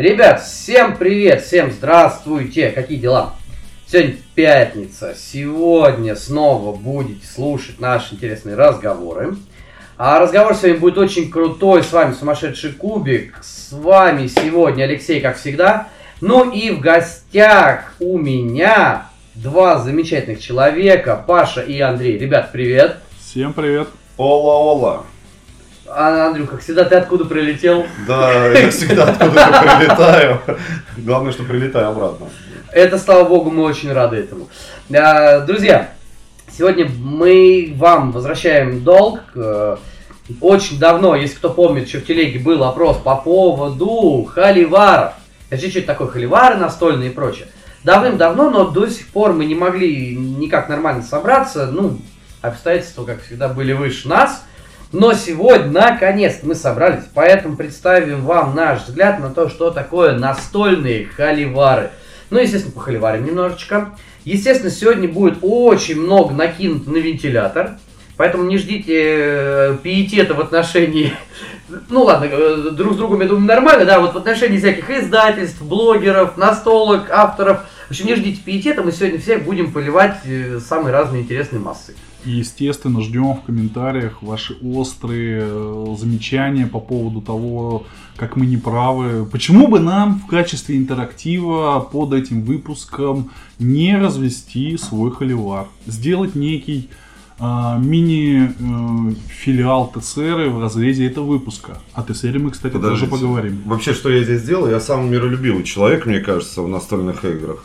Ребят, всем привет, всем здравствуйте, какие дела? Сегодня пятница, сегодня снова будете слушать наши интересные разговоры. А разговор сегодня будет очень крутой, с вами Сумасшедший Кубик, с вами сегодня Алексей, как всегда. Ну и в гостях у меня два замечательных человека, Паша и Андрей. Ребят, привет. Всем привет. Ола-ола. А, Андрю, как всегда, ты откуда прилетел? Да, я всегда откуда-то прилетаю. Главное, что прилетаю обратно. Это, слава богу, мы очень рады этому. А, Друзья, сегодня мы вам возвращаем долг. Э, Очень давно, если кто помнит, еще в телеге был опрос по поводу холиваров. Скажите, что это такое холивары настольные и прочее. Давным-давно, но до сих пор мы не могли никак нормально собраться. Ну, обстоятельства, как всегда, были выше нас. Но сегодня, наконец, мы собрались, поэтому представим вам наш взгляд на то, что такое настольные холивары. Ну, естественно, по холиварим немножечко. Естественно, сегодня будет очень много накинуто на вентилятор. Поэтому не ждите э, пиетета в отношении... Ну ладно, э, друг с другом, я думаю, нормально, да, вот в отношении всяких издательств, блогеров, настолок, авторов. В общем, не ждите пиетета, мы сегодня всех будем поливать э, самые разные интересные массы. И, естественно, ждем в комментариях ваши острые э, замечания по поводу того, как мы не правы. Почему бы нам в качестве интерактива под этим выпуском не развести свой холивар? Сделать некий а, мини-филиал ТСР в разрезе этого выпуска. О ТСР мы, кстати, тоже Подождите. поговорим. Вообще, что я здесь делаю? Я самый миролюбивый человек, мне кажется, в настольных играх.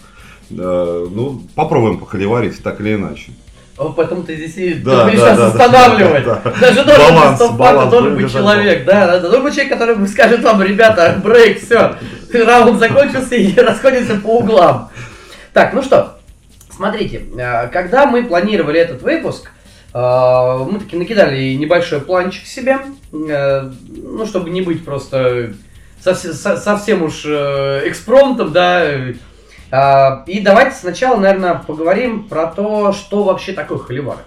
Да, ну, попробуем похоливарить так или иначе. О, Поэтому ты здесь и Да, думаешь да, сейчас да, останавливать. да, да. Даже должен Баланс, быть баланс, должен быть человек. Да, да, да. Должен быть человек, который скажет вам, ребята, брейк, все. Раунд закончился и расходимся по углам. Так, ну что, смотрите, э, когда мы планировали этот выпуск, э, мы таки накидали небольшой планчик себе, э, ну, чтобы не быть просто совсем, со- совсем уж экспромтом, да, а, И давайте сначала, наверное, поговорим про то, что вообще такое холивар.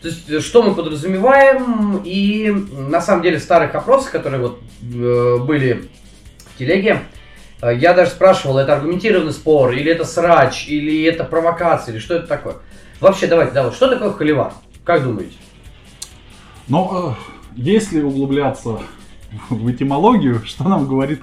То есть, э, что мы подразумеваем, и на самом деле в старых опросах, которые вот э, были в телеге, э, я даже спрашивал, это аргументированный спор, или это срач, или это провокация, или что это такое. Вообще, давайте, да, вот что такое холивар? Как думаете? Э, если углубляться в этимологию, что нам говорит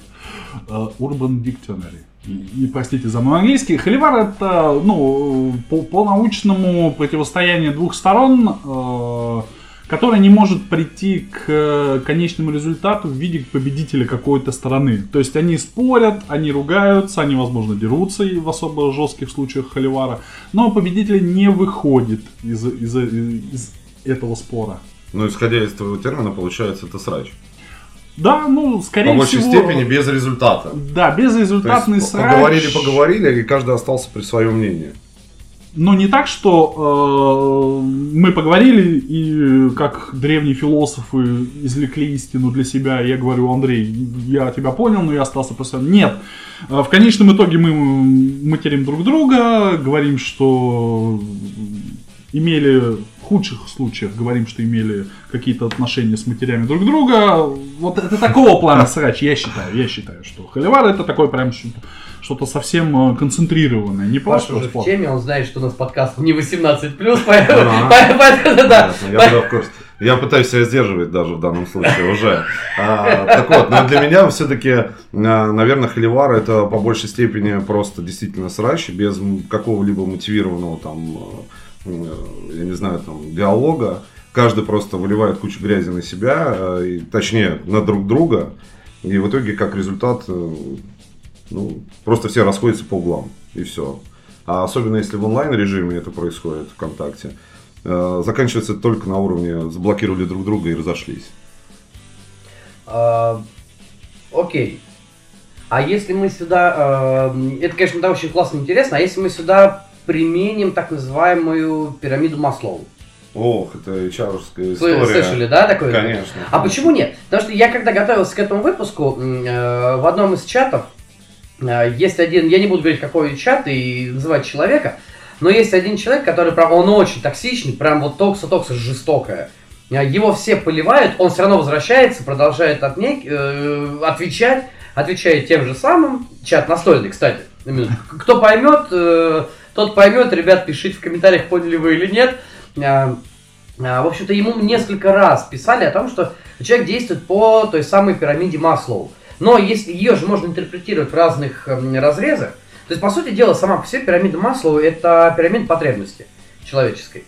Urban Dictionary? И, простите за мой английский, холивар это, ну, по, по-научному противостояние двух сторон, э, которое не может прийти к э, конечному результату в виде победителя какой-то стороны. То есть они спорят, они ругаются, они, возможно, дерутся и в особо жестких случаях холивара, но победитель не выходит из, из, из этого спора. Ну, исходя из твоего термина, получается, это срач. Да, ну, скорее По большей всего... степени без результата. Да, То есть, безрезультатный срач. поговорили, поговорили, и каждый остался при своем мнении. Но не так, что э, мы поговорили, и как древние философы извлекли истину для себя, я говорю, Андрей, я тебя понял, но я остался при своем. Нет. Э, В конечном итоге мы материм друг друга, говорим, что имели худших случаях, говорим, что имели какие-то отношения с матерями друг друга. Вот это такого плана срач, я считаю. Я считаю, что холивар это такое прям что-то, совсем э, концентрированное. Не Паша уже в теме, он знает, что у нас подкаст не 18+, поэтому, да. Я тогда в курсе. Я пытаюсь себя сдерживать даже в данном случае уже. А, так вот, но для меня все-таки, наверное, холивар это по большей степени просто действительно срач, без какого-либо мотивированного там, э, э, я не знаю, там, диалога. Каждый просто выливает кучу грязи на себя, э, и, точнее, на друг друга. И в итоге, как результат, э, ну, просто все расходятся по углам, и все. А особенно если в онлайн режиме это происходит ВКонтакте, э, заканчивается только на уровне заблокировали друг друга и разошлись. А, Окей. А если мы сюда... Это, конечно, да, очень классно и интересно. А если мы сюда применим так называемую пирамиду Маслоу? Ох, это Вы история. слышали, да, такое? Конечно. А почему нет? Потому что я когда готовился к этому выпуску, э, в одном из чатов э, есть один, я не буду говорить, какой чат и называть человека, но есть один человек, который прям, он очень токсичный, прям вот токса-токса жестокая. Э, Его все поливают, он все равно возвращается, продолжает отне- э, отвечать, отвечает тем же самым. Чат настольный, кстати. Кто поймет, э, тот поймет. Ребят, пишите в комментариях, поняли вы или нет. А, а, В общем-то, ему несколько раз писали о том, что человек действует по той самой пирамиде Маслоу. Но если ее же можно интерпретировать в разных разрезах, то есть, по сути дела, сама по себе пирамида Маслоу это пирамида потребности человеческой.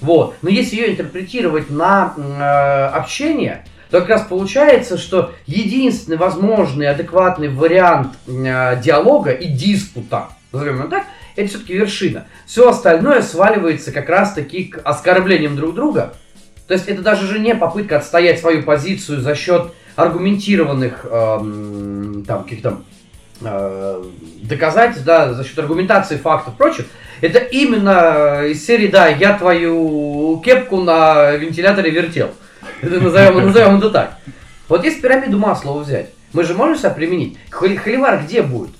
Вот. Но если ее интерпретировать на э, общение, то как раз получается, что единственный возможный адекватный вариант э, диалога и диспута, назовем его так, это все-таки вершина. Все остальное сваливается как раз-таки к оскорблениям друг друга. То есть это даже же не попытка отстоять свою позицию за счет аргументированных эм, там каких-то э, доказательств, да, за счет аргументации фактов и прочих. Это именно из серии, да, я твою кепку на вентиляторе вертел. Это назовем, назовем это так. Вот если пирамиду Маслова взять, мы же можем себя применить. Хол- Холивар где будет?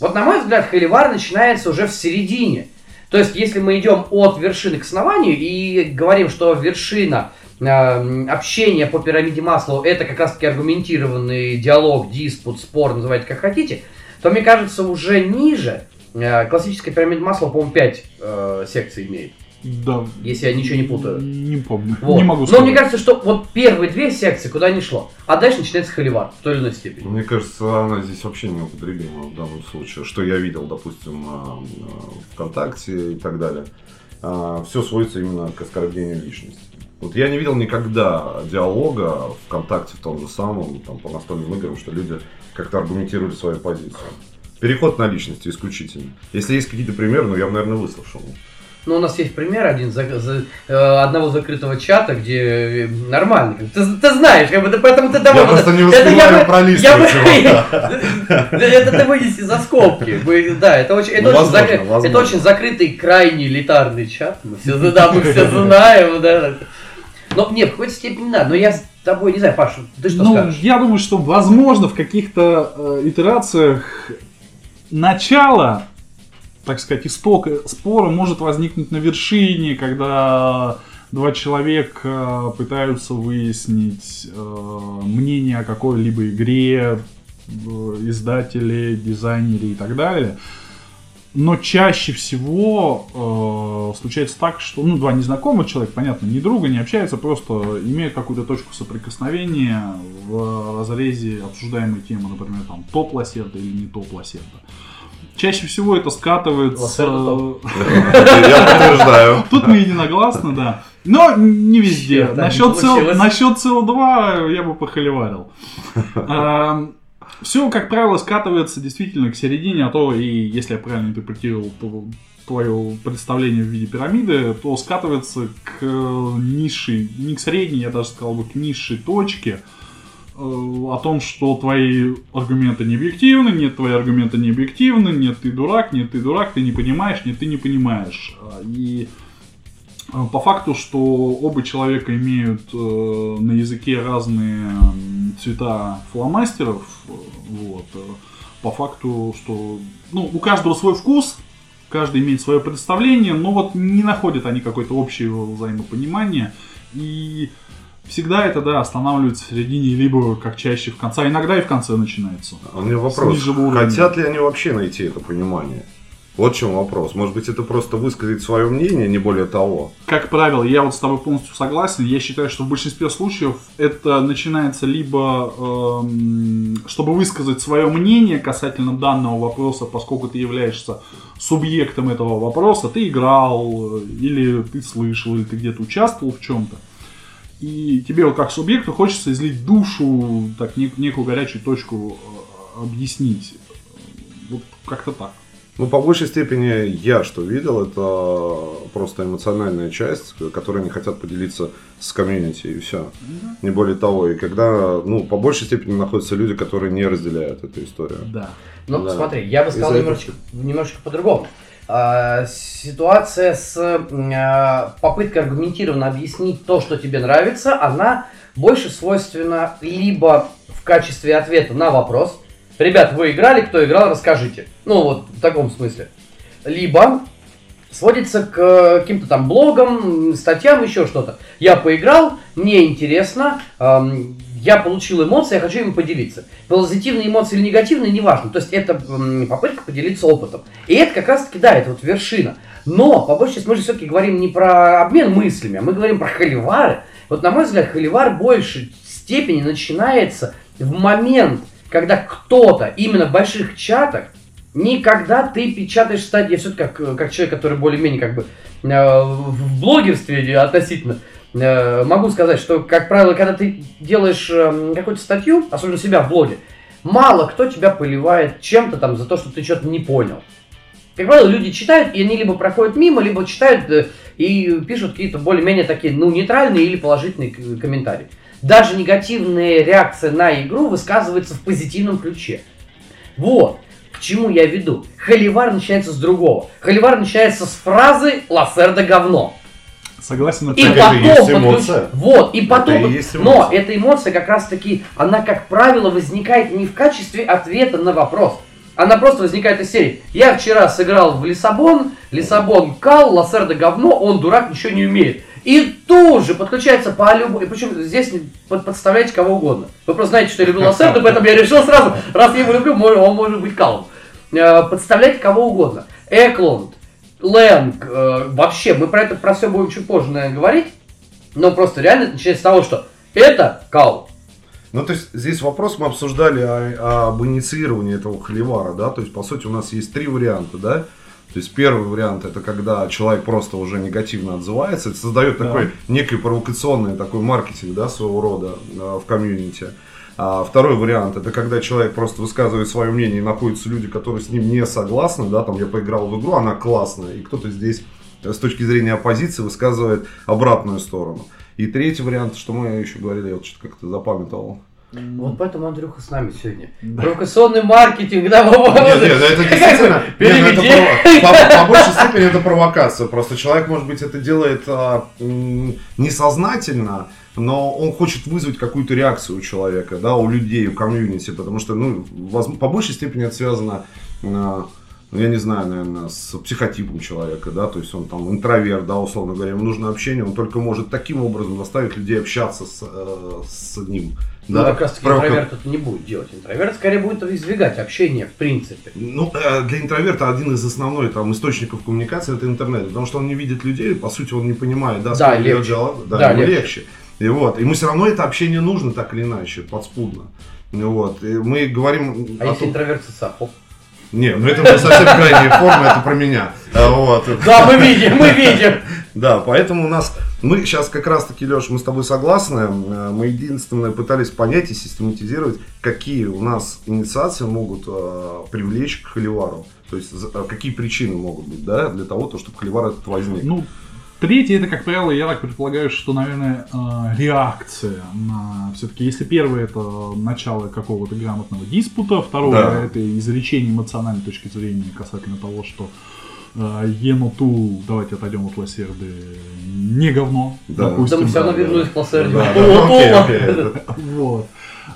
Вот на мой взгляд, холивар начинается уже в середине. То есть, если мы идем от вершины к основанию и говорим, что вершина э, общения по пирамиде Маслоу это как раз таки аргументированный диалог, диспут, спор, называйте как хотите, то мне кажется, уже ниже э, классическая пирамида Маслоу, по-моему, 5 э, секций имеет, Да. если я ничего не путаю. Не помню. Вот. Не могу Но сказать. мне кажется, что вот первые две секции куда не шло, а дальше начинается холивар в той или иной степени. Мне кажется, она здесь вообще неупотребима в данном случае. Что я видел, допустим, а, а, ВКонтакте и так далее. Все сводится именно к оскорблению личности. Вот я не видел никогда диалога ВКонтакте в том же самом, там, по настольным играм, что люди как-то аргументировали свою позицию. Переход на личности исключительно. Если есть какие-то примеры, ну я бы, наверное, выслушал. Ну, у нас есть пример один за- за- э, одного закрытого чата, где э, нормально. Ты, ты знаешь, как бы, ты, поэтому ты давай. Я просто не это я успеваю пролистывать я бы- Это ты вынеси за скобки. Да, это очень, это Ну, очень закры- это закрытый, крайне элитарный чат. Мы все, да, мы все знаем, да. Но не, в какой-то степени да. Но я с тобой не знаю, Паша, ты что ну, скажешь? я думаю, что возможно в каких-то э, итерациях начало, так сказать, исток спора может возникнуть на вершине, когда два человека пытаются выяснить э, мнение о какой-либо игре, э, издателе, дизайнере и так далее. Но чаще всего э, случается так, что ну, два незнакомых человека, понятно, не друга, не общаются, просто имеют какую-то точку соприкосновения в разрезе обсуждаемой темы, например, там топ лассерда или не топ лассерда. Чаще всего это скатывается... Топ. Я подтверждаю. Тут мы единогласны, да. Но не везде. Черт, да, Насчет, не цел, насчет CO2 я бы похоливарил. Все, как правило, скатывается действительно к середине, а то и, если я правильно интерпретировал твое представление в виде пирамиды, то скатывается к э, низшей, не к средней, я даже сказал бы, к низшей точке, э, о том, что твои аргументы не объективны, нет, твои аргументы не объективны, нет, ты дурак, нет, ты дурак, ты не понимаешь, нет, ты не понимаешь. И э, по факту, что оба человека имеют э, на языке разные цвета фломастеров, э, вот, э, по факту, что ну, у каждого свой вкус, каждый имеет свое представление, но вот не находят они какое-то общее взаимопонимание. И всегда это, да, останавливается в середине, либо как чаще в конце, а иногда и в конце начинается. А у меня вопрос. Хотят ли они вообще найти это понимание? Вот в чем вопрос. Может быть, это просто высказать свое мнение, не более того. Как правило, я вот с тобой полностью согласен. Я считаю, что в большинстве случаев это начинается либо, эм, чтобы высказать свое мнение касательно данного вопроса, поскольку ты являешься субъектом этого вопроса, ты играл, э, или ты слышал, или ты где-то участвовал в чем-то. И тебе вот как субъекту хочется излить душу, так нек- некую горячую точку э, объяснить. Вот как-то так. Ну, по большей степени я что видел, это просто эмоциональная часть, которая не хотят поделиться с комьюнити, и все. Не более того. И когда, ну, по большей степени находятся люди, которые не разделяют эту историю. Да. Ну, Да. смотри, я бы сказал немножечко, немножечко по-другому. А, ситуация с а, попыткой аргументированно объяснить то, что тебе нравится, она больше свойственна либо в качестве ответа на вопрос. Ребят, вы играли, кто играл, расскажите. Ну, вот в таком смысле. Либо сводится к э, каким-то там блогам, статьям, еще что-то. Я поиграл, мне интересно, эм, я получил эмоции, я хочу им поделиться. Позитивные эмоции или негативные, неважно. То есть это попытка поделиться опытом. И это как раз таки, да, это вот вершина. Но, по большей части, мы же все-таки говорим не про обмен мыслями, а мы говорим про холивары. Вот, на мой взгляд, холивар в большей степени начинается в момент, когда кто-то именно в больших чатах Никогда ты печатаешь стадии, я все-таки как, как человек, который более-менее как бы э, в блогерстве относительно, э, могу сказать, что, как правило, когда ты делаешь э, какую-то статью, особенно себя в блоге, мало кто тебя поливает чем-то там за то, что ты что-то не понял. Как правило, люди читают, и они либо проходят мимо, либо читают э, и пишут какие-то более-менее такие, ну, нейтральные или положительные комментарии. Даже негативная реакция на игру высказывается в позитивном ключе. Вот. К чему я веду? Холивар начинается с другого. Холивар начинается с фразы «Лассерда говно». Согласен И Так потом, есть эмоция. вот, и потом, Это и есть но эта эмоция как раз таки, она как правило возникает не в качестве ответа на вопрос, она просто возникает из серии. Я вчера сыграл в Лиссабон, Лиссабон кал, Лассерда говно, он дурак, ничего не умеет. И тут же подключается по любому, и причем здесь под- подставляйте кого угодно. Вы просто знаете, что я люблю Лассерда, поэтому я решил сразу, раз я его люблю, он может быть калом. Э, Подставляйте кого угодно. Эклунд, Лэнг, э, вообще, мы про это про все будем чуть позже, наверное, говорить. Но просто реально начинается с того, что это кал. Ну, то есть, здесь вопрос мы обсуждали о- об инициировании этого холивара, да, то есть, по сути, у нас есть три варианта, да, то есть, первый вариант, это когда человек просто уже негативно отзывается, это создает Да. такой некий провокационный такой маркетинг, да, своего рода э, в комьюнити. А второй вариант, это когда человек просто высказывает свое мнение, и находятся люди, которые с ним не согласны, да, там, я поиграл в игру, она классная, и кто-то здесь э, с точки зрения оппозиции высказывает обратную сторону. И третий вариант, что мы еще говорили, я вот что-то как-то запамятовал. Вот поэтому Андрюха с нами сегодня. Да. Провокационный маркетинг, да? Нет, нет, это действительно, нет, ну, это прово- по, по большей степени это провокация. Просто человек, может быть, это делает а, м, несознательно, но он хочет вызвать какую-то реакцию у человека, да, у людей, у комьюнити, потому что, ну, по большей степени это связано, а, ну, я не знаю, наверное, с психотипом человека, да, то есть он там интроверт, да, условно говоря, ему нужно общение, он только может таким образом заставить людей общаться с, э, с ним. Ну, да. как раз таки как- интроверт это не будет делать. Интроверт скорее будет избегать общения, в принципе. Ну, э, для интроверта один из основных там, источников коммуникации это интернет, потому что он не видит людей, по сути, он не понимает, да, с Да, кем ведет легче. диалог, да, Да, ему легче. легче. И вот, ему все равно это общение нужно так или иначе, подспудно. Вот, и мы говорим А о если том- интроверт социофоб? Не, ну это уже совсем крайняя форма, это про меня. А, Вот. Да, мы видим, мы видим. Да, поэтому у нас, мы сейчас как раз таки, Леш, мы с тобой согласны, э, мы единственное пытались понять и систематизировать, какие у нас инициации могут э, привлечь к холивару. То есть, за- э, какие причины могут быть, да, для того, то, чтобы холивар этот возник. Ну, третье, это, как правило, я так предполагаю, что, наверное, э, реакция на... Все-таки, если первое, это начало какого-то грамотного диспута, второе, Да. это изречение эмоциональной точки зрения касательно того, что э, Еноту, давайте отойдем от Лассерды, не говно, Да. Да допустим. мы все равно да, вернулись к Лассерде. Да, да, окей, окей, Вот.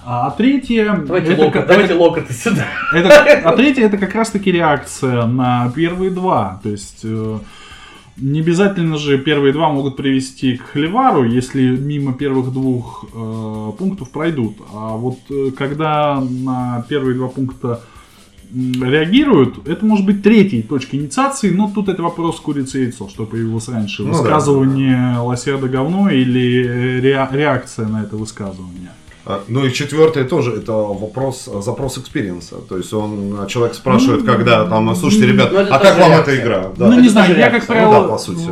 А третье... Давайте это локоть, как- давайте локоты сюда. Это, а третье это как раз таки реакция на первые два. То есть э, не обязательно же первые два могут привести к холивару, если мимо первых двух э, пунктов пройдут. А вот э, когда на первые два пункта реагируют, это может быть третьей точкой инициации, но тут это вопрос курицы и яйцо, что появилось раньше. Ну да. Высказывание лосерда говно или ре- реакция на это высказывание. А, Ну и четвертое тоже, это вопрос, э, запрос experience а. То есть он, э, человек спрашивает, Ну, когда там, слушайте, ребят, ну, а как вам эта игра? Да. ну, не знаю, я, как правило, Ну да, по сути.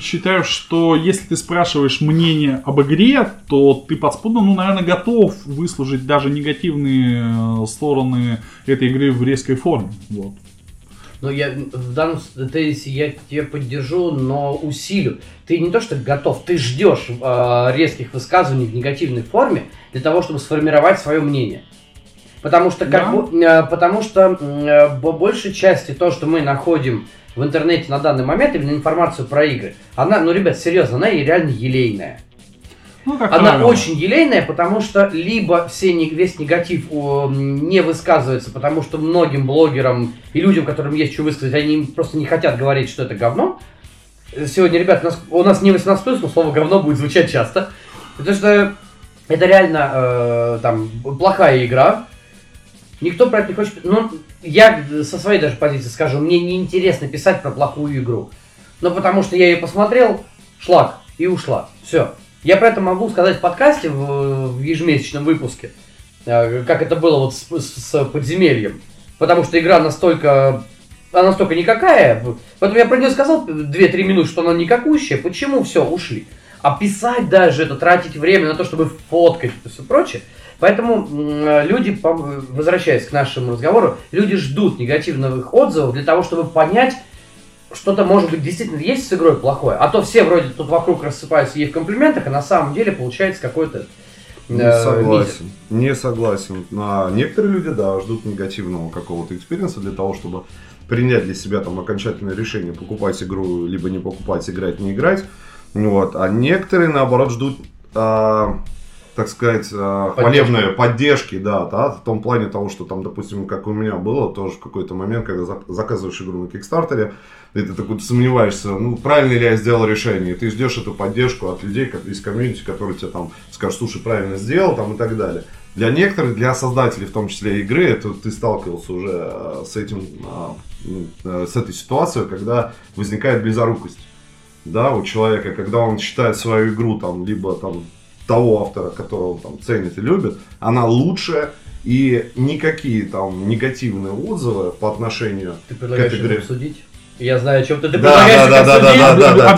считаю, что если ты спрашиваешь мнение об игре, то ты подспудно, ну, наверное, готов выслушать даже негативные э, стороны этой игры в резкой форме. Вот. Ну, я в данном тезисе я тебя поддержу, но усилю. Ты не то что готов, ты ждешь э, резких высказываний в негативной форме для того, чтобы сформировать свое мнение. Потому что, как Да. э, потому что э, по большей части то, что мы находим в интернете на данный момент, именно информацию про игры, она, ну, ребят, серьезно, она реально елейная. Ну, как Она правило. очень елейная, потому что либо все, весь негатив не высказывается, потому что многим блогерам и людям, которым есть что высказать, они просто не хотят говорить, что это говно. Сегодня, ребят, у нас, у нас не 18+, но слово говно будет звучать часто. Потому что это реально э, там плохая игра. Никто про это не хочет. Ну, я со своей даже позиции скажу, мне неинтересно писать про плохую игру. Но потому что я ее посмотрел, шлак, и ушла. Все. Я про это могу сказать в подкасте в, в ежемесячном выпуске, э, как это было вот с, с- с подземельем. Потому что игра настолько она настолько никакая. Поэтому я про нее сказал 2-3 минуты, что она никакущая. Почему все, ушли? А писать даже это, тратить время на то, чтобы фоткать и все прочее. Поэтому м, люди, по- возвращаясь к нашему разговору, люди ждут негативных отзывов для того, чтобы понять, что-то может быть действительно есть с игрой плохое. А то все вроде тут вокруг рассыпаются ей в комплиментах, а на самом деле получается какой-то Не э, согласен. Не согласен. А некоторые люди, да, ждут негативного какого-то experience а для того, чтобы принять для себя там окончательное решение, покупать игру, либо не покупать, играть, не играть. Вот. А некоторые, наоборот, ждут, а, так сказать, а, хвалебные поддержки, да, да, в том плане того, что там, допустим, как у меня было, тоже в какой-то момент, когда зак- заказываешь игру на Кикстартере, и ты такой сомневаешься, ну, правильно ли я сделал решение, и ты ждешь эту поддержку от людей, как из комьюнити, которые тебе там скажут, слушай, правильно сделал, там и так далее. Для некоторых, для создателей, в том числе игры, это ты сталкивался уже э, с этим, а, ну, э, с этой ситуацией, когда возникает близорукость. Да, у человека, когда он считает свою игру там, либо там того автора, которого там ценит и любит, она лучше, и никакие там негативные отзывы по отношению Ты предлагаешь Как это игре? обсудить? Я знаю, о чем ты, ты Да, предлагаешь да, да, да, да, да, да. Да.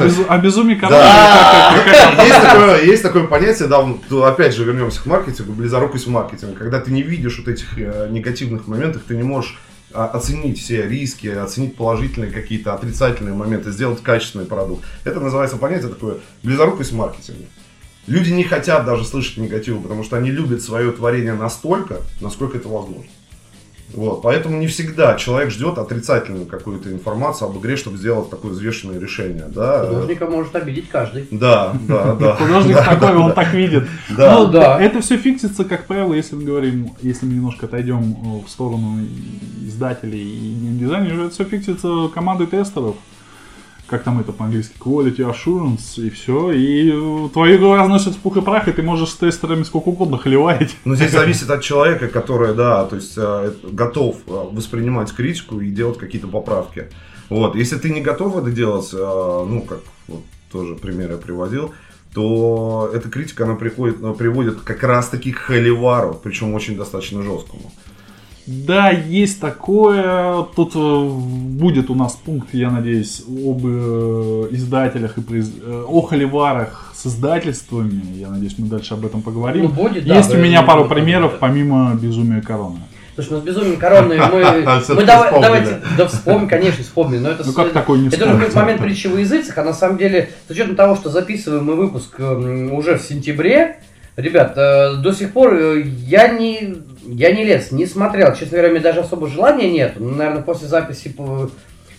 как- как- как- Есть такое, понятие, да, опять же вернемся к маркетингу, близорукость в маркетинге. Когда ты не видишь вот этих э, негативных моментов, ты не можешь а, оценить все риски, оценить положительные какие-то отрицательные моменты, сделать качественный продукт. Это называется понятие такое близорукость в маркетинге. Люди не хотят даже слышать негатива, потому что они любят свое творение настолько, насколько это возможно. Вот, поэтому не всегда человек ждет отрицательную какую-то информацию об игре, чтобы сделать такое взвешенное решение. Да, Художника может обидеть каждый. да, да, да. Художник такой, он так видит. Да. Ну, да. Это все фиксится, как правило, если мы говорим, если мы немножко отойдем э, в сторону издателей и геймдизайнеров, это все фиксится командой тестеров. Как там это по-английски? Quality Assurance и все. И э, твою игру разносят пух и прах, и ты можешь с тестерами сколько угодно холиварить. Но здесь зависит от человека, который, да, то есть э, готов э, воспринимать критику и делать какие-то поправки. Вот, если ты не готов это делать, ну, как вот тоже пример я приводил, то эта критика, она приходит, приводит как раз-таки к холивару, причем очень достаточно жесткому. Да, есть такое. Тут э, будет у нас пункт, я надеюсь, об э, издателях и произ- э, о холиварах с издательствами. Я надеюсь, мы дальше об этом поговорим. Ну, будет, да, есть у меня пару примеров, помимо безумия короны. Слушай, ну с безумием короны мы... Мы давай- давайте... Да вспомним, конечно, вспомним. Но это, Ну как такой не это уже какой-то момент притчи во языцах, а на самом деле, с учетом того, что записываем мы выпуск м, уже в сентябре, ребят, э, до сих пор я не, я не лез, не смотрел. Честно говоря, у меня даже особо желания нет. Ну, наверное, после записи по-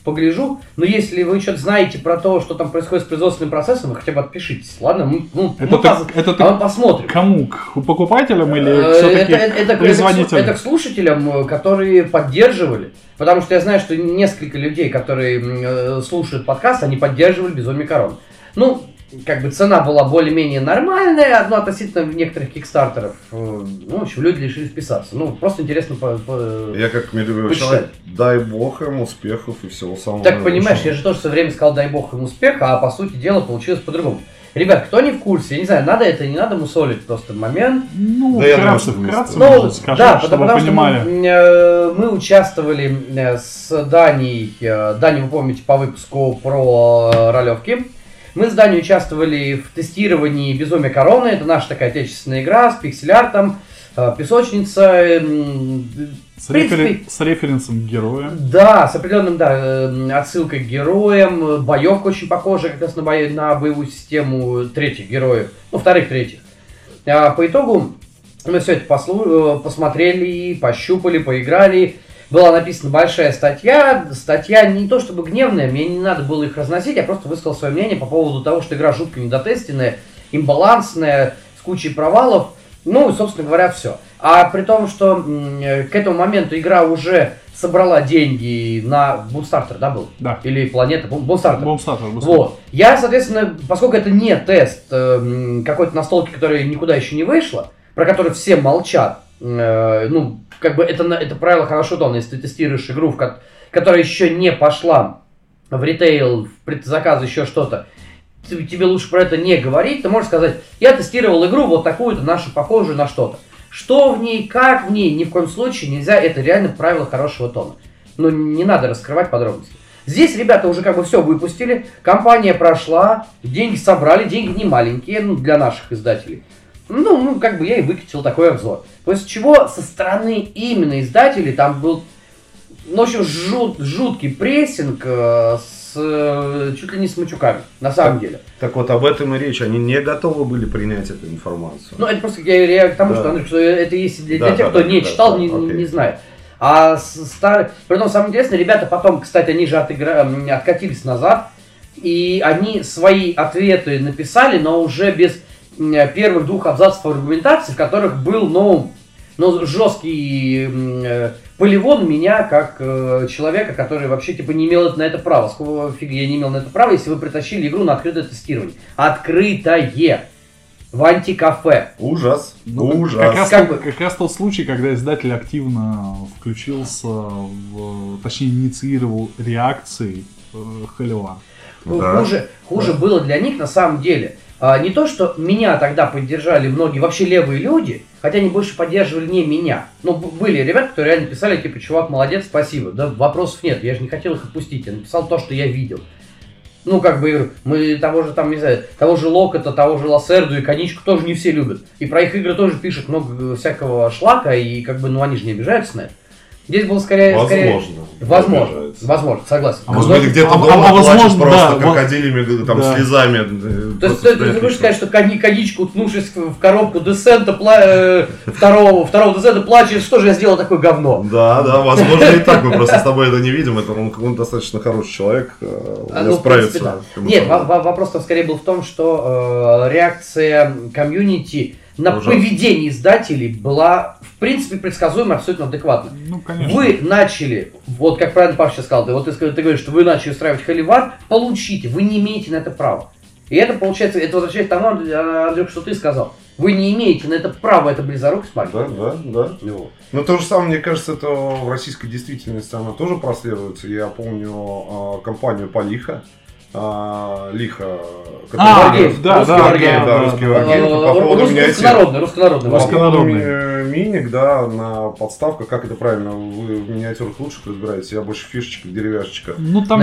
погляжу. Но если вы что-то знаете про то, что там происходит с производственным процессом, вы хотя бы отпишитесь. Ладно, мы, ну, Это мы ты- пос- это ты а мы посмотрим. Кому? К покупателям или Э, все-таки это, это- это производителям? это к слушателям, э, которые поддерживали. Потому что я знаю, что несколько людей, которые э, слушают подкаст, они поддерживали безумие корон. Ну, как бы цена была более-менее нормальная, но относительно некоторых кикстартеров. э, Ну, в общем, люди решили вписаться. Ну, просто интересно по- по- Я как Почитай. человек, дай бог им успехов и всего самого Так понимаешь, я же тоже все время сказал, дай бог им успеха, а по сути дела получилось по-другому. Ребят, кто не в курсе, я не знаю, надо это, не надо мусолить просто момент. Ну, Да я вкратце, думаю, вкратце, Ну, может, скажем, да, чтобы потому, вы потому что понимали. мы, э, мы участвовали э, с Даней, э, Даню вы помните по выпуску про э, ролевки. Мы с Даней участвовали в тестировании Безумия Короны. Это наша такая отечественная игра с пиксель-артом, э, песочница. С, принципе, рефер- с референсом к герою. Да, с определенным, да, э, отсылкой к героям. Боевка очень похожа как раз на, бо- на боевую систему третьих героев. Ну, вторых, третьих. А, по итогу мы все это послу- э, посмотрели, пощупали, поиграли. Была написана большая статья. Статья не то чтобы гневная, мне не надо было их разносить, я просто высказал свое мнение по поводу того, что игра жутко недотестенная, имбалансная, с кучей провалов. Ну, и, собственно говоря, все. А при том, что э, к этому моменту игра уже собрала деньги на Бумстартер, да, был? Да. Или Планета, Бумстартер. Бомстартер. Вот. Я, соответственно, поскольку это не тест э, какой-то настолки, которая никуда еще не вышла, про который все молчат, э, ну, как бы это, это правило хорошо дано, если ты тестируешь игру, в ко- которая еще не пошла в ритейл, в предзаказ, еще что-то, тебе лучше про это не говорить, ты можешь сказать, я тестировал игру вот такую-то, нашу, похожую на что-то. Что в ней, как в ней, ни в коем случае нельзя, это реально правило хорошего тона. Но не надо раскрывать подробности. Здесь ребята уже как бы все выпустили, компания прошла, деньги собрали, деньги не маленькие, ну, для наших издателей. Ну, ну, как бы я и выкатил такой обзор. После чего со стороны именно издателей там был, ну, в общем, жут- жуткий прессинг э, с э, чуть ли не с матюками, на самом деле. Так вот, об этом и речь. Они не готовы были принять эту информацию. Ну, это просто я, я к тому, Да. что, Андрюх, что это есть для, Да, для тех, да, кто да, не да, читал, да, не, не- окей. не знает. А с- стар... Притом, самое интересное, ребята потом, кстати, они же отыгра... откатились назад, и они свои ответы написали, но уже без первых двух абзацев аргументации, в которых был, ну, ну жесткий э, поливон меня как э, человека, который вообще типа не имел на это права. Сколько фига я не имел на это права, если вы притащили игру на открытое тестирование. Открытое! В антикафе. Ужас. Ну, как- Ужас. Как раз, Как тот- бы- как раз тот случай, когда издатель активно включился в, точнее, инициировал реакции э. Ну, Да. Хуже, хуже Да. было для них на самом деле. А, не то, что меня тогда поддержали многие вообще левые люди, хотя они больше поддерживали не меня. Но были ребята, которые реально писали, типа, чувак, молодец, спасибо. Да, вопросов нет, я же не хотел их отпустить, я написал то, что я видел. Ну, как бы, мы того же, там, не знаю, того же Локота, того же Лассерду и Коничку тоже не все любят. И про их игры тоже пишут много всякого шлака, и как бы, ну, они же не обижаются на это. Здесь было скорее... скорее- Возможно. Возможно, Обижаются. возможно, согласен. А Может быть, где-то А- дома а- плачешь возможно, просто да, крокодилями, там, да. слезами. э, То есть ты, ты хочешь еще. сказать, что коничка, уткнувшись в в коробку десента, пла- э, второго, второго десента, плачет, что же я сделал такое говно? Да, да, возможно и так. Мы просто с тобой это не видим. Это он, он достаточно хороший человек. э, А, Он ну, справится. принципе, да. Нет, проблемой. во- во- вопрос-то скорее был в том, что э, реакция комьюнити на Ужасно. поведение издателей была, в принципе, предсказуема, абсолютно адекватна. Ну, конечно. Вы начали, вот как правильно Паша сейчас сказал, ты, вот ты, ты говоришь, что вы начали устраивать холивар, получите, вы не имеете на это права. И это получается, это возвращается к тому, Андрюх, что ты сказал. Вы не имеете на это права, это близорукость, Марк. Да, да, да. Ну, Но то же самое, мне кажется, это в российской действительности она тоже прослеживается. Я помню а, компанию Полиха. А, Лиха, А, Варгейм, да, русский да, Варгейм. да, русский. Варгейм. По поводу. Руссконародный, руссконародный. Руссконародный. ми- миник, да, на подставках, как это правильно, вы в миниатюрах лучше разбираетесь, я больше в фишечках, деревяшечках. Ну, там,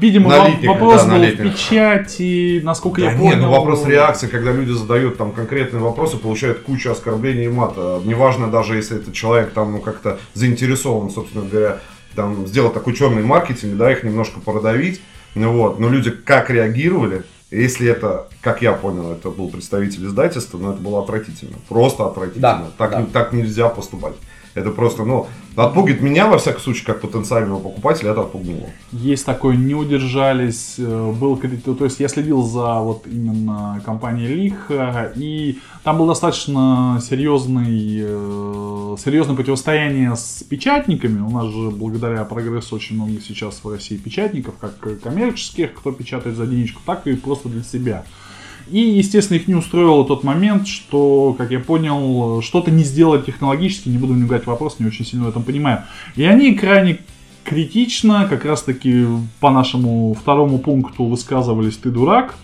видимо, вопрос был в печати, насколько я понял. нет, ну вопрос реакции, когда люди задают там конкретные вопросы, получают кучу оскорблений и мата. Неважно даже, если этот человек там ну как-то заинтересован, собственно говоря, там сделать такой черный маркетинг, да, их немножко продавить. Ну вот, но люди как реагировали, если это, как я понял, это был представитель издательства, но это было отвратительно. Просто отвратительно. Да, так, да. так нельзя поступать. Это просто, ну, отпугивает меня, во всяком случае, как потенциального покупателя, это отпугнуло. Есть такое, не удержались, э, был крит- то есть я следил за вот именно компанией Лиха, и там был достаточно серьезный, э, серьезное противостояние с печатниками. У нас же благодаря прогрессу очень много сейчас в России печатников, как коммерческих, кто печатает за денежку, так и просто для себя. И, естественно, их не устроил тот момент, что, как я понял, что-то не сделать технологически, не буду вникать в вопрос, не очень сильно в этом понимаю. И они крайне критично, как раз таки по нашему второму пункту высказывались «ты дурак»,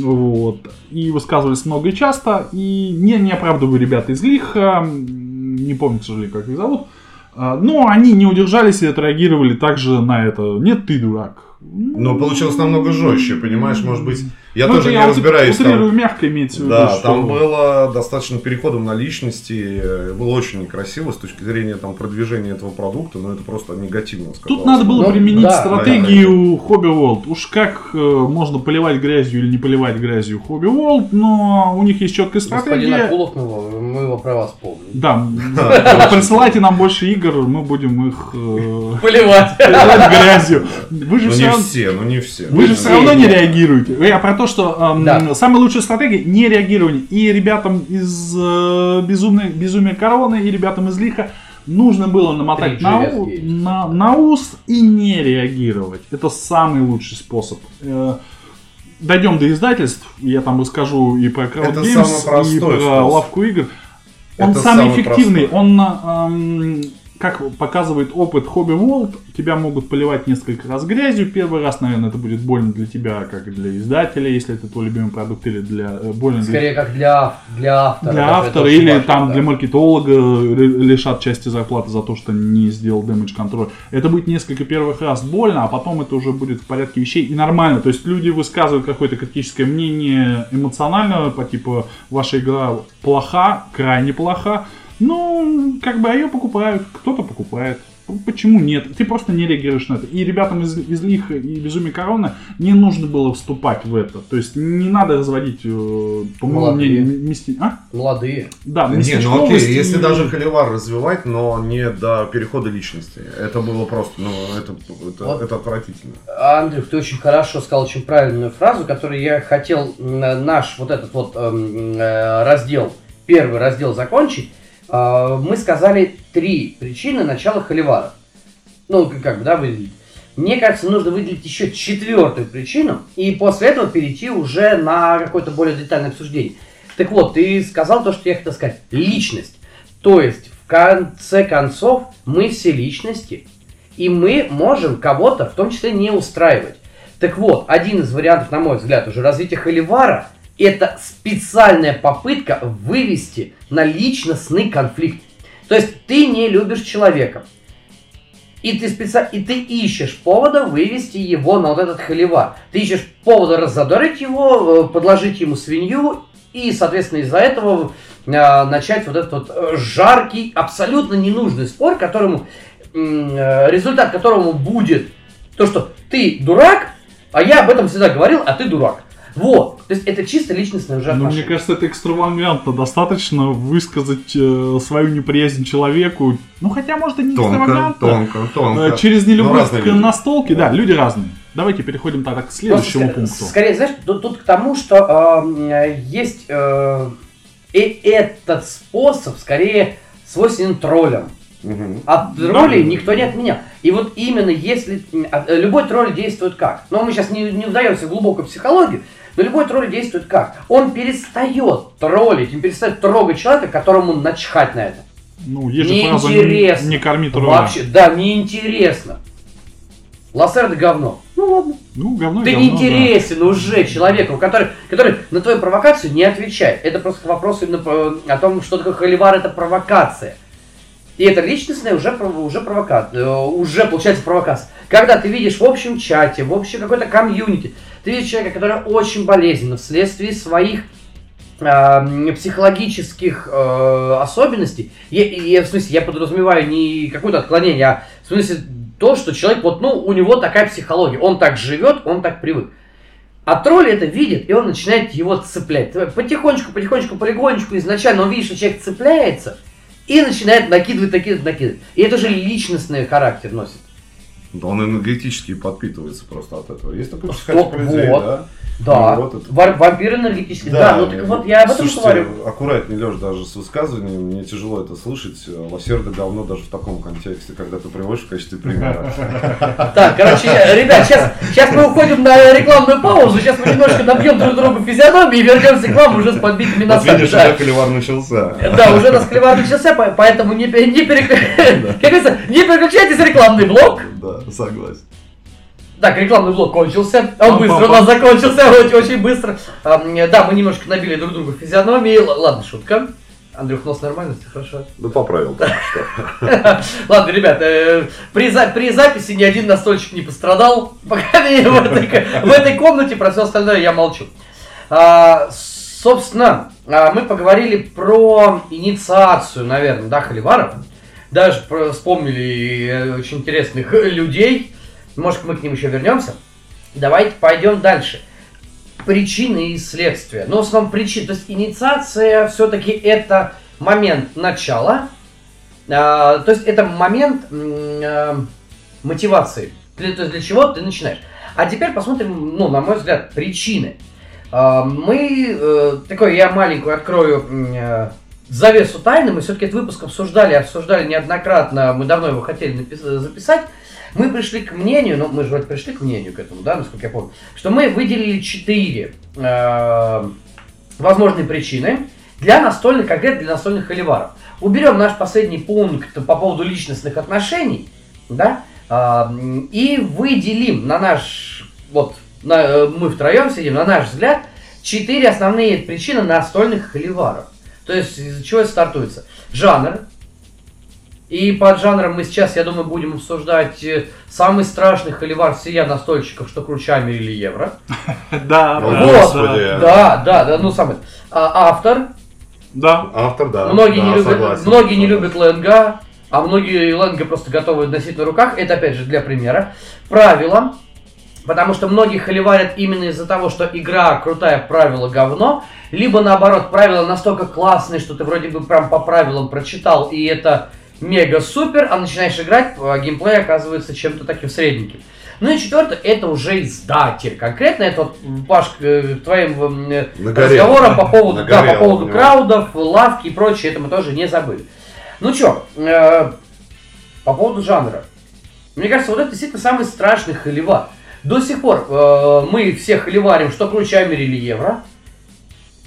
вот, и высказывались много и часто, и не, не оправдываю ребята из Лиха, не помню, к сожалению, как их зовут, а, но они не удержались и отреагировали также на это. Нет, ты дурак. Но получилось намного жестче, понимаешь, может быть, я Ну, тоже не я разбираюсь там. Утрирую мягко имеется в виду, Да, что- там было достаточно переходом на личности, э, было очень некрасиво с точки зрения там продвижения этого продукта, но это просто негативно сказалось. Тут надо было Ну, применить да, стратегию Hobby World. Уж как э, можно поливать грязью или не поливать грязью Hobby World, но у них есть четкая Господин стратегия. Акулов, мы, его- мы его про вас помним. Да, присылайте нам больше игр, мы будем их э, Поливать. поливать грязью. Вы же Ну все равно- все, ну не все. Вы же все равно не реагируете. Я про то, что эм, Да. самая лучшая стратегия не реагирование. И ребятам из э, безумной, безумия короны, и ребятам из лиха нужно было намотать 3G на, у- на, на ус и не реагировать. Это самый лучший способ. Э, Дойдем до издательств, я там расскажу и про Crowd Это Games, самый простой и про способ. лавку игр. Он Это самый самый эффективный, простой. он, эм, как показывает опыт Hobby World, тебя могут поливать несколько раз грязью. Первый раз, наверное, это будет больно для тебя, как и для издателя, если это твой любимый продукт, или для э, больно для Скорее как для, для автора. для автора или важно, там да. для маркетолога ре- лишат части зарплаты за то, что не сделал damage контроль. Это будет несколько первых раз больно, а потом это уже будет в порядке вещей и нормально. То есть люди высказывают какое-то критическое мнение эмоционально, по типу ваша игра плоха, крайне плоха. Ну, как бы, а ее покупают, кто-то покупает. Почему нет? Ты просто не реагируешь на это. И ребятам из, из Лиха и Безумия Корона не нужно было вступать в это. То есть не надо разводить, э, по моему Молодые. мнению, мисти... А? Молодые. Да, Не, ну окей, если и- даже холивар развивать, но не до перехода личности. Это было просто, ну, это, это, Вот. это отвратительно. Андрюх, ты очень хорошо сказал очень правильную фразу, которую я хотел м, наш вот этот вот эм, э, раздел, первый раздел закончить. Э, Мы сказали три причины начала холивара. Ну, как бы, да, выделить. Мне кажется, нужно выделить еще четвертую причину, и после этого перейти уже на какое-то более детальное обсуждение. Так вот, ты сказал то, что я хотел сказать. Личность. То есть, в конце концов, мы все личности, и мы можем кого-то, в том числе, не устраивать. Так вот, один из вариантов, на мой взгляд, уже развития холивара, это специальная попытка вывести на личностный конфликт. То есть ты не любишь человека, и ты, специ... и ты ищешь повода вывести его на вот этот холивар. Ты ищешь повода раззадорить его, э, подложить ему свинью, и, соответственно, из-за этого э, начать вот этот вот э, жаркий, абсолютно ненужный спор, которому э, результат которому будет то, что ты дурак, а я об этом всегда говорил, а ты дурак. Вот. То есть это чисто личностное уже Ну, мне кажется, это экстравагантно. Достаточно высказать э, свою неприязнь человеку. Ну, хотя, может, и не Тонко, экстравагантно. тонко, тонко. Э, через Ну, нелюбовь к настолке. Да, люди разные. Давайте переходим тогда к Просто следующему ска- пункту. Скорее, знаешь, тут, тут к тому, что э, есть э, и этот способ скорее свойственен троллям. Мгм. От Да. троллей никто не отменял. И вот именно если... от- э, Любой тролль действует как? Но мы сейчас не, не вдаемся в глубокую психологию, но любой тролль действует как? Он перестает троллить, он перестает трогать человека, которому начхать на это. Ну, есть же фраза. «не, не корми тролля». Вообще, да, неинтересно. Лассерда говно. Ну ладно. Ну, говно Ты говно, не интересен уже человеку, который, который на твою провокацию не отвечает. Это просто вопрос именно о том, что такое холивар, это провокация. И это личностная уже, уже провокация, уже получается провокация. Когда ты видишь в общем чате, в общем какой-то комьюнити, ты видишь человека, который очень болезненно вследствие своих э, психологических э, особенностей, я, я, в смысле, я подразумеваю не какое-то отклонение, а в смысле то, что человек, вот, ну, у него такая психология, он так живет, он так привык. А тролль это видит, и он начинает его цеплять. Потихонечку, потихонечку, полигонечку, изначально он видит, что человек цепляется, и начинает накидывать, накидывать, накидывать. И это уже личностный характер носит. Да он энергетически подпитывается просто от этого. Есть такой психотип людей, вот. да? Да, Ну, вот это. Вар- вампир энергетический. Да, ну так вот я об этом Слушайте, говорю. аккуратнее, Леш, даже с высказыванием, мне тяжело это слышать. Лосерда говно даже в таком контексте, когда ты приводишь в качестве примера. Так, короче, ребят, сейчас, сейчас мы уходим на рекламную паузу, сейчас мы немножко набьем друг другу физиономии и вернемся к вам уже с подбитыми Вот носами. видишь, Да. уже холивар начался. Да, уже нас клевар начался, по- поэтому не, не, перек- не переключайтесь рекламный блок. Да, согласен. Так, рекламный блок кончился. Он Пам-пам-пам. быстро у нас закончился, очень, очень быстро. А, Да, мы немножко набили друг другу физиономии. Ладно, шутка. Андрюх, нос нормально, все хорошо. Да поправил. Ладно, ребят, э, при, за- при записи ни один настольщик не пострадал. По крайней мере, в этой, комнате, про все остальное я молчу. А, собственно, а, мы поговорили про инициацию, наверное, да, холиваров. Даже вспомнили э, очень интересных людей. Может, мы к ним еще вернемся. Давайте пойдем дальше. Причины и следствия. Но в основном причины. То есть инициация все-таки это момент начала. А, то есть это момент а, мотивации. Для- то есть для чего ты начинаешь. А теперь посмотрим, ну, на мой взгляд, причины. А, мы, э, такой, я маленькую открою э, завесу тайны, мы все-таки этот выпуск обсуждали, обсуждали неоднократно, мы давно его хотели записать, мы пришли к мнению, ну мы же вроде пришли к мнению к этому, да, насколько я помню, что мы выделили четыре э, возможные причины для настольных, конкретно для настольных холиваров. Уберем наш последний пункт по поводу личностных отношений, да, м, и выделим на наш, вот, на, э, мы втроем сидим, на наш взгляд, четыре основные причины настольных холиваров. То есть, из-за чего это стартуется? Жанр. И под жанром мы сейчас, я думаю, будем обсуждать э, самый страшный холивар всея настольщиков, что круче Амери или Евро. Да, вот, Господи. да, да, да, ну самый. А, автор, да. Автор, да. многие, не любят, многие не любят ленга, а многие ленга просто готовы носить на руках. Это опять же для примера. Правила. Потому что многие холиварят именно из-за того, что игра крутая, правила говно. Либо наоборот, правила настолько классные, что ты вроде бы прям по правилам прочитал, и это мега супер, а начинаешь играть, геймплей оказывается чем-то таким средненьким. Ну и четвертое, это уже издатель. Конкретно это вот, Паш, к к твоим э, Нагорел. разговорам по поводу, да, по поводу краудов, лавки и прочее, это мы тоже не забыли. Ну чё, э, по поводу жанра. Мне кажется, вот это действительно самый страшный холивар. До сих пор э, мы все холиварим, что круче Амери или Евро.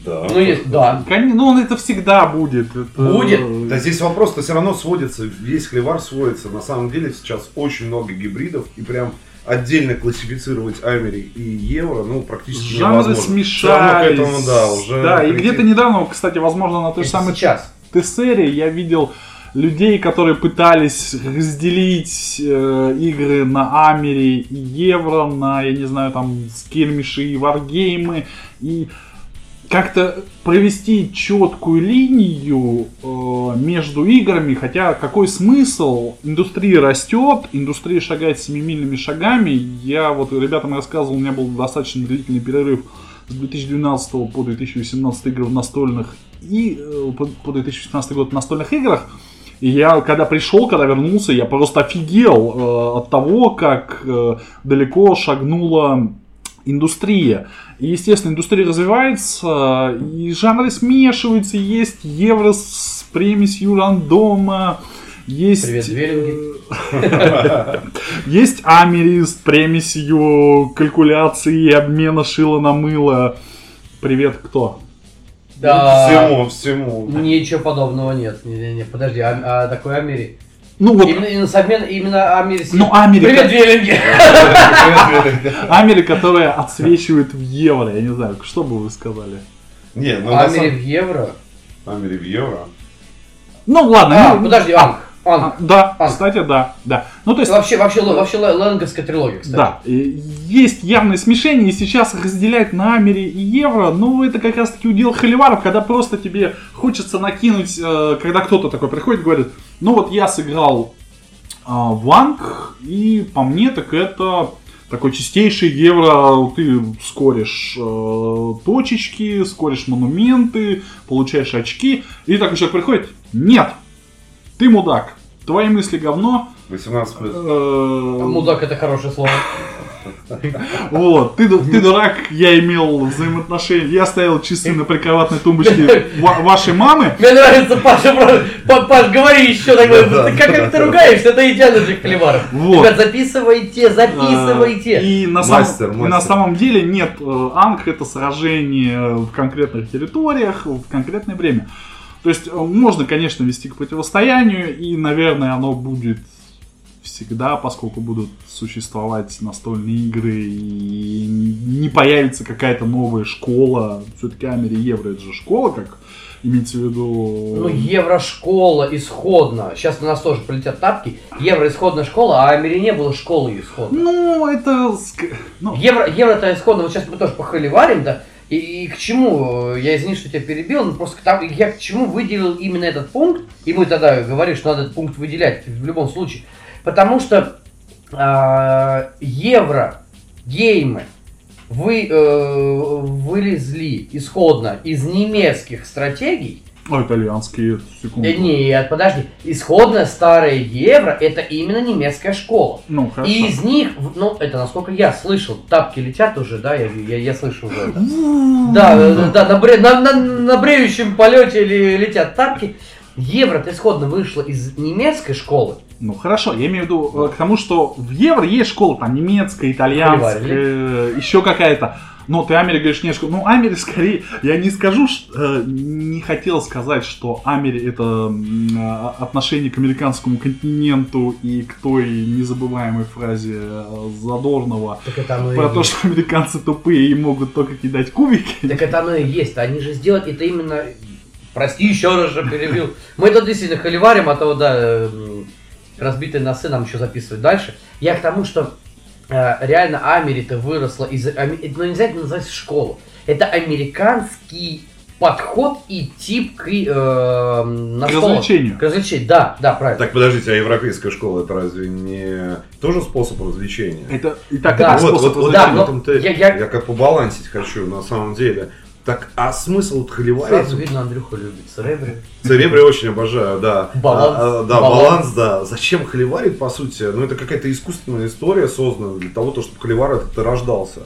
Да. Ну, есть, да. Кон- Ну, он это всегда будет. это- Будет. Да здесь вопрос-то все равно сводится, весь хлевар сводится. На самом деле сейчас очень много гибридов, и прям отдельно классифицировать Амери и Евро, ну, практически Жанры невозможно. Равно к смешались. этому, да, уже Да, и где-то недавно, кстати, возможно, на той же самой сейчас. Тессере я видел людей, которые пытались разделить э, игры на Амери и Евро, на, я не знаю, там, скирмиши и варгеймы, и как-то провести четкую линию э, между играми, хотя какой смысл? Индустрия растет, индустрия шагает семимильными шагами. Я вот ребятам рассказывал, у меня был достаточно длительный перерыв с 2012 по 2018 игры в настольных и э, по, по 2018 год в настольных играх. И я, когда пришел, когда вернулся, я просто офигел э, от того, как э, далеко шагнула индустрия. И, естественно, индустрия развивается, и жанры смешиваются. Есть евро с примесью рандома, есть... Привет, Веллинги. Есть Амери с примесью калькуляции и обмена шила на мыло. Привет, кто? Да. Всему, всему. Ничего подобного нет. Не-не-не, подожди, а, а такой Амери? Ну вот, Именно, именно с обмен, именно Амери. с- ну Амери, Привет, Веллинги! Амери, которая отсвечивает в евро. Я не знаю, что бы вы сказали? Не, ну Амери самом в евро? Амери в евро. Ну ладно. А, ну, подожди, Анг. а, Анг. да, Анг. кстати, да, да. Ну то есть Вообще, вообще, вообще, ленговская трилогия, кстати. Да, есть явное смешение, и сейчас разделять на Амери и Евро, ну, это как раз таки удел холиваров, когда просто тебе хочется накинуть, э, когда кто-то такой приходит и говорит, ну вот я сыграл э, в Анг, и по мне так это такой чистейший евро, ты скоришь э, точечки, скоришь монументы, получаешь очки, и такой человек приходит, нет, ты мудак, твои мысли говно, 18 плюс. э, Мудак это хорошее слово. Вот, ты, ты дурак, я имел взаимоотношения, я ставил часы на прикроватной тумбочке ва- вашей мамы. Мне нравится, Паша, про- Па- Паш, говори еще такое, Да, ты как, ты да. ругаешься, это идеально для холиваров. Вот. Ребят, записывайте, записывайте. А, И на, самом- Мастер, и на мастер. самом деле нет, э, Анг это сражение в конкретных территориях, в конкретное время. То есть э, можно, конечно, вести к противостоянию, и, наверное, оно будет всегда, поскольку будут существовать настольные игры, и не появится какая-то новая школа. Все-таки Амери Евро это же школа, как имеется в виду... Ну, еврошкола исходно. Сейчас на нас тоже полетят тапки. Евро исходная школа, а Амери не было школы исходно. Ну, это... Ну, Евро, евро-то исходно, вот сейчас мы тоже похоливарим, да, и, и к чему, э, я извини, что тебя перебил, но просто тому- я к чему выделил именно этот пункт, и мы тогда говорили, что надо этот пункт выделять в любом случае, потому что а, евро, геймы, вы, э, вылезли исходно из немецких стратегий, А итальянские, секунду. Э, Нет, подожди. Исходная старая евро это именно немецкая школа. Ну, хорошо. И из них, ну, это насколько я слышал, тапки летят уже, да, я, я, я слышу уже это. Да, да, да, на, бре- на, на- на бреющем полете летят тапки. Евро-то исходно вышло из немецкой школы. Ну хорошо, я имею в виду э, к тому, что в евро есть школа там немецкая, итальянская, э, еще какая-то. Но ты Амери говоришь, не школа. Ну, Амери скорее, я не скажу, ш- э, не хотел сказать, что Амери это э, отношение к американскому континенту и к той незабываемой фразе э, Задорнова это про то, есть. что американцы тупые и могут только кидать кубики. Так это оно и есть. Они же сделают это именно... Прости, еще раз же перебил. Мы тут действительно холиварим, а то, да, м, разбитые носы нам еще записывать дальше. Я к тому, что э, реально Амери-то выросла из... ами- Ну, нельзя это называть школу. Это американский подход и тип к, э, на К развлечению. К развлечению, да, да, правильно. Так, подождите, а европейская школа это разве не тоже способ развлечения? Это и так Да. это вот, способ вот, вот да, но я- я- я как побалансить хочу на самом деле. Так, а смысл вот холиварить? Сразу видно, Андрюха любит Церебри. Церебри очень обожаю, да. Баланс. А, а, да, Баланс. баланс. да. Зачем холиварить, по сути? Ну, это какая-то искусственная история создана для того, чтобы холивар этот рождался.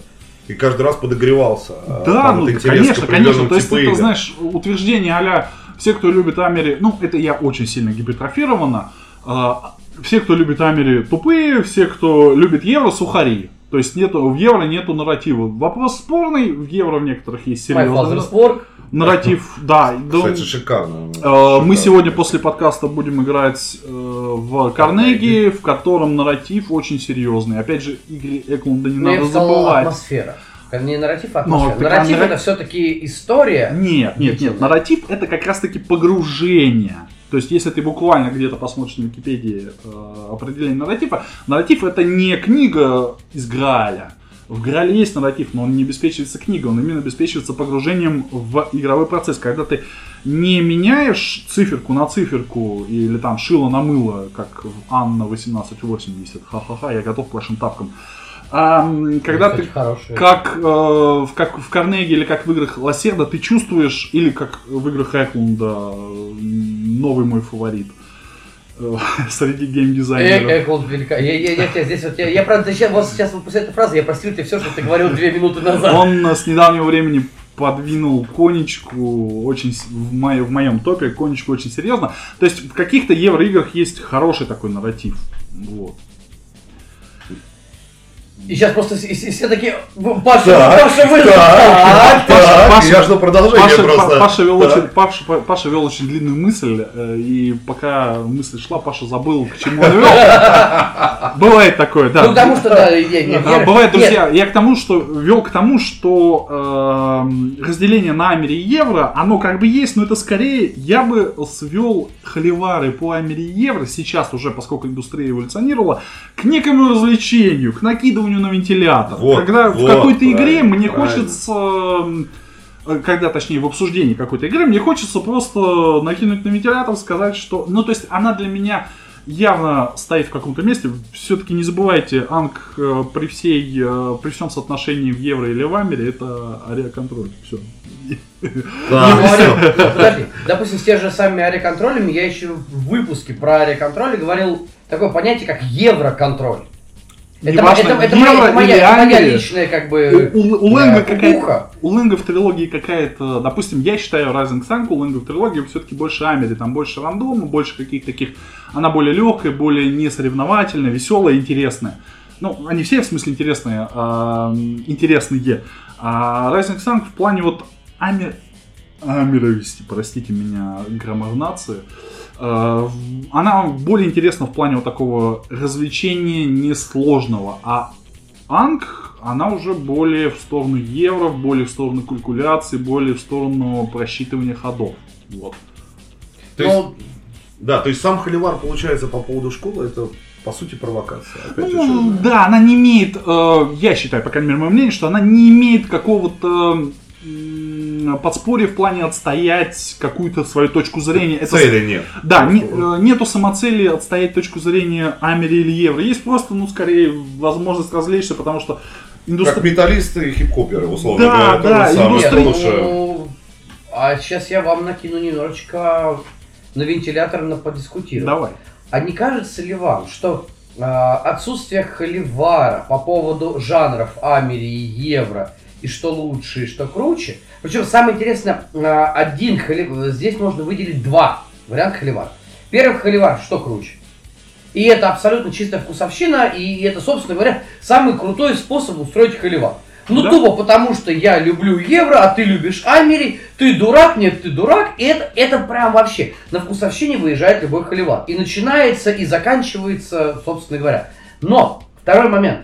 И каждый раз подогревался. А, Да, там ну конечно, конечно. То есть это, знаешь, утверждение а все, кто любит Амери, ну, это я очень сильно гипертрофировано. а, Все, кто любит Амери, тупые, все, кто любит Евро, сухари. То есть нету, в Евро нету нарратива. Вопрос спорный, в Евро в некоторых есть серьезный нарратив. Да, Кстати, шикарно. Э, Мы Шикарно. сегодня после подкаста будем играть э, в Карнеги, в котором нарратив очень серьезный. Опять же, игры Эклунда не Ну, я надо забывать. атмосфера. Не нарратив, а Ну, атмосфера. а нарратив нарра- это все-таки история. Нет, нет, нет. Нарратив это как раз таки погружение. То есть, если ты буквально где-то посмотришь на Википедии э, определение нарратива, нарратив это не книга из Грааля. В Граале есть нарратив, но он не обеспечивается книгой, он именно обеспечивается погружением в игровой процесс. Когда ты не меняешь циферку на циферку или там шило на мыло, как в Анна 1880, ха-ха-ха, я готов к вашим тапкам. А, когда ты Кстати, хорошая. как, э, в, как в Карнеге или как в играх Лассерда, ты чувствуешь, или как в играх Эклунда, новый мой фаворит э, среди геймдизайнеров. э, вот велика. Я, я, я тебя здесь вот, я, я правда, сейчас, вот сейчас вот после этой фразы я простил тебе все, что ты говорил две минуты назад. Он с недавнего времени подвинул конечку очень в, моем, в моем топе, конечку очень серьезно. То есть в каких-то евроиграх есть хороший такой нарратив. Вот. И сейчас просто все такие, Паша, Так, Паша вылез. так, Так. так, Паша- я жду продолжения Паша, просто. Па- Паша вел Так. очень, Паша, Па- Паша вел очень длинную мысль, э, и пока мысль шла, Паша забыл, к чему он вел. Бывает такое, да. Ну, потому что, да, я, я, А, я- Бывает, нет, друзья, я к тому, что вел к тому, что эм, разделение на Амери и Евро, оно как бы есть, но это скорее я бы свел холивары по Амери и Евро сейчас уже, поскольку индустрия эволюционировала, к некому развлечению, к накидыванию на вентилятор. Вот, Когда в вот, какой-то игре мне правильно. хочется э, когда, точнее, в обсуждении какой-то игры, мне хочется просто накинуть на вентилятор, сказать, что... Ну, то есть, она для меня явно стоит в каком-то месте. Все-таки не забывайте, Анг э, при всей, э, при всем соотношении в евро или в Амере, это ариоконтроль. Все. Допустим, с теми же самыми ариоконтролями, я еще в выпуске про ариоконтроль говорил такое понятие, как евроконтроль. Это, Неважно, это, это моя, это моя- моя личная, как У, бы, у- у Лэнга да, какая-то кукуха. у Лэнга в трилогии какая-то, допустим, я считаю Rising Sun, у Лэнга в трилогии все-таки больше Амери, там больше рандома, больше каких-то таких, она более легкая, более несоревновательная, веселая, интересная. Ну, они все в смысле интересные, а, интересные. А Rising Sun в плане вот Амер... Амеровести, простите меня, граммар нации. В- Она более интересна в плане вот такого развлечения несложного, а Анг, она уже более в сторону евро, более в сторону калькуляции, более в сторону просчитывания ходов. Вот. То есть, Ну, да, то есть сам холивар, получается, по поводу школы, это по сути провокация. Опять Ну, да, она не имеет, э, я считаю, по крайней мере, мое мнение, что она не имеет какого-то м, подспорья в плане отстоять какую-то свою точку зрения. Это с- Цели нет. Да, не- э, нету самоцели отстоять точку зрения Амери или Евро. Есть просто, ну, скорее, возможность развлечься, потому что Как индустрия... металлисты и хип-хоперы, условно Да, говоря. да, нет, индустрия- ну, А сейчас я вам накину немножечко на вентилятор на подискутировать. Давай. А не кажется ли вам, что э, отсутствие холивара по поводу жанров Амери и Евро, и что лучше, и что круче, причем самое интересное, э, один холи- здесь можно выделить два варианта холивара. Первый холивар, что круче. И это абсолютно чистая вкусовщина, и это, собственно говоря, самый крутой способ устроить холивар. Ну, Да. тупо потому, что я люблю евро, а ты любишь Амери, ты дурак, нет, ты дурак. И это, это прям вообще на вкусовщине выезжает любой холивар. И начинается, и заканчивается, собственно говоря. Но, второй момент,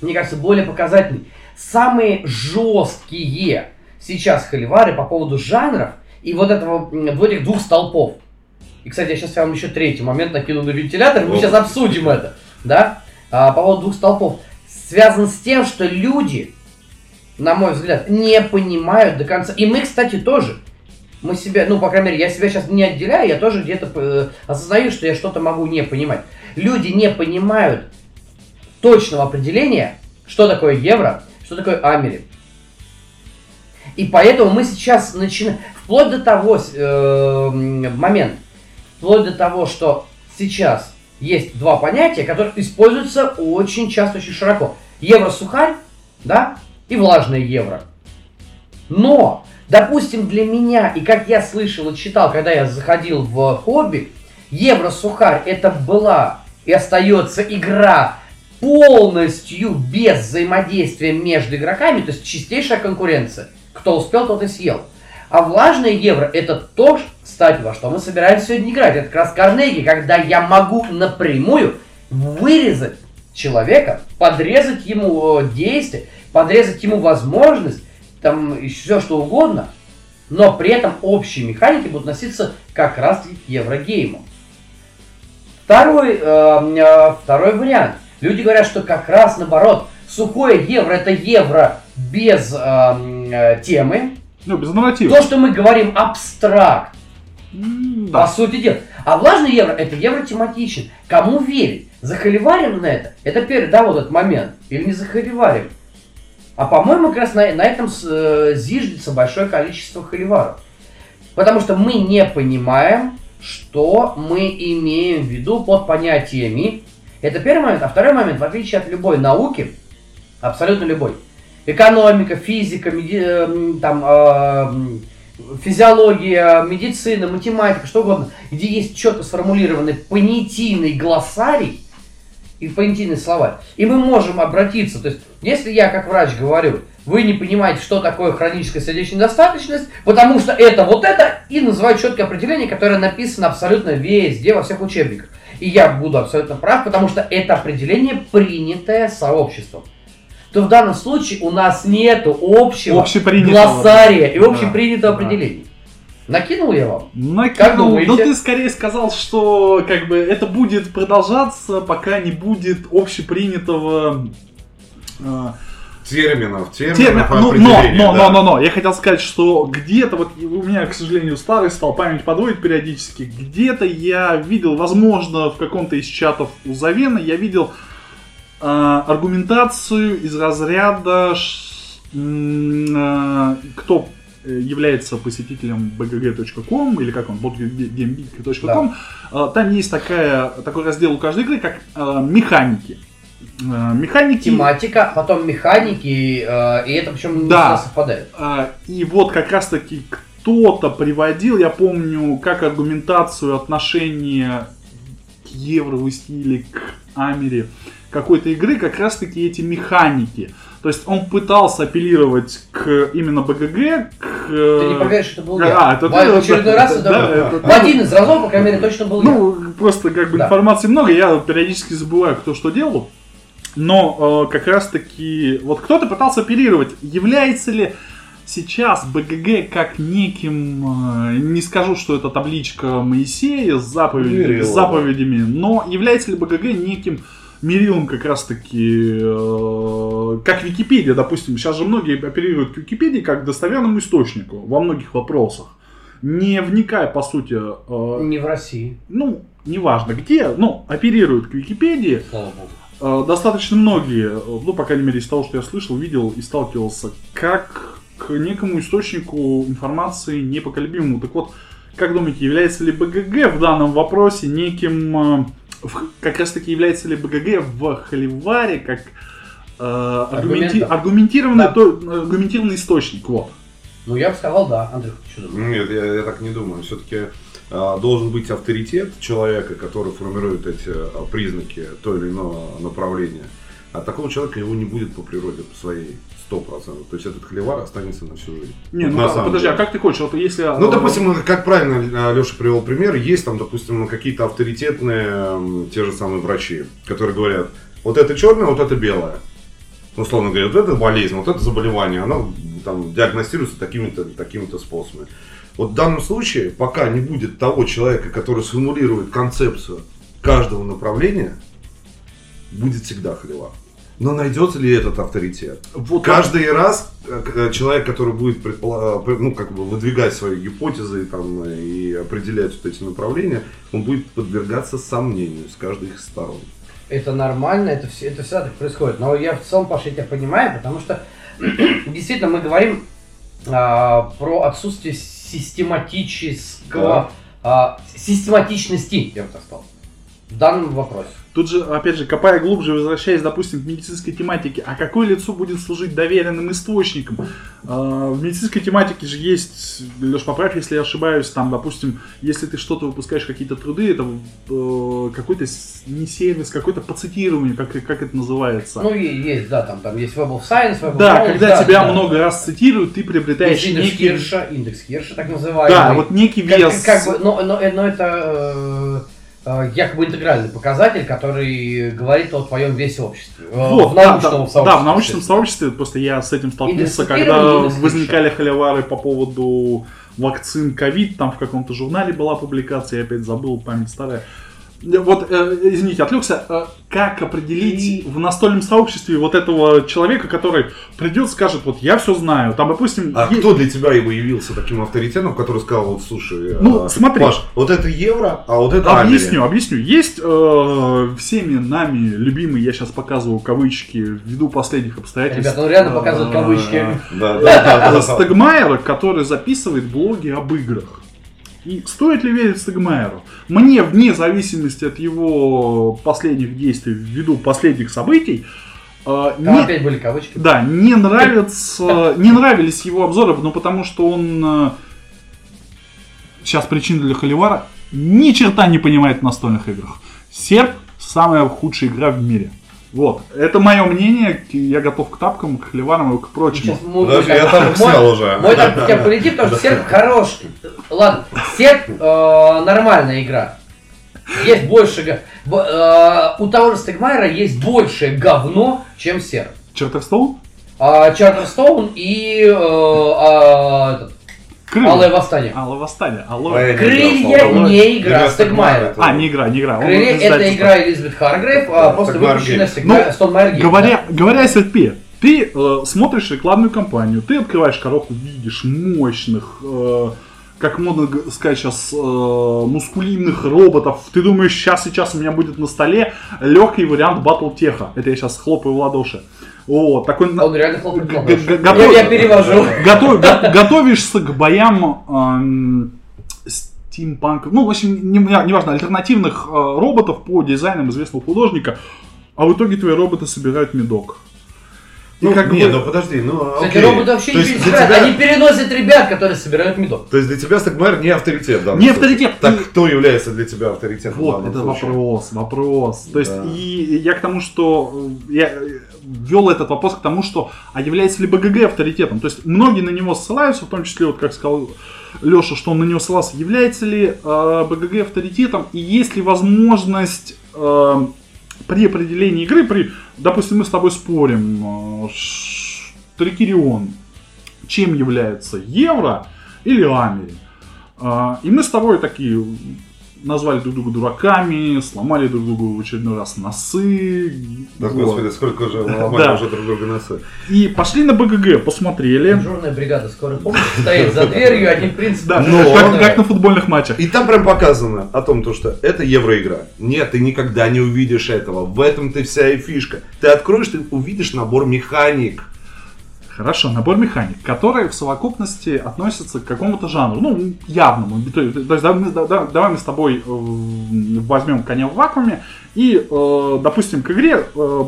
мне кажется, более показательный. Самые жесткие сейчас холивары по поводу жанров и вот этого, вот этих двух столпов. И, кстати, я сейчас вам еще третий момент накину на вентилятор, мы Оп. сейчас обсудим это, да? А, по поводу двух столпов. Связан с тем, что люди, на мой взгляд, не понимают до конца. И мы, кстати, тоже. Мы себя, ну, по крайней мере, я себя сейчас не отделяю, я тоже где-то э, осознаю, что я что-то могу не понимать. Люди не понимают точного определения, что такое евро, что такое Амери. И поэтому мы сейчас начинаем, вплоть до того э, момент, вплоть до того, что сейчас есть два понятия, которые используются очень часто, очень широко. Евро-сухарь, да, и влажное евро. Но, допустим, для меня, и как я слышал и читал, когда я заходил в хобби, евро-сухарь это была и остается игра полностью без взаимодействия между игроками, то есть чистейшая конкуренция. Кто успел, тот и съел. А влажное евро это то, кстати, во что мы собираемся сегодня играть. Это как раз Карнеги, когда я могу напрямую вырезать человека, подрезать ему э, действие, подрезать ему возможность, там все что угодно, но при этом общие механики будут носиться как раз к еврогейму. Второй, э, э, второй вариант. Люди говорят, что как раз наоборот, сухое евро это евро без э, м, э, темы. Ну, без нарратива. То, что мы говорим абстракт, по Да. сути дела. А влажный евро это евро тематичен. Кому верить? Захоливарим на это? Это первый, да, вот этот момент. Или не захоливарим? А по-моему, как раз на, на этом э, зиждется большое количество холиваров. Потому что мы не понимаем, что мы имеем в виду под понятиями. Это первый момент. А второй момент, в отличие от любой науки, абсолютно любой, экономика, физика, меди- э, там, э, физиология, медицина, математика, что угодно, где есть четко сформулированный понятийный глоссарий и понятийный словарь, и мы можем обратиться, то есть, если я как врач говорю, вы не понимаете, что такое хроническая сердечная недостаточность, потому что это вот это, и называю четкое определение, которое написано абсолютно везде, во всех учебниках. И я буду абсолютно прав, потому что это определение принятое сообществом. То в данном случае у нас нету общего глоссария и общепринятого да. определения. Накинул я вам? Накинул. Как думаете? Но ты скорее сказал, что как бы это будет продолжаться, пока не будет общепринятого э, Терминов, терминов, термина. Ну, но, но, да. но, но, но, я хотел сказать, что где-то, вот у меня, к сожалению, старый стал, память подводит периодически, где-то я видел, возможно, в каком-то из чатов у Завена, я видел э, аргументацию из разряда, м, э, кто является посетителем bgg.com или как он, boardgamegeek.com, э, там есть такая, такой раздел у каждой игры, как э, механики. Э, Механики... Тематика, потом механики, э, и это причем Да. совпадает. А, И вот как раз таки кто-то приводил, я помню, как аргументацию отношения к евро в стиле к Амере какой-то игры, как раз таки эти механики. То есть он пытался апеллировать к именно БГГ, к... Ты не поверишь, это был я. А, это в, ты, очередной раз это да, был. это В один из разов, по крайней мере, точно был я. ну, просто как бы Да. информации много, я периодически забываю, кто что делал. Но э, как раз таки, вот кто-то пытался оперировать, является ли сейчас БГГ как неким, э, не скажу, что это табличка Моисея с, заповедями, с заповедями, но является ли БГГ неким мерилом как раз таки, э, как Википедия, допустим, сейчас же многие оперируют к Википедии как к достоверному источнику во многих вопросах, не вникая, по сути, э, Не в России, ну, неважно где, ну, оперируют к Википедии. слава богу. Э, Достаточно многие, ну, по крайней мере, из того, что я слышал, видел и сталкивался, как к некому источнику информации непоколебимому. Так вот, как думаете, является ли БГГ в данном вопросе неким, в- как раз таки является ли БГГ в Холиваре как э, аргументи- аргументированный, Да. то- аргументированный источник? Вот. Ну, я бы сказал, да. Андрюх, что думаешь? Нет, я, я так не думаю. Все-таки должен быть авторитет человека, который формирует эти а, признаки то или иного направления. А такого человека его не будет по природе по своей 100%. То есть этот холивар останется на всю жизнь. Не, ну на как- подожди, деле. а как ты хочешь? Вот если... Ну, э, допустим, как правильно Леша привел пример, есть там, допустим, какие-то авторитетные те же самые врачи, которые говорят, вот это черное, вот это белое. Условно говоря, вот это болезнь, вот это заболевание, оно там диагностируется такими-то такими способами. Вот в данном случае, пока не будет того человека, который сформулирует концепцию каждого направления, будет всегда холивар. Но найдется ли этот авторитет? вот Каждый раз э, э, человек, который будет э, ну, как бы выдвигать свои гипотезы там, и определять вот эти направления, он будет подвергаться сомнению с каждой их сторон. Это нормально, это, все, это всегда так происходит. Но я в целом, Паша, я тебя понимаю, потому что действительно мы говорим а, про отсутствие систематического, а, систематичности, я бы так сказал, в данном вопросе. Тут же, опять же, копая глубже, возвращаясь, допустим, к медицинской тематике, а какое лицо будет служить доверенным источником? А, В медицинской тематике же есть, Леш, поправь, если я ошибаюсь, там, допустим, если ты что-то выпускаешь, какие-то труды, это э, какой-то не сервис, какой-то по цитированию, как, как это называется. Ну, и есть, да, там, там есть Web of Science, Web of да, Knowledge, когда да, тебя да. много раз цитируют, ты приобретаешь индекс некий... Хирша, индекс Хирша, так называемый. Да, вот некий Как- вес. как бы, но, но, но это э, якобы интегральный показатель, который говорит о твоем весе обществе. Э, Вот, в да, научном да, сообществе. да, в научном сообществе, просто я с этим столкнулся, когда возникали холивары по поводу вакцин ковид, там в каком-то журнале была публикация, я опять забыл, память старая. Вот, э, извините, отвлекся. Э, как определить И- в настольном сообществе вот этого человека, который придет, скажет, вот я все знаю. Там, допустим, А е- кто для тебя его явился таким авторитетом, который сказал, вот слушай, Ну, э, смотри. Паш, вот это евро, а вот это Объясню, объясню. Есть э, всеми нами любимый, я сейчас показываю кавычки, ввиду последних обстоятельств. Ребята, он реально показывает э, кавычки. Америка. Да. Стегмайера, который записывает блоги об играх. И стоит ли верить Стегмайеру? Мне, вне зависимости от его последних действий, ввиду последних событий, э, Там не- опять были кавычки. да, не нравится, не нравились его обзоры, ну потому что он э, сейчас причина для Холивара ни черта не понимает в настольных играх. Серп самая худшая игра в мире. Вот, это мое мнение, я готов к тапкам, к холиварам и к прочему. Сейчас мы- Даже я там мой- снял уже. Мой так тебя полетит, потому что серп хороший. Ладно, серп э, нормальная игра. Есть больше... э, у того же Стегмайера есть большее говно, чем серп. Charterstone? А, Charterstone и э, а, этот, Крылья. Алое Восстание. Алое восстание. А не Крылья не игра Игра Стегмайера. А, не игра, не игра. Он Крылья это игра Элизабет Харгрейв, а просто выпущенная Games, Говоря, говоря Серп, ты э, смотришь рекламную кампанию, ты открываешь коробку, видишь мощных, э, как модно сказать сейчас, э, мускулинных роботов. Ты думаешь, сейчас, сейчас у меня будет на столе легкий вариант батл теха. Это я сейчас хлопаю в ладоши. Вот, такой... да. Он реально хлопает в Г- ладоши. г- Я, готов- я перевожу. Готов- го- готовишься к боям эм, стимпанк, ну, в общем, не, не важно, альтернативных э, роботов по дизайнам известного художника, а в итоге твои роботы собирают медок. И Ну, как не, бы- ну подожди, ну Кстати, окей. роботы вообще То не пересекают, тебя- они переносят ребят, которые собирают медок. То есть для тебя Стагмайер не авторитет, данном Не случае? авторитет. Так И- кто является для тебя авторитетом? Вот, это случае? вопрос, вопрос. То есть, Да. и я к тому, что э, я ввел этот вопрос к тому, что а является ли БГГ авторитетом? То есть многие на него ссылаются, в том числе, вот как сказал Леша, что он на него ссылался. Является ли э, БГГ авторитетом и есть ли возможность э, при определении игры, при, допустим, мы с тобой спорим, э, Трикирион, чем является Евро или Амери? А, И мы с тобой такие назвали друг друга дураками, сломали друг другу в очередной раз носы. Да, Вот. господи, сколько уже ломали Да. уже друг друга носы. И пошли на БГГ, посмотрели. Дежурная бригада скорой помощи стоит за дверью, они, в принципе, Да, Но- как, как на футбольных матчах. И там прям показано о том, то, что это евроигра. Нет, ты никогда не увидишь этого. В этом ты вся и фишка. Ты откроешь, ты увидишь набор механик. Хорошо, набор механик, которые в совокупности относятся к какому-то жанру, ну, явному. То есть, то есть, да, мы- да- да- давай мы с тобой э, возьмем коня в вакууме и, э, допустим, к игре, э,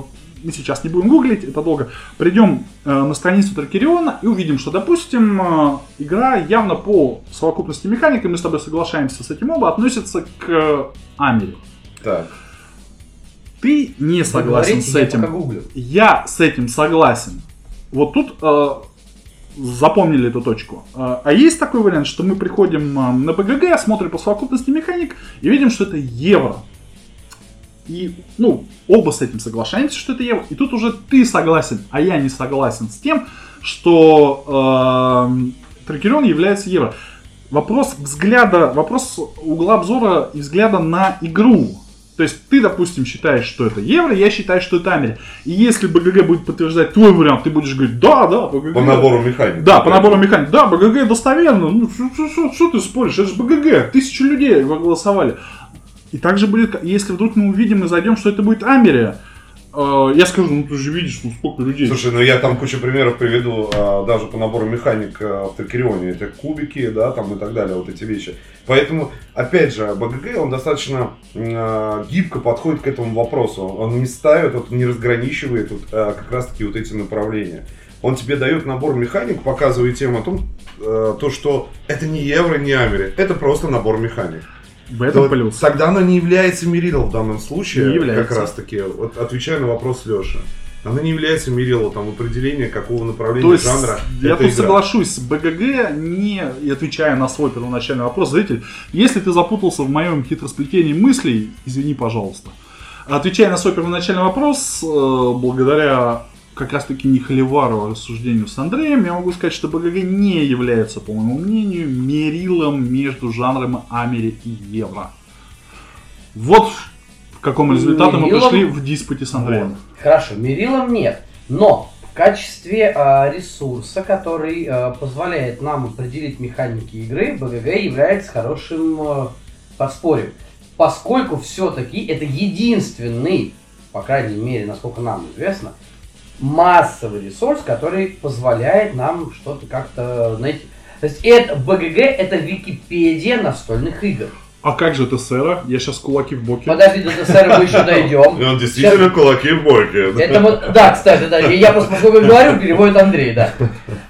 мы сейчас не будем гуглить, это долго, придем э, на страницу Тракериона и увидим, что, допустим, э, игра явно по совокупности механик, и мы с тобой соглашаемся с этим оба, относится к э, Амере. Так. Ты не согласен говорите, с я этим. пока гуглю. Я с этим согласен. Вот тут э, запомнили эту точку. Э, а есть такой вариант, что мы приходим э, на БГГ, смотрим по совокупности механик и видим, что это евро. И, ну, оба с этим соглашаемся, что это евро. И тут уже ты согласен, а я не согласен с тем, что э, Тракерион является евро. Вопрос взгляда, вопрос угла обзора и взгляда на игру. То есть ты, допустим, считаешь, что это евро, я считаю, что это Амери. И если БГГ будет подтверждать твой вариант, ты будешь говорить, да, да, БГГ. По набору механик. Да, по набору механик. Да, БГГ достоверно. Ну, что ты споришь? Это же БГГ. Тысячи людей голосовали. И также будет, если вдруг мы увидим и зайдем, что это будет Америя, я скажу, ну ты же видишь, ну сколько людей. Слушай, ну я там кучу примеров приведу, а, даже по набору механик а, в Тракерионе, это кубики, да, там и так далее, вот эти вещи. Поэтому, опять же, БГГ, он достаточно а, гибко подходит к этому вопросу. Он не ставит, вот, не разграничивает вот, а, как раз-таки вот эти направления. Он тебе дает набор механик, показывает тем о том, а, то, что это не евро, не амери, это просто набор механик. В этом То плюс. Тогда она не является мерилом в данном случае, Не является. как раз таки, вот отвечая на вопрос Леши. Она не является мерилом там определения какого направления То есть, жанра. я тут игра. соглашусь БГГ, не отвечая на свой первоначальный вопрос, зритель, если ты запутался в моем хитросплетении мыслей, извини, пожалуйста. Отвечая на свой первоначальный вопрос, э, благодаря как раз таки не Холивару, а рассуждению с Андреем, я могу сказать, что БГГ не является, по моему мнению, мерилом между жанрами Амери и Евро. Вот к какому результату мы Мерилом? пришли в диспуте с Андреем. Вот. Хорошо, мерилом нет. Но в качестве а, ресурса, который а, позволяет нам определить механики игры, БГГ является хорошим а, подспорьем. Поскольку все-таки это единственный, по крайней мере, насколько нам известно, массовый ресурс, который позволяет нам что-то как-то найти. То есть это БГГ это Википедия настольных игр. А как же ТСР? Я сейчас кулаки в боке. Подожди, до ТСР мы еще дойдем. И он действительно кулаки в боке. Это вот, да, кстати, да, я просто поскольку говорю, переводит Андрей, да.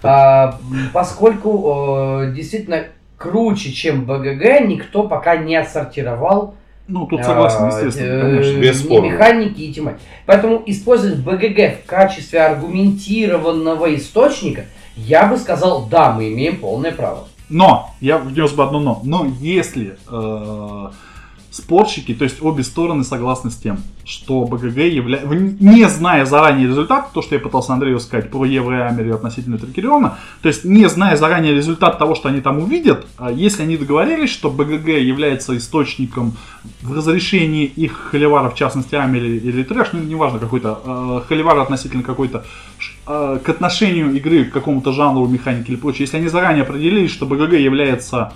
А, поскольку э, действительно круче, чем БГГ, никто пока не отсортировал Ну, тут согласен, а, естественно, э, конечно. без спора. механики и тематики. Поэтому использовать БГГ в качестве аргументированного источника, я бы сказал, да, мы имеем полное право. Но, я внес бы одно но. Но если э, спорщики, то есть обе стороны согласны с тем, что БГГ является, не зная заранее результат, то, что я пытался Андрею сказать про Евро и Америю относительно Трикериона, то есть не зная заранее результат того, что они там увидят, а если они договорились, что БГГ является источником в разрешении их холивара, в частности Амели или Трэш, ну неважно какой-то, э, холивар относительно какой-то, э, к отношению игры к какому-то жанру, механике или прочее, если они заранее определились, что БГГ является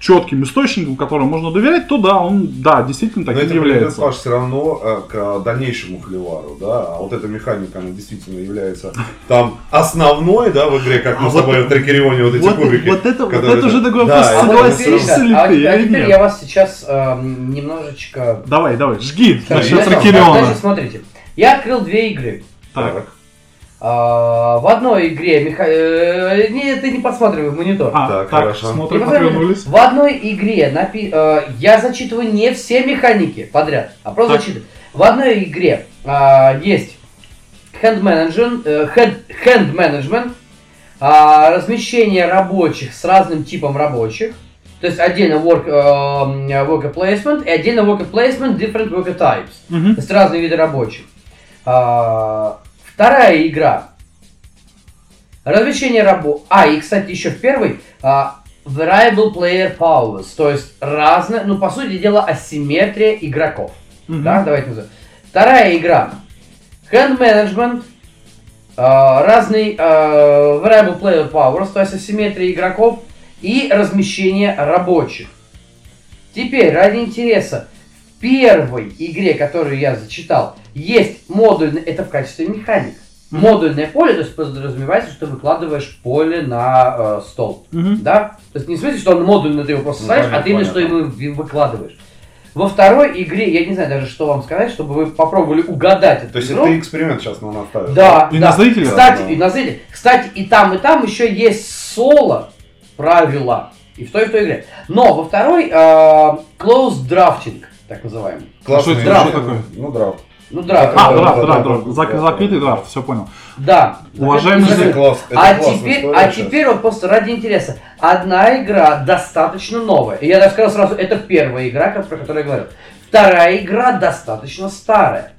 четким источником, которому можно доверять, то да, он, да, действительно Но таким это является. Паш, все равно э, к дальнейшему холивару, да, а вот эта механика, она действительно является там основной, да, в игре, как мы А с вот- тобой в Трекерионе, вот эти вот, кубики. вот это, вот это уже такой вопрос, А да, ли а, ты а или нет. я вас сейчас эм, немножечко Давай, давай, жги значит, Тракериона. Значит, смотрите, я открыл две игры. Так, Так, А, в одной игре Миха... э, не, ты не подсматривай в монитор. а, Так, так, хорошо. смотрим, повернулись. В одной игре напи- э, я зачитываю не все механики подряд, а просто Так. зачитываю. В одной игре а, есть hand management, э, hand, hand management, а, размещение рабочих с разным типом рабочих. То есть отдельно work, э, worker placement и отдельно worker placement different worker types. Мгм. То есть разные виды рабочих. А, вторая игра. Размещение рабо... А, и, кстати, еще в первой а, variable player powers. То есть разное, ну, по сути дела, асимметрия игроков. Мгм. Да, давайте назовем. Вторая игра. Hand management. а, разный а, variable player powers, то есть асимметрия игроков и размещение рабочих. Теперь, ради интереса, первой игре, которую я зачитал, есть модуль, это в качестве механик. Мгм. Модульное поле, то есть подразумевается, что ты выкладываешь поле на э, стол. Мгм. Да? То есть не в смысле, что он модульно ты его просто Ну, ставишь, а понятно, ты именно что ему вы- выкладываешь. Во второй игре, я не знаю даже, что вам сказать, чтобы вы попробовали угадать эту То есть игру. это эксперимент сейчас нам оставил. Да, И да. на зрителя? Кстати, Да. и на зрителя. Кстати, и там, и там еще есть соло правила. И в той, и в той игре. Но во второй э, close drafting, так называемый. Классный это драфт. Ну, драфт. Ну, драфт. А, драфт, драфт, драфт. Зак- да, Закрытый драфт, все понял. Да. Уважаемый Это класс- это а теперь, а теперь вот просто ради интереса. Одна игра достаточно новая. И я даже сказал сразу, это первая игра, про которую я говорил. Вторая игра достаточно старая.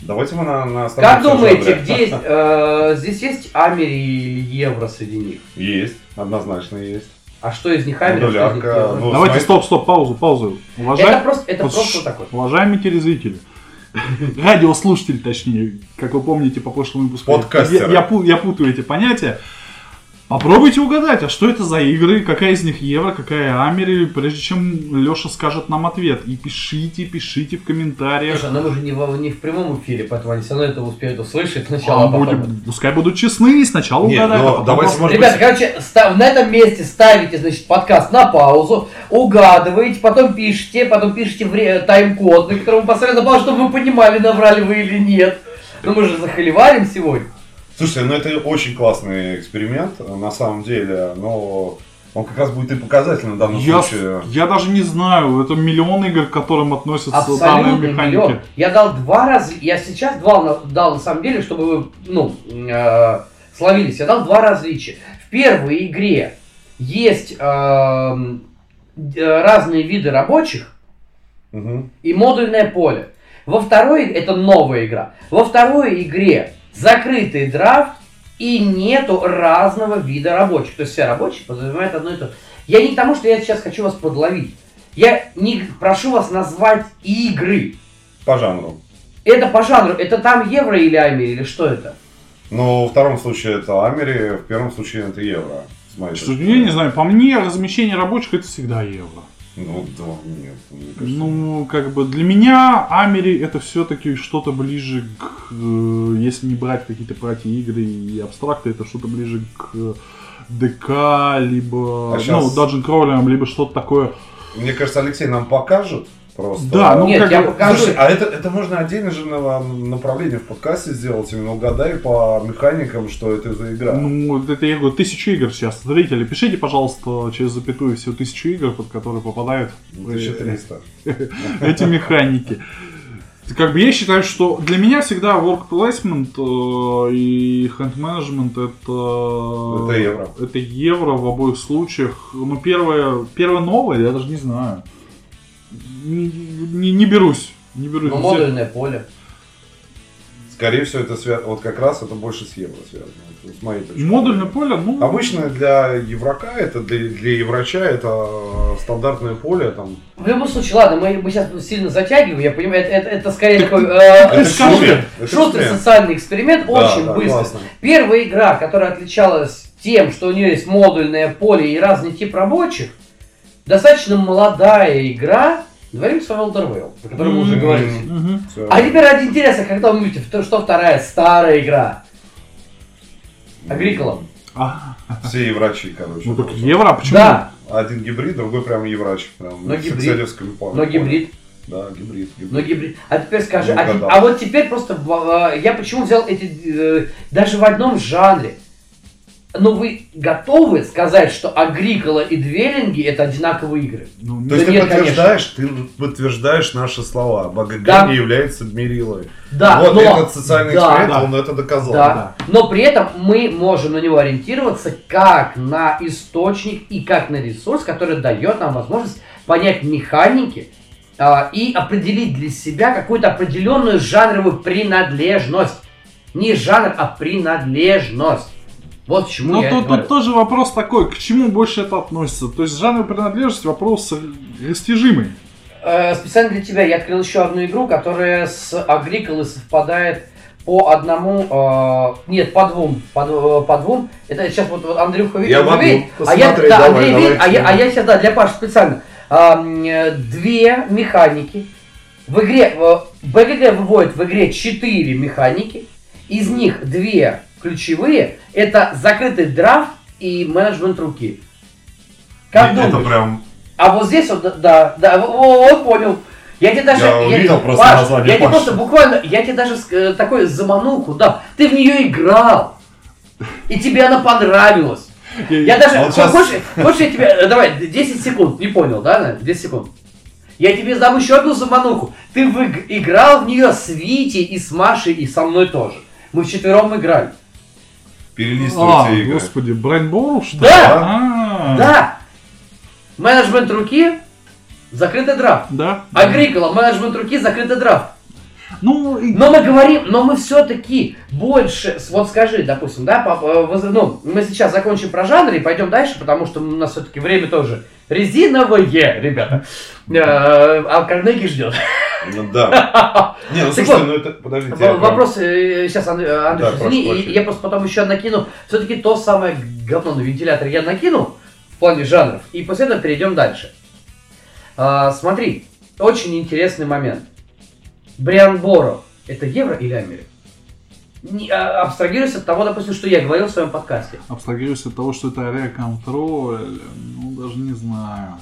Давайте мы на, на Как думаете, где есть, э, здесь есть Амери или Евро среди них? Есть, однозначно есть. А что из них Амери, что из них ну, Давайте, смотри- стоп, стоп, паузу, паузу. Это Уважаемый, просто, это Вот просто ш- вот так вот. уважаемые телезрители, радиослушатели, точнее, как вы помните по прошлому выпуску, Подкастеры. я, я я путаю эти понятия. Попробуйте угадать, а что это за игры, какая из них евро, какая амери, прежде чем Леша скажет нам ответ. И пишите, пишите в комментариях. Слушай, но мы же не в, не в прямом эфире, поэтому они все равно это успеют услышать сначала, А а потом... будем- пускай будут честны, сначала Нет, угадать, но а потом давайте, просто- может Ребята, короче, ста- на этом месте ставите, значит, подкаст на паузу, угадываете, потом пишите, потом пишите вре- тайм-код, на котором поставили на паузу, чтобы вы понимали, наврали вы или нет. Ну мы же захоливарим сегодня. Слушайте, ну это очень классный эксперимент, на самом деле, но он как раз будет и показательным в данном Я, случае. я даже не знаю, это миллион игр, к которым относятся данные Абсолютно механики. миллион. Я дал два раза, я сейчас два дал на самом деле, чтобы вы, ну, э, словились. Я дал два различия. В первой игре есть э, разные виды рабочих, Мгм. и модульное поле. Во второй, это новая игра, во второй игре закрытый драфт и нету разного вида рабочих. То есть все рабочие подразумевают одно и то же. Я не к тому, что я сейчас хочу вас подловить. Я не прошу вас назвать игры. По жанру. Это по жанру, это там евро или амери, или что это? Но во втором случае это Амери, в первом случае это евро. с моей Что, я не знаю, по мне размещение рабочих это всегда евро. Ну да, нет. кажется. Ну, как бы для меня Амери это все-таки что-то ближе к, э, если не брать какие-то пати-игры и абстракты, это что-то ближе к ДК, либо А ну, щас- Dungeon Crawler, либо что-то такое. Мне кажется, Алексей нам покажет просто. Да, ну Нет, как я бы- покажу. Слушай, а это, это можно отдельно же на- направление в подкасте сделать, именно угадай по механикам, что это за игра. Ну, вот это я говорю, тысячу игр сейчас. Зрители, пишите, пожалуйста, через запятую всего тысячу игр, под которые попадают Ну, 1300. эти механики. Как бы я считаю, что для меня всегда work placement э, и hand management это... Это евро. Это евро в обоих случаях. Ну, первое, первое новое, я даже не знаю. Не, не, не берусь. Не берусь. Ну, модульное поле. Скорее всего, это связано, вот как раз это больше с евро связано. вот С моей точки Модульное поле, ну... Обычно для еврока, это для, для еврача это стандартное поле, там, В любом случае, ладно, мы, мы сейчас сильно затягиваем, я понимаю, это, это- это скорее Так такой э, это шустрый эксперимент. социальный эксперимент, Да, очень да, быстрый. классно. Первая игра, которая отличалась тем, что у нее есть модульное поле и разный тип рабочих, достаточно молодая игра, говорим с вами Elder Whale, о которой мы уже говорили. Всё. А теперь ради интереса, когда вы видите, что- вторая старая игра? Агрикола. А, Все еврачи, короче. ну так евро, почему? Да, Один гибрид, другой прям еврач. Прям Но гибрид. но гибрид. Да, гибрид. гибрид. Но гибрид. А теперь скажи, Ну, а, а вот теперь просто э, я почему взял эти э, даже в одном жанре. Но вы готовы сказать, что Агрикола и Двелинги это одинаковые игры? Ну, То есть Да ты нет, подтверждаешь, ты подтверждаешь наши слова. БГГ Да. не является мерилой. Да, вот но, этот социальный да, эксперимент, да. он это доказал. да. но при этом мы можем на него ориентироваться как на источник и как на ресурс, который дает нам возможность понять механики а, и определить для себя какую-то определенную жанровую принадлежность. Не жанр, а принадлежность. Вот к чему Ну, я тут, тут тоже вопрос такой, к чему больше это относится? То есть жанр принадлежности вопрос растяжимый. Э, специально для тебя я открыл еще одну игру, которая с Агриколой совпадает по одному, э, нет, по двум, по, дв- по двум. Это сейчас вот, вот Андрюха ви- Я видит, а я, да, давай, Андрей давай, видит, а я, а я сейчас, да, для Паши специально. Э, две механики. В игре, в БГГ выводит в игре четыре механики. Из них две ключевые. Это закрытый драфт и менеджмент руки. Как Это думаешь? прям... А вот здесь вот, да, да, вот, вот понял. Я тебе даже, Я увидел просто Паш, название я тебе просто буквально, я тебе даже э, такой замануху дал. Ты в нее играл. И тебе она понравилась. Я даже, хочешь, хочешь я тебе, э, давай, 10 секунд, не понял, да, наверное? 10 секунд. Я тебе дам еще одну замануху. Ты в иг- играл в нее с Витей и с Машей и со мной тоже. Мы вчетвером играли. А, Перелистывайте игры. господи, Брайан Борроу, что ли? Да, А, да. Менеджмент руки, закрытый драфт. Да. Агрикола, менеджмент руки, закрытый драфт. Ну, Но мы говорим, но мы все-таки больше, вот скажи, допустим, да, папа, э, ну, мы сейчас закончим про жанры и пойдем дальше, потому что у нас все-таки время тоже резиновое, ребята. Э, А Карнеги ждет. Ну да. Не, ну вот, ну это... Подождите. Вопрос э, сейчас, Ан- Андрюш, извини, я просто потом еще накину, все-таки то самое говно на вентилятор я накину в плане жанров, и после этого перейдем дальше. А, смотри, очень интересный момент. Бриан Боро, это евро или Америка? Не, а, абстрагируясь от того, допустим, что я говорил в своем подкасте. абстрагируясь от того, что это аэро-контроль, ну, даже не знаю.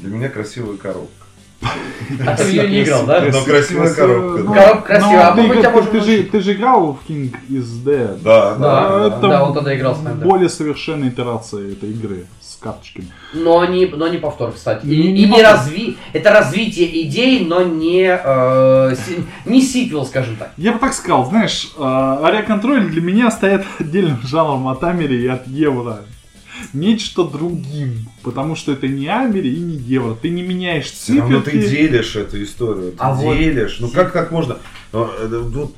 Для меня красивая коробка. А ты в нее не играл, да? Но красивая коробка, ну, Коробка красивая, а ну, мы ты, тебя ты- можем ты же, научить. ты же играл в King is Dead. Да, Да. да. Он тогда играл с нами. Более совершенная итерация этой игры с карточками. Но не, но не повтор, кстати. И, Не- и не разви... Это развитие идей, но не, э, си- не сиквел, скажем так. Я бы так сказал, знаешь, э, аэро-контроль для меня стоит отдельным жанром от Амери и от Евро. Нечто другим, потому что это не Амери и не Евро. Ты не меняешь Все равно ты циферки. делишь эту историю. Ты А вот- делишь. Ну как так можно? Ну, ну,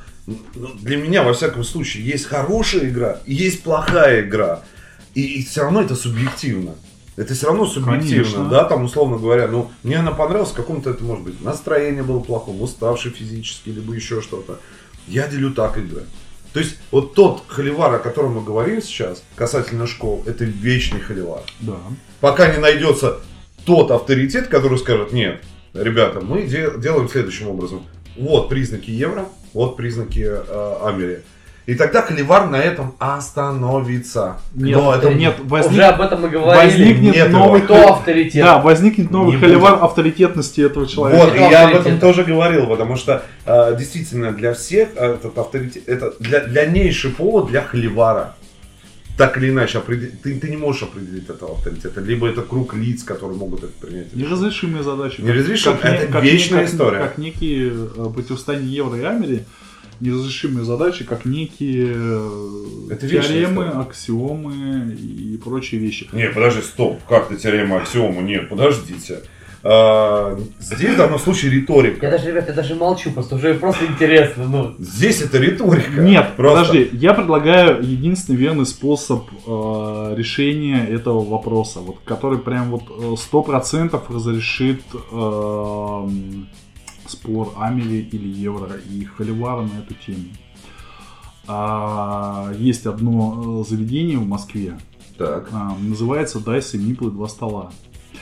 Для меня, во всяком случае, есть хорошая игра и есть плохая игра. И, все равно это субъективно. Это все равно субъективно, Конечно. да, там, условно говоря, ну, мне она понравилась, в каком-то это, может быть, настроение было плохом, уставший физически, либо еще что-то. Я делю так игры. То есть, вот тот холивар, о котором мы говорим сейчас, касательно школ, это вечный холивар Да. пока не найдется тот авторитет, который скажет, нет, ребята, мы де- делаем следующим образом. Вот признаки евро, вот признаки э, Амери. И тогда Холивар на этом остановится. Нет, Но это нет, возник- Уже об этом мы говорили. возникнет Нет его. новый Кто авторитет? Да, возникнет новый Не холивар будет. авторитетности этого человека. Вот, и я об этом тоже говорил, потому что э, действительно для всех этот авторитет, это для, дальнейший повод для Холивара. Так или иначе, определ- ты, ты не можешь определить этого авторитета. Либо это круг лиц, которые могут это принять. Неразрешимые задачи. Неразрешимые, Как это как вечная как- история. Как некие э, противостояния Евро и Амери, неразрешимые задачи, как некие э, Это теоремы, история. аксиомы и прочие вещи. Не, подожди, стоп, как ты теорема аксиому? Нет, подождите. А, здесь в данном случае Я риторика. даже, ребят, я даже молчу, просто уже просто интересно, ну. Здесь это риторика. Нет, Просто. подожди, я предлагаю единственный верный способ э, решения этого вопроса, вот, который прям вот э, сто процентов разрешит э, спор Амели или Евро и Холивара на эту тему. А, есть одно э, заведение в Москве, Так, а, называется Дайс и Миплы два стола.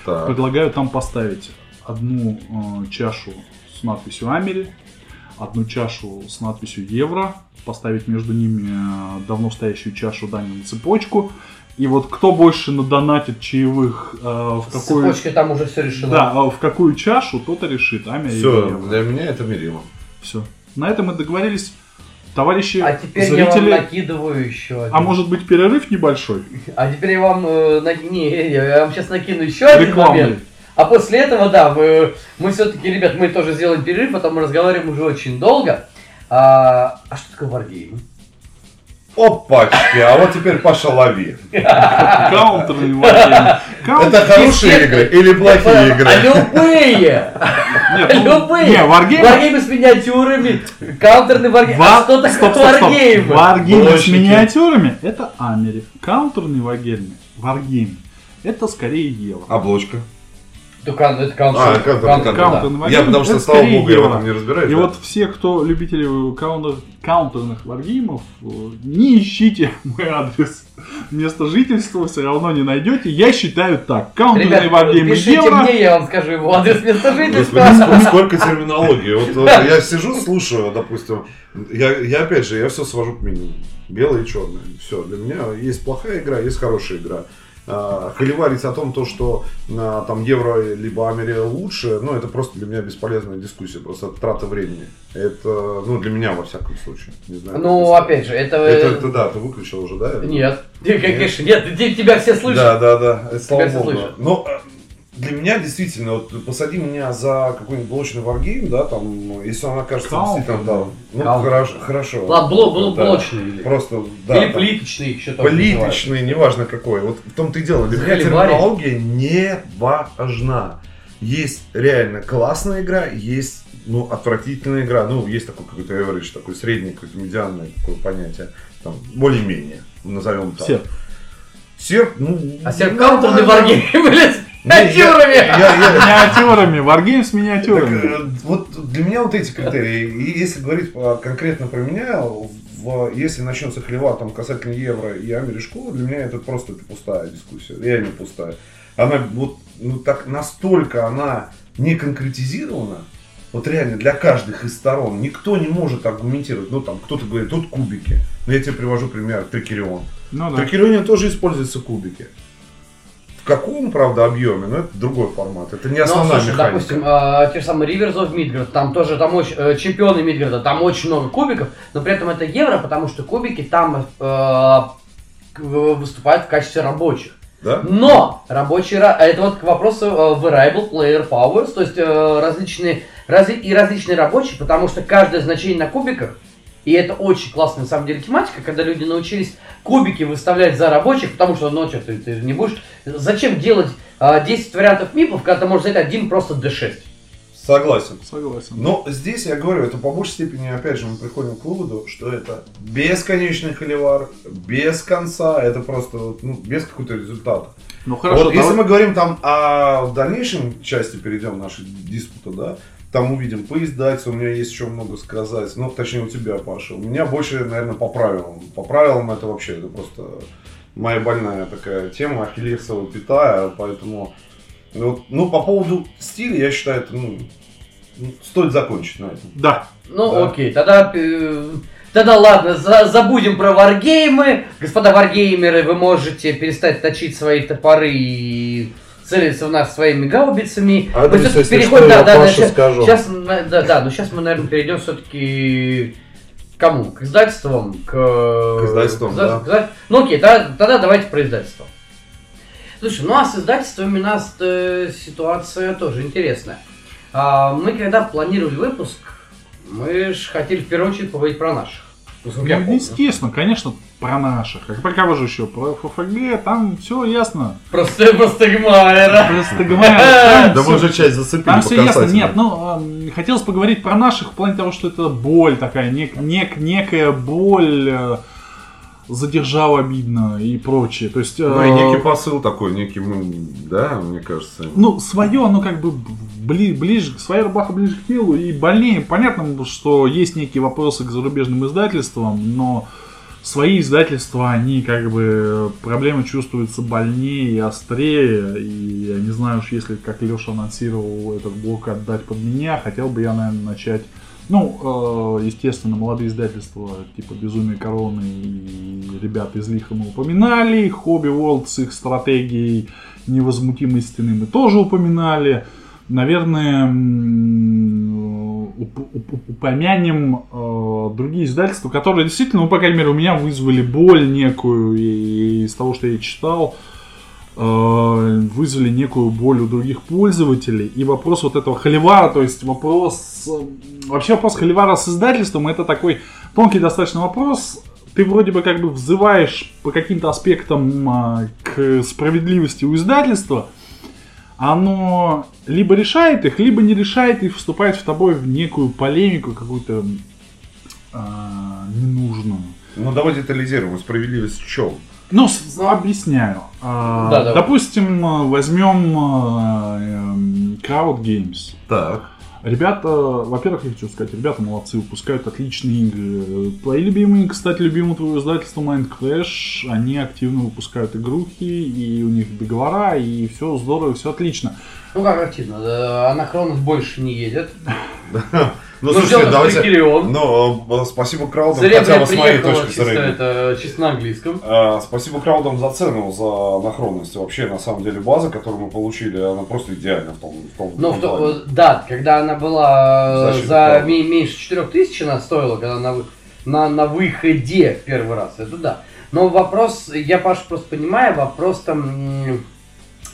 так. Предлагаю там поставить одну э, чашу с надписью Амери, одну чашу с надписью Евро, поставить между ними э, давно стоящую чашу Дани на цепочку. И вот кто больше надонатит чаевых э, в какую... цепочкой там уже все решено. Да, а в какую чашу, тот и решит, или Все, для меня это мерило. Все. На этом мы договорились. Товарищи А теперь я зрители, вам накидываю еще один. а может быть перерыв небольшой? А теперь я вам, э, на- не, я вам сейчас накину еще один Рекламный. момент. А после этого, да, мы, мы все-таки, ребят, мы тоже сделаем перерыв, потом мы разговариваем уже очень долго. А, а что такое варгейм? Опачки, а вот теперь Паша лови. Каунтерный вариант. Это хорошие игры или плохие А игры? любые! Нет, ну, Любые! Не, варгейм Варгеймы с миниатюрами, каунтерный варгейм. А что такое стоп, стоп, стоп. варгейм? Варгейм с миниатюрами это Амери. Каунтерный варгейм, варгейм это скорее евро. Обложка. Только это каунтер. А, каунтер. да. Варгейм Я потому что, слава богу, я в этом не разбираюсь. И да. вот все, кто любители каунтер, каунтерных варгеймов, э, не ищите мой адрес. Место жительства все равно не найдете. Я считаю так. Каунтерные Ребят, варгеймы пишите евро. мне, я вам скажу его адрес места жительства. ск- сколько терминологии. Вот, вот я сижу, слушаю, допустим, я, я опять же, я все свожу к минимуму. Белое и черное. Все, для меня есть плохая игра, есть хорошая игра. А, Холиварить о том, то, что а, там евро либо Амери лучше, ну, это просто для меня бесполезная дискуссия, просто трата времени. Это, ну, для меня, во всяком случае. Не знаю, Ну, опять же, это... это, это да, ты выключил уже, да? Нет. Ты, Конечно, нет, тебя все слышат. Да, да, да. Слава богу. слышат. Для меня действительно, вот посади меня за какой-нибудь блочный варгейм, да, там, если он окажется Каунтер. действительно, да, ну хорошо, хорошо. Ладно, бло, бло, Да. блочный. или- Просто, да. Или там, плиточный, еще там называют. Плиточный, неважно какой. Вот в том-то и дело. Для меня терминология не важна. Есть реально классная игра, есть ну, отвратительная игра. Ну, есть такой какой-то average, такой средний, какой-то медианное такое понятие. Там, более-менее, назовем так. Серп. Серп, ну... А все нормально. каунтерный варгейм, блядь, миниатюрами. Миниатюрами. Варгейм с миниатюрами. э, вот для меня вот эти критерии. И если говорить конкретно про меня, если начнется хлева там касательно евро и Амери школы, для меня это просто пустая дискуссия, реально пустая. Она вот ну, так настолько она не конкретизирована, вот реально для каждых из сторон никто не может аргументировать. Ну там кто-то говорит, тут кубики. Но я тебе привожу пример Трикерион. Ну В да. Трикерионе тоже используются кубики. В каком, правда, объеме, но это другой формат. Это не Ну, основная слушай, механика. допустим, а, те же самые Rivers of Midgard, там тоже там очень, э, чемпионы Мидгарда, там очень много кубиков, но при этом это евро, потому что кубики там э, выступают в качестве рабочих. Да? Но рабочие, ра- это вот к вопросу э, variable player powers, то есть э, различные разли- и различные рабочие, потому что каждое значение на кубиках, и это очень классная на самом деле тематика, когда люди научились кубики выставлять за рабочих, потому что, ну, что ты, ты не будешь... Зачем делать э, 10 вариантов мипов, когда ты можешь взять один просто D6? Согласен. Согласен. Но здесь я говорю, это по большей степени, опять же, мы приходим к выводу, что это бесконечный холивар, без конца, это просто, ну, без какого-то результата. Ну хорошо, вот если давай- мы говорим там о дальнейшем части, перейдем нашей диспута, да, там увидим по издательству, у меня есть еще много сказать, ну, точнее, у тебя, Паша. У меня больше, наверное, по правилам. По правилам это вообще, это просто моя больная такая тема, ахиллесова пята, поэтому, ну, вот, ну, по поводу стиля, я считаю, это, ну, ну, стоит закончить на этом. Да. Ну, Да. окей, тогда... э, Тогда ладно, за- забудем про варгеймы. Господа варгеймеры, вы можете перестать точить свои топоры и целиться в нас своими гаубицами. Мы Адрес, всё-таки если переходим, что, да, я да, да, щас- скажу. Сейчас, да, да, ну сейчас мы, наверное, перейдем все-таки кому? К издательствам? К, К издательствам, к да. к изда- Ну окей, тогда, тогда давайте про издательство. Слушай, ну а с издательствами у нас э, ситуация тоже интересная. А, мы когда планировали выпуск, мы же хотели в первую очередь поговорить про наших. Ну, естественно, конечно, про наших. Как про же еще? Про ФФГ, там все ясно. Просто, просто Гмайера. Просто Да мы уже часть зацепили Там все ясно. Нет, ну, эм, хотелось поговорить про наших в плане того, что это боль такая, нек- нек- некая боль, э, задержал обидно и прочее. То есть, Ну и э, некий посыл такой, некий, м, да, мне кажется. ну, свое, оно как бы бли- ближе, своя рубаха ближе к телу и больнее. Понятно, что есть некие вопросы к зарубежным издательствам, но свои издательства, они как бы проблемы чувствуются больнее и острее. И я не знаю уж, если, как Леша анонсировал, этот блок отдать под меня, хотел бы я, наверное, начать ну, э, естественно, молодые издательства, типа Безумие Короны и ребята из Лиха мы упоминали, Хобби World с их стратегией невозмутимой стены мы тоже упоминали. Наверное, упомянем э, другие издательства, которые действительно, ну, по крайней мере, у меня вызвали боль некую и из того, что я читал, э, вызвали некую боль у других пользователей. И вопрос вот этого холивара, то есть вопрос... э, Вообще вопрос холивара с издательством, это такой тонкий достаточно вопрос. Ты вроде бы как бы взываешь по каким-то аспектам а, к справедливости у издательства, оно либо решает их, либо не решает и вступает в тобой в некую полемику какую-то а, ненужную. Ну давай детализируем, справедливость в чем? Ну, с- объясняю. А, Да, давай. допустим, э, возьмем э, эм, Crowd Games. Так. Ребята, во-первых, я хочу сказать, ребята молодцы, выпускают отличные игры. Твои любимые, кстати, любимое твое издательство Mind Crash, они активно выпускают игрухи, и у них договора, и все здорово, все отлично. Ну как активно, Анахронов больше не едет. Ну, Ну, слушайте, давайте... Трикерион. Ну, э, спасибо краудам, Зря хотя бы с моей точки чисто, зрения. это чисто на английском. А, Спасибо краудам за цену, за анахронность. Вообще, на самом деле, база, которую мы получили, она просто идеальна в том, в том, в Ну, том в то- плане. да, когда она была э, Защита за ме- меньше 4000 она стоила, когда на, вы- на, на выходе в первый раз, это да. Но вопрос, я, Паш, просто понимаю, вопрос там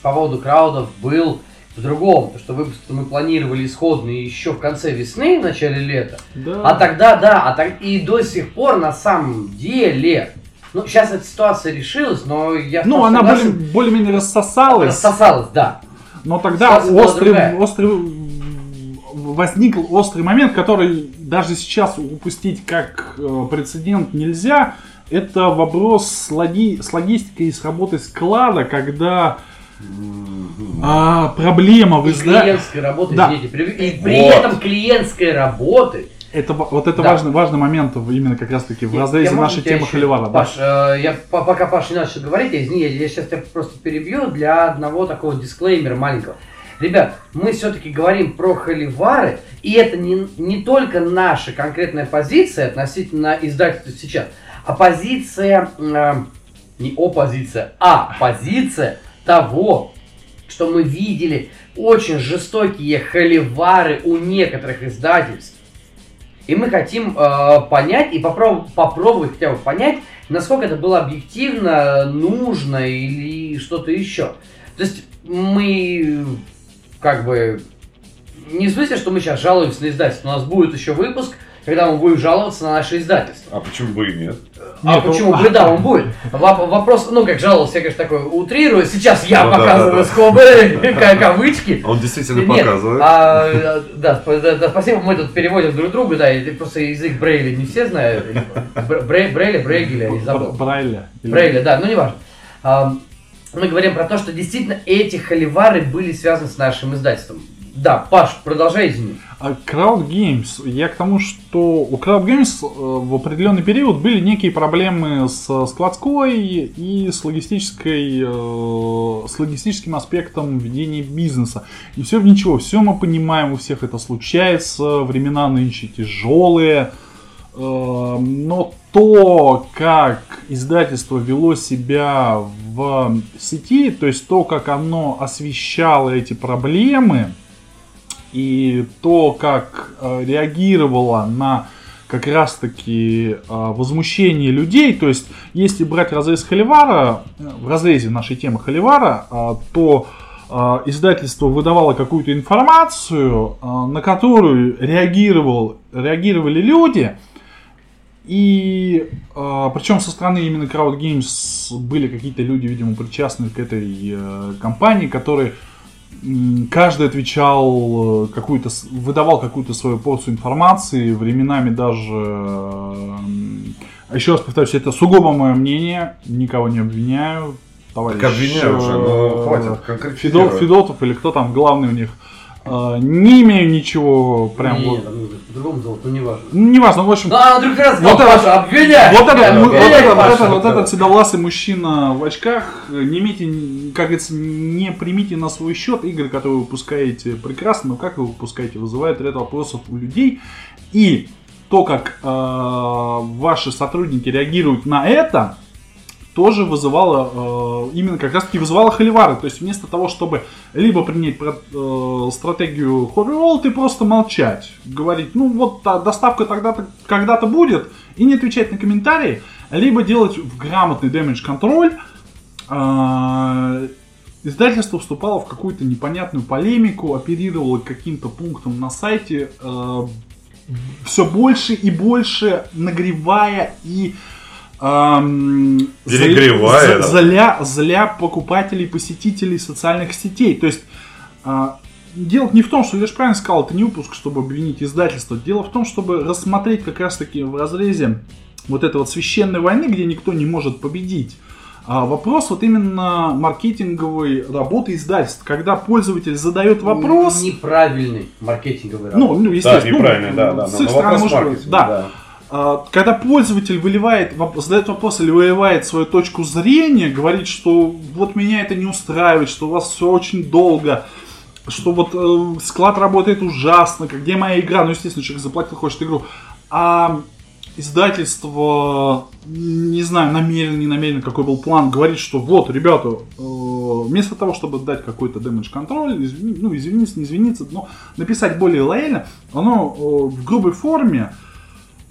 по поводу краудов был в другом, потому что выпуск мы планировали исходный еще в конце весны, в начале лета. Да. А тогда, да, а так и до сих пор на самом деле, ну, сейчас эта ситуация решилась, но я ну, она согласен, более- более-менее рассосалась, рассосалась, да. но тогда Ситуация острый, острый, возник острый момент, который даже сейчас упустить как э, прецедент нельзя. Это вопрос с, логи- с логистикой и с работой склада, когда. А, проблема в И изда- клиентской работы, Да. извините, при, и при Вот. этом клиентской работы. Это, во- вот это Да. важный, важный момент именно как раз таки в Я- разрезе я нашей темы еще- Холивара. да. Паш, э, я по- пока Паша не начал говорить, я, извини, я, я сейчас тебя просто перебью для одного такого дисклеймера маленького. Ребят, мы все-таки говорим про холивары, и это не, не только наша конкретная позиция относительно издательства сейчас, а позиция, э, не оппозиция, а позиция того, что мы видели очень жестокие холивары у некоторых издательств. И мы хотим э, понять и попроб- попробовать хотя бы понять, насколько это было объективно, нужно или что-то еще. То есть мы как бы не в смысле, что мы сейчас жалуемся на издательство. У нас будет еще выпуск, когда мы будем жаловаться на наше издательство. А почему бы и нет? А Нет, почему ну- бы да, он будет? Воп- Вопрос, ну как жаловался, я, конечно, такой утрирую. Сейчас я Ну показываю да, да. скобы, ка- кавычки. Он действительно Нет, показывает. а, э, да, сп- да, да, спасибо, мы тут переводим друг другу, да, и просто язык Брейля не все знают. Бр- Брей- Брейля, Брейгеля, не забыл. Бр- Брайля. Или- Брейля, да, ну не важно. А, Мы говорим про то, что действительно эти холивары были связаны с нашим издательством. Да, Паш, продолжай, извини. А Crowd Games, я к тому, что у Crowd Games э, в определенный период были некие проблемы с складской и с логистической, э, с логистическим аспектом ведения бизнеса. И все в ничего, все мы понимаем, у всех это случается, времена нынче тяжелые. Э, Но то, как издательство вело себя в сети, то есть то, как оно освещало эти проблемы, и то, как э, реагировала на как раз-таки э, возмущение людей, то есть если брать разрез Холивара, э, в разрезе нашей темы Холивара, то издательство выдавало какую-то информацию, на которую реагировал, реагировали люди, и э, причем со стороны именно Crowd Games были какие-то люди, видимо, причастны к этой э, компании, которые каждый отвечал э, какую-то, выдавал какую-то свою порцию информации, временами даже, еще раз повторюсь, это сугубо мое мнение, никого не обвиняю, товарищ. Так обвиняю уже, но э, хватит Федот. Федотов или кто там главный у них. Э, не имею ничего прям Не, вот. по-другому зовут, ну не важно. Ну, неважно, в общем. Ну, а вдруг раз Вот сказал, это- Паша, обвиняй! Вот этот, Обвиняй, вот этот, вот этот, вот этот седовласый мужчина в очках, не имейте, как говорится, не примите на свой счет игры, которые вы выпускаете прекрасно, но как вы выпускаете, вызывает ряд вопросов у людей. И то, как э, ваши сотрудники реагируют на это, тоже вызывало, э, именно как раз таки вызывало холивары. То есть вместо того, чтобы либо принять э, стратегию хоррор ты просто молчать. Говорить, ну вот та доставка тогда-то, когда-то будет, и не отвечать на комментарии, либо делать в грамотный damage контроль. э, Издательство вступало в какую-то непонятную полемику, оперировало каким-то пунктом на сайте, все больше и больше нагревая и эм, Перегревая, за- да. зля, зля покупателей, посетителей социальных сетей. То есть а, дело не в том, что я же правильно сказал, это не выпуск, чтобы обвинить издательство. Дело в том, чтобы рассмотреть как раз таки в разрезе вот этой вот священной войны, где никто не может победить. А вопрос вот именно маркетинговой работы издательств, когда пользователь задает вопрос, Неправильный маркетинговый ну, работа. ну Да, естественно, неправильно, ну, да, да. с их стороны может быть, маркетинга, да. А, Когда пользователь выливает, задает вопрос или выливает свою точку зрения, говорит, что вот меня это не устраивает, что у вас все очень долго, что вот э, склад работает ужасно, где моя игра, ну естественно человек заплатил, хочет игру, а издательство, не знаю, намеренно, не намеренно, какой был план, говорит, что вот, ребята, э, вместо того, чтобы дать какой-то damage контроль, извини- ну, извиниться, не извиниться, но написать более лояльно, оно э, в грубой форме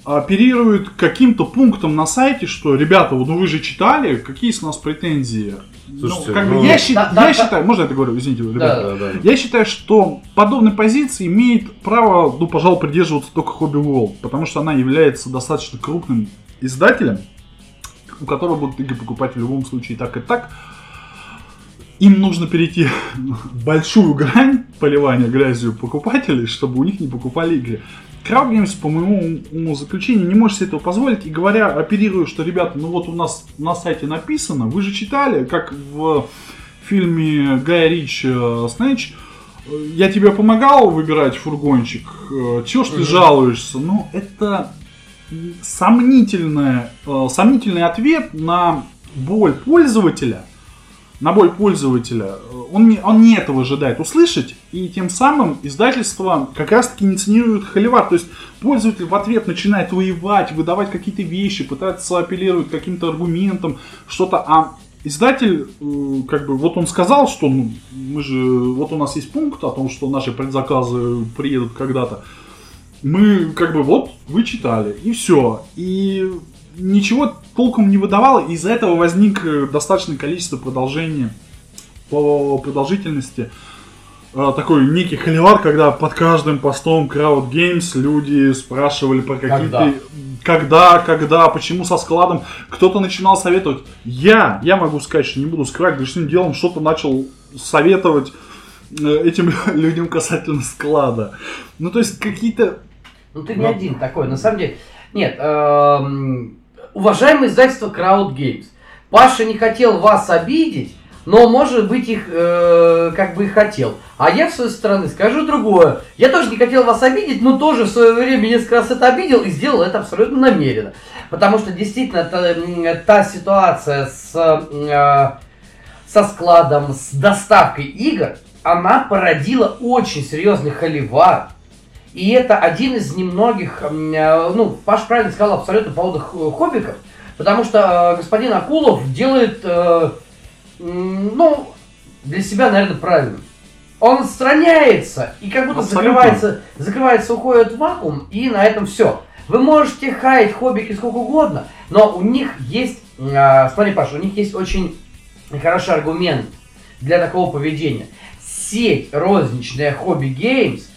оперирует каким-то пунктом на сайте, что, ребята, вот ну вы же читали, какие с нас претензии? Слушайте, ну, как бы ну- я, счит- Да, я да, да. считаю, можно я это говорю, извините, ребята, Да, Да, да. я считаю, что подобной позиции имеет право, ну, пожалуй, придерживаться только Hobby World, потому что она является достаточно крупным издателем, у которого будут игры покупать в любом случае и так и так. Им нужно перейти большую грань поливания грязью покупателей, чтобы у них не покупали игры. Games, по моему уму заключению, не может себе этого позволить. И говоря, оперирую, что, ребята, ну вот у нас на сайте написано, вы же читали, как в фильме Гая Рич Снэч, я тебе помогал выбирать фургончик, э, чего ж ты Мгм. жалуешься? Ну, это сомнительное, э, сомнительный ответ на боль пользователя, на боль пользователя. Э, Он не, он не этого ожидает услышать, и тем самым издательство как раз-таки инициирует холивар. То есть пользователь в ответ начинает воевать, выдавать какие-то вещи, пытается апеллировать каким-то аргументам, что-то, а издатель, э, как бы, вот он сказал, что ну, мы же, вот у нас есть пункт о том, что наши предзаказы приедут когда-то. Мы, как бы, вот, вы читали, и все. И ничего толком не выдавало, и из-за этого возник э, достаточное количество продолжений по продолжительности. Э, Такой некий холивар, когда под каждым постом Crowd Games люди спрашивали про какие-то... Когда? Когда, когда, почему со складом. Кто-то начинал советовать. Я, я могу сказать, что не буду скрывать, грешным делом что-то начал советовать э, этим людям касательно склада. Ну, то есть какие-то Ну ты не один такой, на самом деле. Нет, эм, уважаемое издательство Crowd Games. Паша не хотел вас обидеть, но, может быть, их э, как бы и хотел. А я, с своей стороны, скажу другое. Я тоже не хотел вас обидеть, но тоже в свое время несколько раз это обидел и сделал это абсолютно намеренно. Потому что действительно та, та ситуация с, э, со складом, с доставкой игр, она породила очень серьезный холивар. И это один из немногих, э, ну, Паш правильно сказал абсолютно по поводу хоббиков, потому что э, господин Акулов делает, э, ну, для себя, наверное, правильно. Он отстраняется и как будто Абсолютно. закрывается, закрывается, уходит в вакуум, и на этом все. Вы можете хаять хоббики сколько угодно, но у них есть, смотри, Паша, у них есть очень хороший аргумент для такого поведения. Сеть розничная Games, а,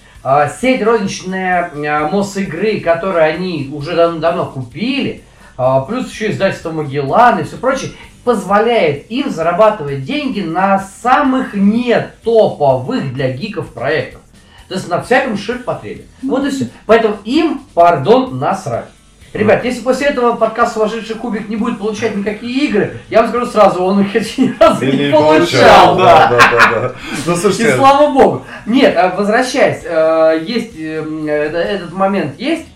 сеть розничная а, МОС игры, которые они уже дав- давно купили, а, плюс еще издательство Магеллан и все прочее, позволяет им зарабатывать деньги на самых не топовых для гиков проектах. То есть на всяком ширпотребе. Вот и все. Поэтому им, пардон, насрать. Ребят, если после этого подкаст «Сумасшедший кубик» не будет получать никакие игры, я вам скажу сразу, он их ни разу не не получал. Да, да, да, да. Ну, И слава богу. Нет, а, возвращаясь, э, есть э, это- этот момент есть.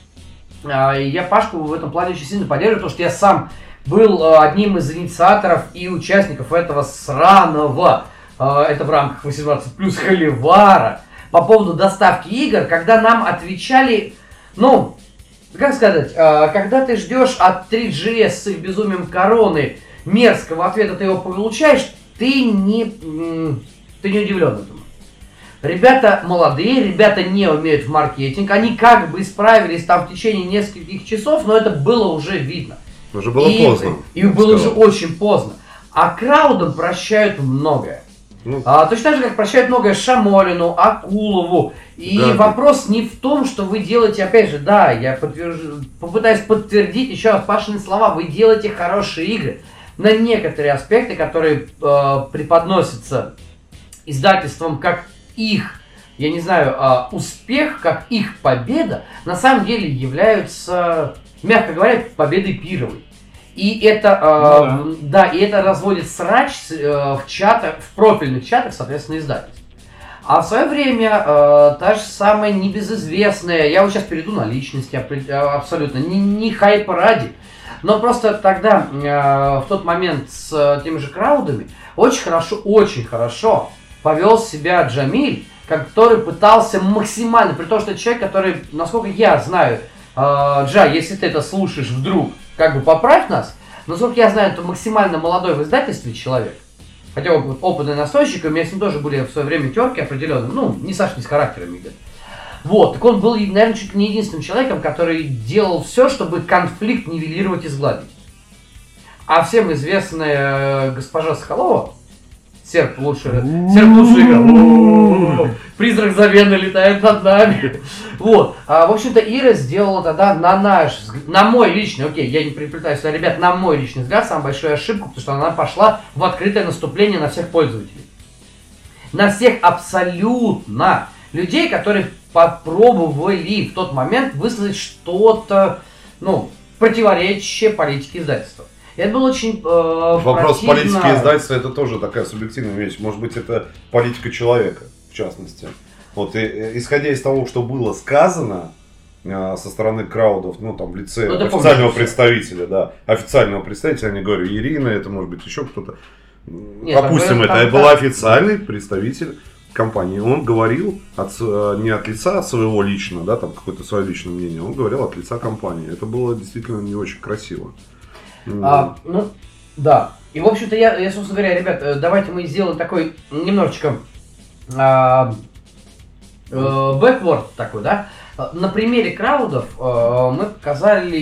А, я Пашку в этом плане очень сильно поддерживаю, потому что я сам был э, одним из инициаторов и участников этого сраного, э, это в рамках 18 плюс холивара, по поводу доставки игр, когда нам отвечали, ну, как сказать, э, когда ты ждешь от 3GS с их безумием короны мерзкого ответа, ты его получаешь, ты не, ты не удивлен этому. Ребята молодые, ребята не умеют в маркетинг, они как бы справились там в течение нескольких часов, но это было уже видно. уже было и, поздно. И было уже сказал. очень поздно. А краудам прощают многое. Ну, А, точно так же, как прощают многое Шамолину, Акулову. И Да. вопрос не в том, что вы делаете, опять же, да, я подтвержу- попытаюсь подтвердить еще раз Пашины слова, вы делаете хорошие игры. На некоторые аспекты, которые э, преподносятся издательством как их, я не знаю, а, успех, как их победа, на самом деле являются, мягко говоря, победой пировой. И это, э, Ну да. и это разводит срач э, в чатах, в профильных чатах, соответственно, издательств. А в свое время э, та же самая небезызвестная, я вот сейчас перейду на личности э, абсолютно, не, не хайпа ради, но просто тогда, э, в тот момент с э, теми же краудами, очень хорошо, очень хорошо повел себя Джамиль, который пытался максимально, при том, что человек, который, насколько я знаю, э, Джа, если ты это слушаешь вдруг, как бы поправь нас, но насколько я знаю, это максимально молодой в издательстве человек, хотя опыт- опытный настойщик, и у меня с ним тоже были в свое время терки определенные, ну, не Саша, не с характерами где Вот, так он был, наверное, чуть ли не единственным человеком, который делал все, чтобы конфликт нивелировать и сгладить. А всем известная э, госпожа Соколова, серп лучше, серп лучше призрак Завены летает над нами. Вот, а, в общем-то, Ира сделала тогда, на наш, на мой личный, окей, я не приплетаю сюда, ребят, на мой личный взгляд, самую большую ошибку, потому что она пошла в открытое наступление на всех пользователей. На всех абсолютно людей, которые попробовали в тот момент высказать что-то, ну, противоречащее политике издательства. Это было очень э, Вопрос противно. политики издательства это тоже такая субъективная вещь. Может быть, это политика человека, в частности. Вот и, э, исходя из того, что было сказано э, со стороны краудов, ну там в лице Ну, официального помнишь. представителя, да, официального представителя, я не говорю Ирина, это может быть еще кто-то. Нет, Допустим, это там, был официальный представитель компании. Он говорил от, э, не от лица своего лично, да, там какое-то свое личное мнение, он говорил от лица компании. Это было действительно не очень красиво. А, ну, да. И, в общем-то, я, я, собственно говоря, ребят, э, давайте мы сделаем такой немножечко а, э, бэкворд такой, да. На примере краудов э, мы показали,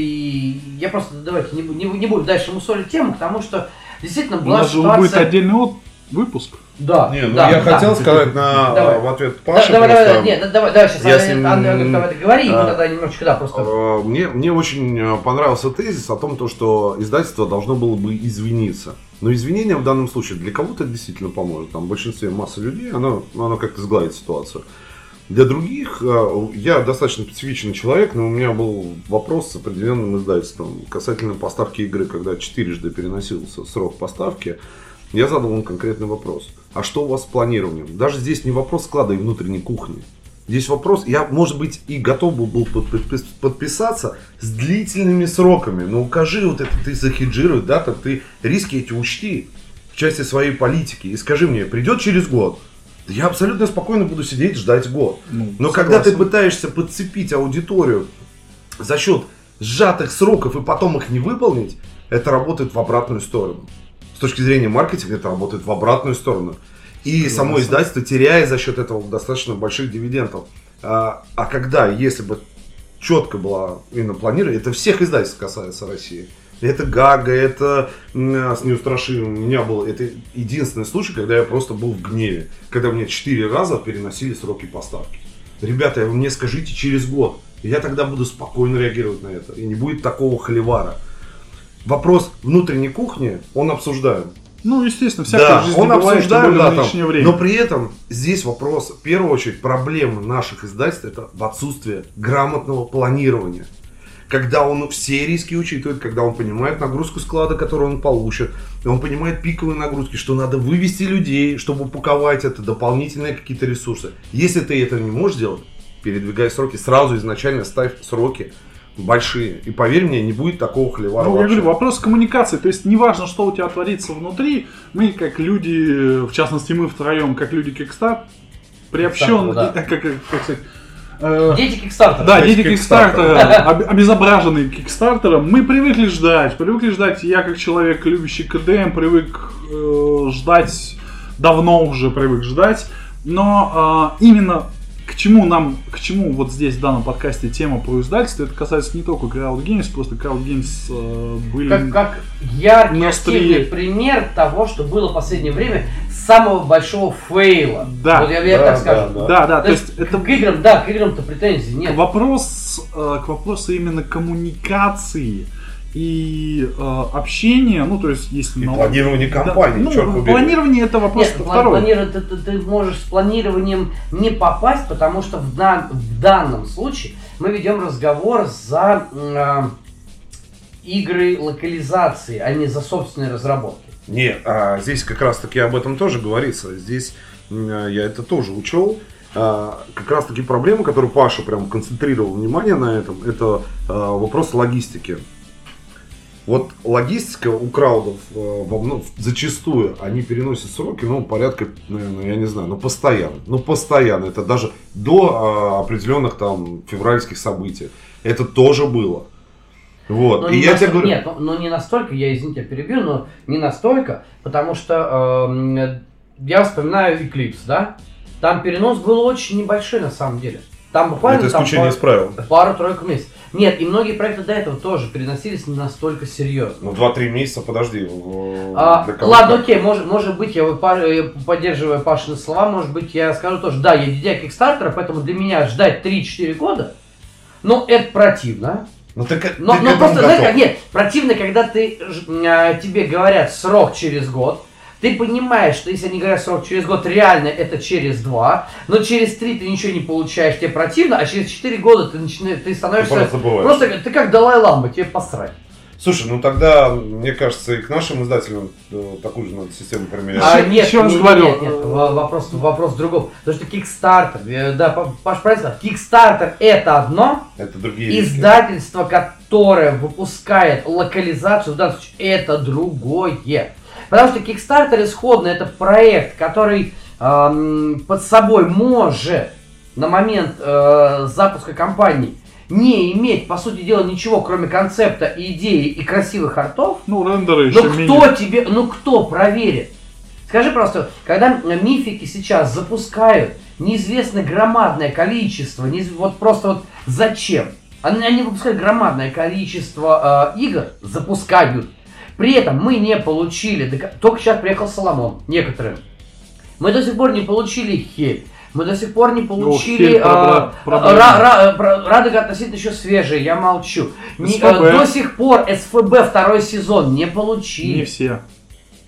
я просто, давайте, не, не, не буду дальше мусолить тему, потому что действительно У была нас же ситуация... будет отдельный от- выпуск. Да, Не, ну да, я да. хотел сказать на, Давай. в ответ Да, Паше. давай, давай, просто, давай, нет, да, давай, давай, сейчас Я с ним, Андрей, Андрей, давай договори, и мы а, тогда немножечко, да, просто... Э, Мне, мне очень э, понравился тезис о том, то, что издательство должно было бы извиниться. Но извинение в данном случае для кого-то действительно поможет. Там в большинстве массы людей оно, оно как-то сгладит ситуацию. Для других, э, я достаточно специфичный человек, но у меня был вопрос с определенным издательством касательно поставки игры, когда четырежды переносился срок поставки. Я задал им конкретный вопрос. А что у вас с планированием? Даже здесь не вопрос склада и внутренней кухни. Здесь вопрос, я, может быть, и готов был, был под- подпис- подписаться с длительными сроками, но укажи вот это, ты захеджируй, да, там ты риски эти учти в части своей политики и скажи мне, придет через год, я абсолютно спокойно буду сидеть ждать год. Ну, Но когда ты согласен. пытаешься подцепить аудиторию за счет сжатых сроков и потом их не выполнить, это работает в обратную сторону. С точки зрения маркетинга это работает в обратную сторону. И Согласен. само издательство теряет за счет этого достаточно больших дивидендов. А, а когда, если бы четко было именно планирование, это всех издательств касается России. Это Гага, это м, с неустрашимым. У меня был это единственный случай, когда я просто был в гневе. Когда мне четыре раза переносили сроки поставки. Ребята, вы мне скажите через год. Я тогда буду спокойно реагировать на это. И не будет такого холивара. Вопрос внутренней кухни, он обсуждаем. Ну, естественно, всякое Да, в жизни он бывает, обсуждаем, да, в там, время. но при этом здесь вопрос, в первую очередь, проблема наших издательств это в отсутствии грамотного планирования. Когда он все риски учитывает, когда он понимает нагрузку склада, которую он получит, он понимает пиковые нагрузки, что надо вывести людей, чтобы упаковать это, дополнительные какие-то ресурсы. Если ты это не можешь делать, передвигай сроки, сразу изначально ставь сроки большие. И поверь мне, не будет такого хлевара Ну, я говорю, вопрос коммуникации. То есть, неважно, что у тебя творится внутри, мы, как люди, в частности, мы втроем, как люди Кикстарт, приобщен, Да. как, как, как сказать, э, Дети Кикстартера. да, дети Кикстартера. Об- обезображенные Кикстартером, мы привыкли ждать, привыкли ждать, я как человек, любящий КДМ, привык э, ждать, давно уже привык ждать, но э, именно к чему нам, к чему вот здесь в данном подкасте тема про издательство, это касается не только Crowd Games, просто Crowd Games э, были... Как, как яркий, На острие. активный пример того, что было в последнее время самого большого фейла. Да. Вот я, я Да, так скажу. да, Да, да, То, есть, это к играм, да, к играм-то претензий нет. Вопрос, э, к вопросу именно коммуникации и э, общения, ну то есть если И на- планирование Да, компании, ну, черт побери. планирование это вопрос Нет, план- второй. планировать ты, ты- ты можешь с планированием не попасть, потому что в, дан- в данном случае мы ведем разговор за а, игры локализации, а не за собственные разработки. Нет, а здесь как раз таки об этом тоже говорится. Здесь м, я это тоже учел. А, как раз таки проблема, которую Паша прям концентрировал внимание на этом, это а, вопрос логистики. Вот логистика у краудов э, мно- зачастую они переносят сроки, ну, порядка, наверное, я не знаю, ну, постоянно. Ну, постоянно. Это даже до а, определенных там февральских событий. Это тоже было. Вот. Но И не я настолько- тебе говорю... Нет, но, но не настолько, я извините, я перебью, но не настолько, потому что эм, я вспоминаю Eclipse, да? Там перенос был очень небольшой на самом деле. Там буквально Это там исключение из пар- правил. пару-тройку месяцев. Нет, и многие проекты до этого тоже переносились не настолько серьезно. Ну, 2-3 месяца, подожди. А, ладно, окей, может, может быть, я э, поддерживая Пашины слова, может быть, я скажу тоже, да, я дитя Кикстартера, поэтому для меня ждать 3-4 года, ну, это противно. Ну, ты, Но, ты но просто, знаешь, готов. как, нет, противно, когда ты, а, тебе говорят срок через год, ты понимаешь, что если они говорят срок через год, реально это через два, но через три ты ничего не получаешь, тебе противно, а через четыре года ты, начинаешь, ты Ты становишься... просто забываешь. Просто ты как Далай-Лама, тебе посрать. Слушай, ну тогда, мне кажется, и к нашим издателям э, такую же надо систему применять. А, нет, еще раз говорю, нет, нет, во- вопрос, вопрос в другом. Потому что Kickstarter, э, да, Па- Паш правильно сказал, Kickstarter это одно, Это другие риски. издательство, которое выпускает локализацию, в данном случае, это другое. Потому что Kickstarter исходно это проект, который эм, под собой может на момент э, запуска компании не иметь, по сути дела, ничего, кроме концепта, идеи и красивых артов, Ну, рендеры еще кто менее. тебе, ну кто проверит? Скажи просто, когда э, мифики сейчас запускают неизвестно громадное количество, неиз- вот просто вот зачем? Они, они выпускают громадное количество э, игр, запускают. При этом мы не получили, только сейчас приехал Соломон, некоторые. Мы до сих пор не получили хель. Мы до сих пор не получили... Про- а, ра- ра- Радуга относительно еще свежая, я молчу. Не- э, до сих пор СФБ второй сезон не получили. Не все.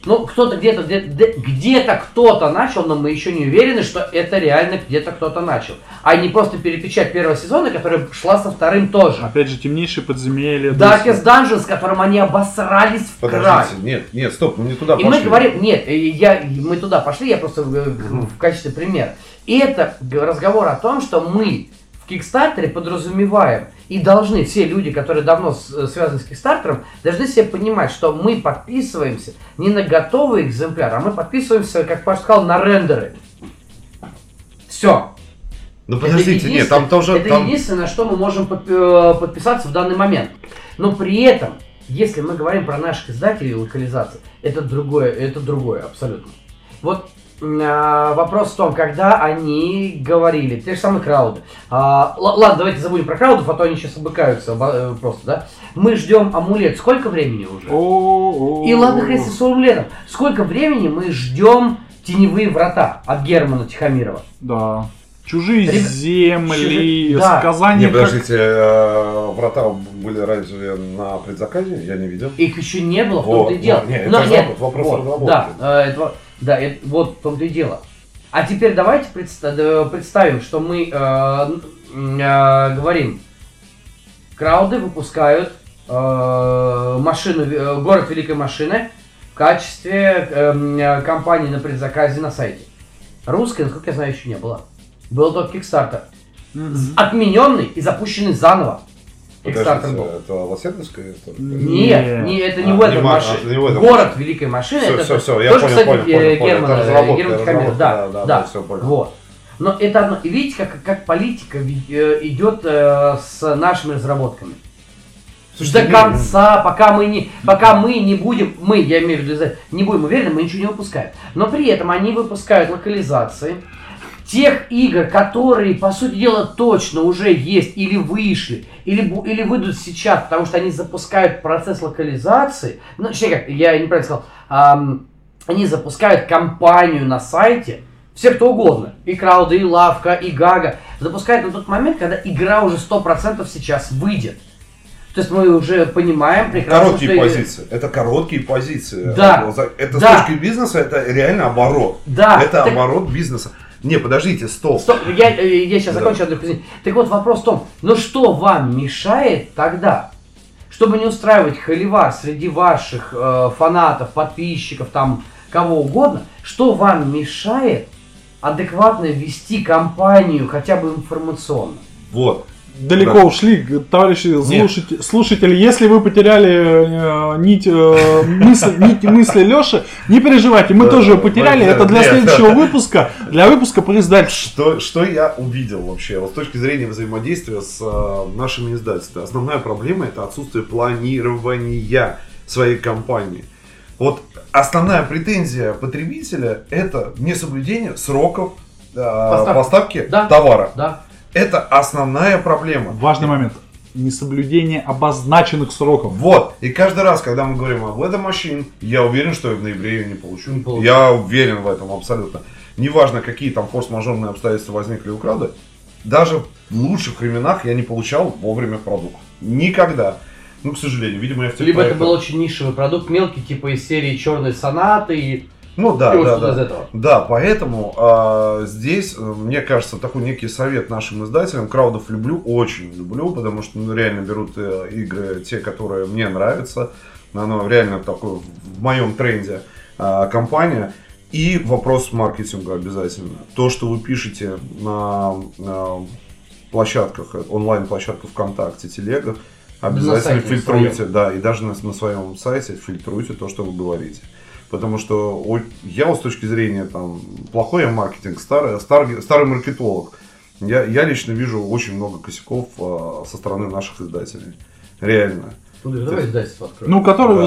Ну, кто-то где-то, где- где- где-то кто-то начал, но мы еще не уверены, что это реально где-то кто-то начал. А не просто перепечать первого сезона, которая шла со вторым тоже. Опять же, темнейшие подземелья. Darkest Dungeons, с которым они обосрались в край. Подождите, нет, нет, стоп, мы не туда И пошли. мы говорим, нет, э, я, мы туда пошли, я просто э, в качестве примера. И это разговор о том, что мы в Кикстартере подразумеваем и должны, все люди, которые давно с- э, связаны с Кикстартером, должны себе понимать, что мы подписываемся не на готовый экземпляр, а мы подписываемся, как Паш сказал, на рендеры. Все. Ну подождите, нет, там тоже... Это там- единственное, на что мы можем э, подписаться в данный момент. Но при этом, если мы говорим про наших издателей и локализации, это другое, это другое абсолютно. Вот вопрос в том, когда они говорили, те же самые крауды. А, ладно, давайте забудем про краудов, а то они сейчас обыкаются э, просто, да? Мы ждем амулет. Сколько времени уже? И ладно, если с амулетом. Сколько времени мы ждем теневые врата от Германа Тихомирова? Да. Чужие Ребят, земли, чужие- да. сказания. Не, подождите, э, врата были раньше на предзаказе, я не видел. Их еще не было, в том-то и дело. вот, нет, это Но разработ- вопрос вот, разработки. Да, э, это да, это- вот в том-то и дело. А теперь давайте предста- э, представим, что мы э, э, говорим, крауды выпускают э, машину, э, город Великой Машины в качестве э, э, компании на предзаказе на сайте. Русской, насколько я знаю, еще не было. Был только Kickstarter. Мгм. Отмененный и запущенный заново. Kickstarter был. это Лос-Анджелесская история? Нет, не, это не А, в этом ма- машине. а, не в этом Город Великой Машины. Всё, это всё, всё, я тоже, понял, кстати, понял, э, понял, понял. Герман, Это э, разработка, Герман разработка, Тихомиров, да, да, да, да, всё понял. вот. Но это одно. И видите, как, как политика э, идет э, с нашими разработками. Слушайте, До не, конца, пока мы не, пока мы не будем, мы, я имею в виду, не будем уверены, мы ничего не выпускаем. Но при этом они выпускают локализации тех игр, которые, по сути дела, точно уже есть или вышли, или, или выйдут сейчас, потому что они запускают процесс локализации. Ну, точнее как, я неправильно сказал, ам, они запускают кампанию на сайте, все кто угодно, и Крауды, и Лавка, и Гага, запускают на тот момент, когда игра уже 100% сейчас выйдет. То есть мы уже понимаем прекрасно, Короткие что- позиции. Это короткие позиции. Да. Это Да. с точки бизнеса, это реально оборот. Да, Это так- оборот бизнеса. Не, подождите, стоп. Стоп, я, э, я сейчас Да. закончу, Кузьмич. Так вот вопрос в том, ну что вам мешает тогда, чтобы не устраивать холивар среди ваших э, фанатов, подписчиков, там, кого угодно, что вам мешает адекватно вести кампанию хотя бы информационно? Вот. Далеко Да. ушли, товарищи слушатели, слушатели. Если вы потеряли э, нить, э, мысли, нить мысли Леши, не переживайте, мы Да, тоже ее да, потеряли. да, Это для нет. следующего выпуска, для выпуска по издательству. Что, что я увидел вообще, вот с точки зрения взаимодействия с э, нашими издательствами? Основная проблема это отсутствие планирования своей компании. Вот основная претензия потребителя это несоблюдение сроков э, Поставки. поставки Да. товара. Да? Это основная проблема. Важный момент. Несоблюдение обозначенных сроков. Вот. И каждый раз, когда мы говорим об этом машин, я уверен, что я в ноябре ее не получу. Не получу. Я уверен в этом абсолютно. Неважно, какие там форс-мажорные обстоятельства возникли у крада, даже в лучших временах я не получал вовремя продукт. Никогда. Ну, к сожалению, видимо, я в тех Либо это проектах- был очень нишевый продукт, мелкий, типа из серии черной сонаты и, Ну да, и да, да. этого. Да, поэтому а, здесь, э, мне кажется, такой некий совет нашим издателям. Краудов люблю, очень люблю, потому что ну, реально берут э, игры, те, которые мне нравятся. Оно реально такой в моем тренде а, компания. И вопрос маркетинга обязательно. То, что вы пишете на, на площадках, онлайн-площадках ВКонтакте, Телегах, обязательно фильтруйте, да, и даже на, на своем сайте фильтруйте то, что вы говорите. Потому что я вот с точки зрения там плохой я маркетинг, старый, старый, старый маркетолог, я, я лично вижу очень много косяков а, со стороны наших издателей. Реально. Ну, давай издательство откроем. Ну, Да.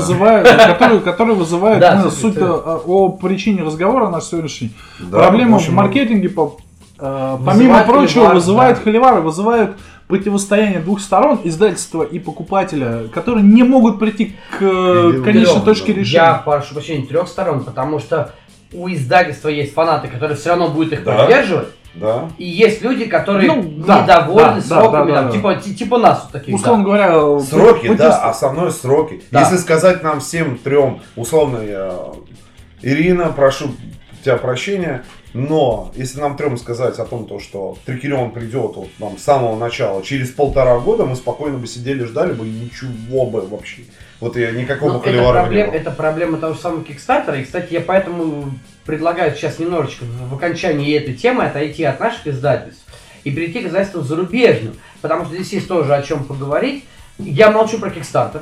вызывает Да, ну, слушай, суть э, о причине разговора наш сегодняшний. Да, Проблема в общем, маркетинге, по- э, помимо прочего, холивар, вызывает да. холивары, вызывают противостояние двух сторон, издательства и покупателя, которые не могут прийти к э, конечной трёх, точке да. решения. Я прошу прощения трех сторон, потому что у издательства есть фанаты, которые все равно будут их Да. поддерживать, Да. и есть люди, которые Ну, да, недовольны да, сроками, да, да, там, да. Типа, ти- типа нас вот таких. Условно да. говоря, Сроки, против- да, основной сроки. Да. Если сказать нам всем трем, условно, я, Ирина, прошу тебя прощения, но если нам трем сказать о том, то, что Трикелион придет вот, нам с самого начала, через полтора года мы спокойно бы сидели, ждали бы, и ничего бы вообще. Вот я никакого Ну, это, не проблем- было. это проблема того же самого Кикстартера. И, кстати, я поэтому предлагаю сейчас немножечко в, окончании этой темы отойти от наших издательств и перейти к издательствам зарубежным. Потому что здесь есть тоже о чем поговорить. Я молчу про Кикстартер.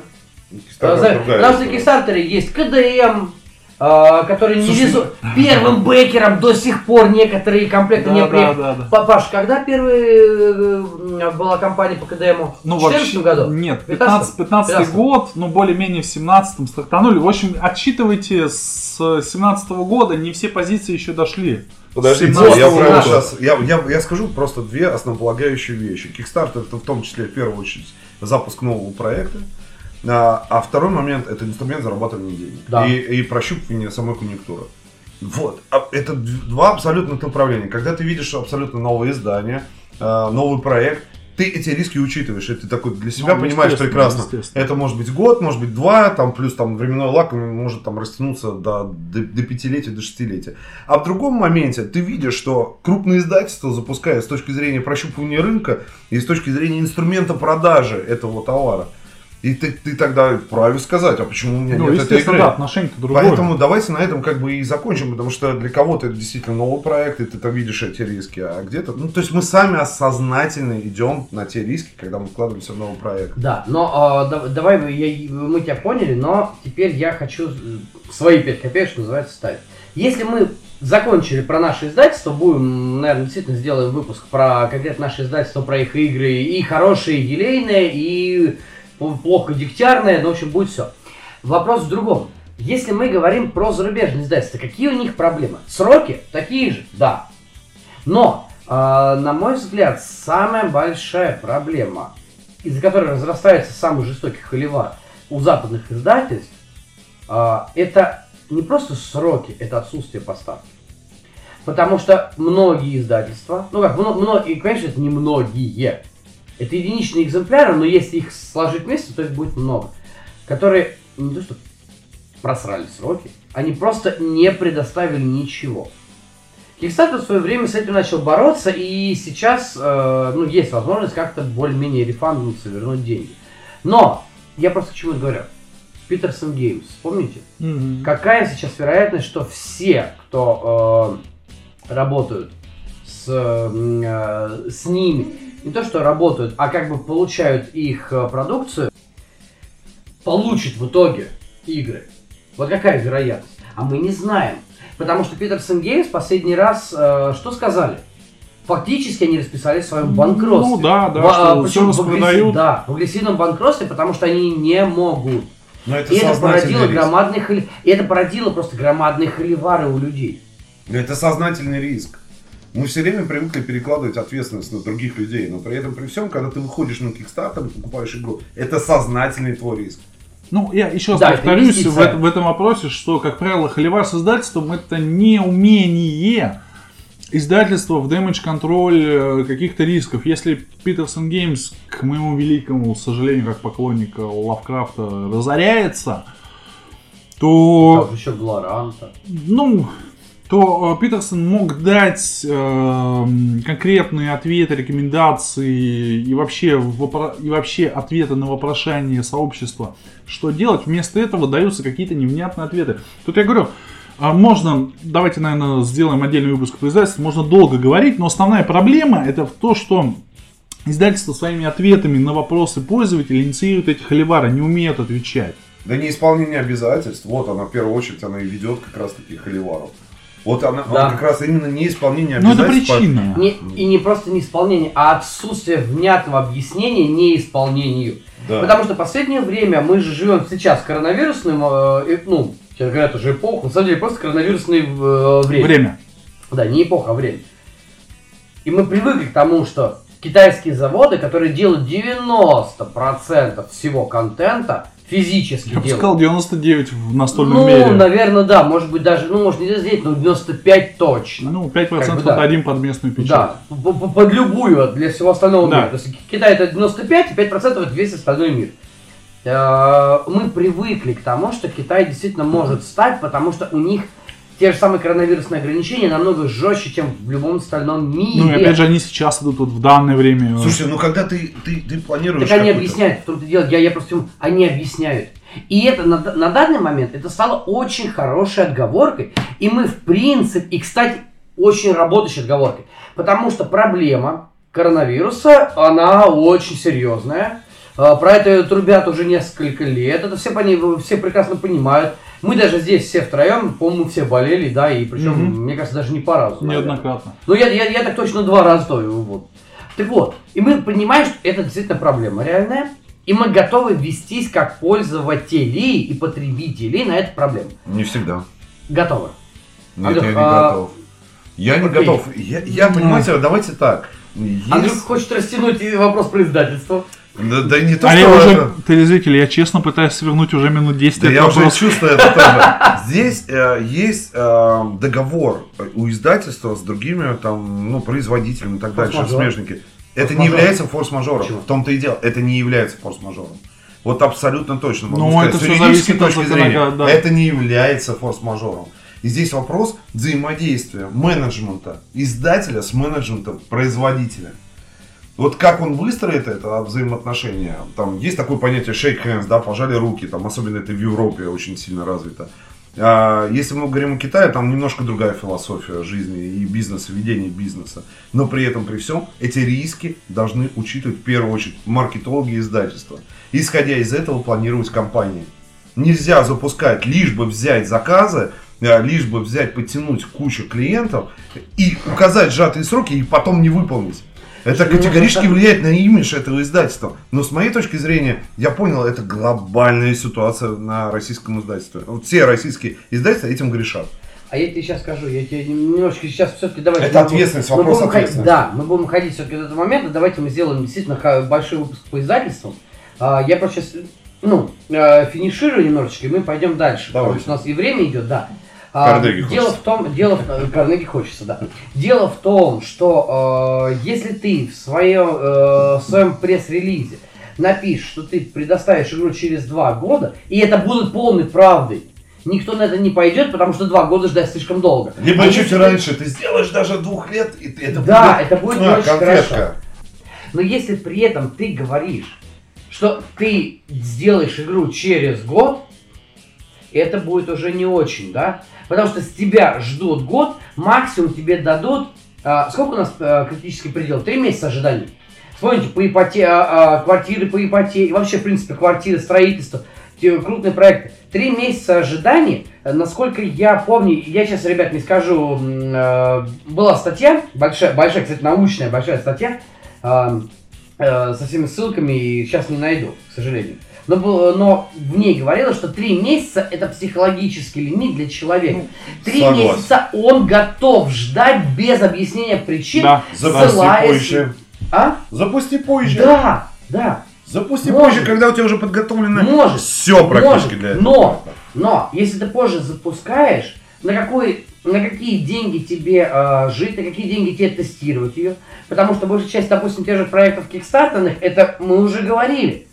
Потому что история. Кикстартере есть КДМ, который не везу... Первым бэкером до сих пор некоторые комплекты не Да, приехали. да, да, да. Папаш, когда первая э, была компания по КДМу? Ну, в 2014 вообще, году? нет, 15? 15, 15 год, ну, более-менее в 17 стартанули. В общем, отсчитывайте с 17 года, не все позиции еще дошли. Подождите, 17 я прямо сейчас, я, я, я скажу просто две основополагающие вещи. Kickstarter это в том числе в первую очередь запуск нового проекта, а, а второй момент это инструмент зарабатывания денег Да. и, и прощупывания самой конъюнктуры. Вот, А это два абсолютных направления. Когда ты видишь абсолютно новое издание, а, новый проект, ты эти риски учитываешь, и ты такой для себя Ну, понимаешь естественно, прекрасно. естественно. Это может быть год, может быть два, там плюс там временной лак может там растянуться до, до, до пятилетия, до шестилетия. А в другом моменте ты видишь, что крупные издательства запускают с точки зрения прощупывания рынка и с точки зрения инструмента продажи этого товара. И ты, ты тогда вправе сказать, а почему у меня Ну, нет этой естественно, игры? да, отношение-то другое. Поэтому давайте на этом как бы и закончим, потому что для кого-то это действительно новый проект, и ты там видишь эти риски, а где-то... Ну, то есть мы сами осознательно идем на те риски, когда мы вкладываемся в новый проект. Да, но а, да- давай мы- я- мы тебя поняли, но теперь я хочу э, свои 5 копеек, что называется, ставить. Если мы закончили про наше издательство, будем, наверное, действительно сделаем выпуск про конкретно наше издательство, про их игры, и хорошие, и елейные, и плохо дегтярные, ну, в общем, будет все. Вопрос в другом. Если мы говорим про зарубежные издательства, какие у них проблемы? Сроки такие же, да. Но, э, на мой взгляд, самая большая проблема, из-за которой разрастается самый жестокий холивар у западных издательств, э, это не просто сроки, это отсутствие поставки. Потому что многие издательства, ну как, многие, конечно, это не многие, это единичные экземпляры, но если их сложить вместе, то их будет много, которые не то что просрали сроки, они просто не предоставили ничего. Kickstarter в свое время с этим начал бороться, и сейчас э, ну, есть возможность как-то более-менее рефанднуться, вернуть деньги. Но я просто к чему говорю. Petersen Games, помните? Мгм. Какая сейчас вероятность, что все, кто э, работают с, м, э, с ними, не то что работают, а как бы получают их э, продукцию, получат в итоге игры? Вот какая вероятность? А мы не знаем. Потому что Petersen Games последний раз э, что сказали? Фактически они расписались в своем банкротстве. Ну да, да, Во- что а, все в распродают. Да, в агрессивном банкротстве, потому что они не могут. Но это И это породило риск. громадный холи- И это породило просто громадные холивары у людей. Это сознательный риск. Мы все время привыкли перекладывать ответственность на других людей, но при этом при всем, когда ты выходишь на Kickstarter и покупаешь игру, это сознательный твой риск. Ну, я еще раз Да, это повторюсь в, в этом вопросе, что, как правило, холивар с издательством это не умение издательства в damage контроль э, каких-то рисков. Если Peterson Games, к моему великому сожалению, как поклонника Лавкрафта, разоряется, то Там еще Глоранта. ну, то э, Питерсон мог дать э, конкретные ответы, рекомендации и вообще, вопро- и вообще ответы на вопрошание сообщества, что делать. Вместо этого даются какие-то невнятные ответы. Тут я говорю, а можно, давайте, наверное, сделаем отдельный выпуск по издательству, можно долго говорить, но основная проблема это в то, что издательство своими ответами на вопросы пользователей инициирует эти холивары, не умеют отвечать. Да не исполнение обязательств, вот она в первую очередь она и ведет как раз таки холиваров. Вот она, Да. он как раз именно не исполнение Ну, это обязательств. по- причина. Не- и не просто неисполнение, а отсутствие внятного объяснения неисполнению. Да. Потому что в последнее время мы же живем сейчас коронавирусным, э, э, ну, сейчас говорят уже эпоху, на самом деле просто коронавирусное э, время. Время. Да, не эпоха, а время. И мы привыкли к тому, что китайские заводы, которые делают 90% всего контента, физически Я бы делают. сказал 99 в настольном ну, мире. наверное, да, может быть даже, ну, может не 99, но 95 точно. Ну, 5% Как бы да. отдадим под местную печать. Да, под любую для всего остального Да. мира. То есть Китай это 95, и 5% это весь остальной мир. Э, Мы привыкли к тому, что Китай действительно может стать, потому что у них те же самые коронавирусные ограничения намного жестче, чем в любом остальном мире. Ну и опять же, они сейчас идут вот в данное время. Слушай, ну когда ты, ты, ты планируешь... Так они какой-то- объясняют, в том-то дело, я, я просто говорю, они объясняют. И это на, на данный момент это стало очень хорошей отговоркой. И мы в принципе, и кстати, очень работающей отговоркой. Потому что проблема коронавируса, она очень серьезная. А, Про это трубят уже несколько лет. Это все, пони- все прекрасно понимают. Мы даже здесь все втроем, по-моему, все болели, да, и причем, Мгм. мне кажется, даже не по разу. Неоднократно. Ну, я, я, я так точно два раза тоже. Вот. Так вот, и мы понимаем, что это действительно проблема реальная, и мы готовы вестись как пользователи и потребители на эту проблему. Не всегда. Готовы. Нет, Андрюх, я не а, готов. Я не окей. готов. Я, я понимаете, давайте так. Есть- Андрюх хочет растянуть вопрос про издательство. Да, да не то, А что я уже, это- телезрители, я честно пытаюсь свернуть уже минут 10 Да я уже вопрос. чувствую это тоже. Здесь э, есть э, договор у издательства с другими там, ну, производителями и так дальше, Форс-мажор. смежники. Это не является форс-мажором. В том-то и дело. Это не является форс-мажором. Вот абсолютно точно. могу Ну, сказать. это С юридической зависит от точки зрения, да. это не является форс-мажором. И здесь вопрос взаимодействия менеджмента издателя с менеджментом производителя. Вот как он выстроит это взаимоотношения, там есть такое понятие shake hands, да, пожали руки, там особенно это в Европе очень сильно развито. А, Если мы говорим о Китае, там немножко другая философия жизни и бизнеса, ведения бизнеса. Но при этом, при всем, эти риски должны учитывать в первую очередь маркетологи и издательства. Исходя из этого планировать компании. Нельзя запускать, лишь бы взять заказы, а, лишь бы взять, подтянуть кучу клиентов и указать сжатые сроки и потом не выполнить. Это категорически влияет на имидж этого издательства. Но с моей точки зрения, я понял, это глобальная ситуация на российском издательстве. Вот все российские издательства этим грешат. А я тебе сейчас скажу, я тебе немножечко сейчас все-таки давай. Это ответственность, мы вопрос будем ходить- ответственности. Да, мы будем ходить все-таки до этого момента. Давайте мы сделаем действительно большой выпуск по издательствам. А, Я просто сейчас, ну, э, финиширую немножечко, и мы пойдем дальше. Потому Давайте. что у нас и время идет, да. А, Карнеги дело хочется. в том, дело в, э, Карнеги хочется, да. Дело в том, что э, если ты в своем, э, в своем пресс-релизе напишешь, что ты предоставишь игру через два года, и это будет полной правдой, никто на это не пойдет, потому что два года ждать слишком долго. Либо А чуть ты- раньше, ты сделаешь даже двух лет, и ты- это Да, будет, это будет а, очень конфетка. хорошо. Но если при этом ты говоришь, что ты сделаешь игру через год, это будет уже не очень, да? Потому что с тебя ждут год, максимум тебе дадут... а, сколько у нас а, критический предел? Три месяца ожиданий. Вспомните, по ипоте, а, квартиры по ипотеке, вообще, в принципе, квартиры, строительство, те крупные проекты. Три месяца ожиданий, э, насколько я помню, я сейчас, ребят, не скажу, э, была статья, большая, большая, кстати, научная большая статья, э, э, со всеми ссылками, и сейчас не найду, к сожалению. Но, но в ней говорилось, что три месяца это психологический лимит для человека. Три согласен. месяца он готов ждать без объяснения причин, Да. Запусти ссылаясь- позже. А? Запусти позже. Да, да. Запусти Может. позже, когда у тебя уже подготовлено Может. все практически Может, для этого. но, но, если ты позже запускаешь, на какой, на какие деньги тебе э, жить, на какие деньги тебе тестировать ее, потому что большая часть, допустим, тех же проектов кикстартерных, это мы уже говорили,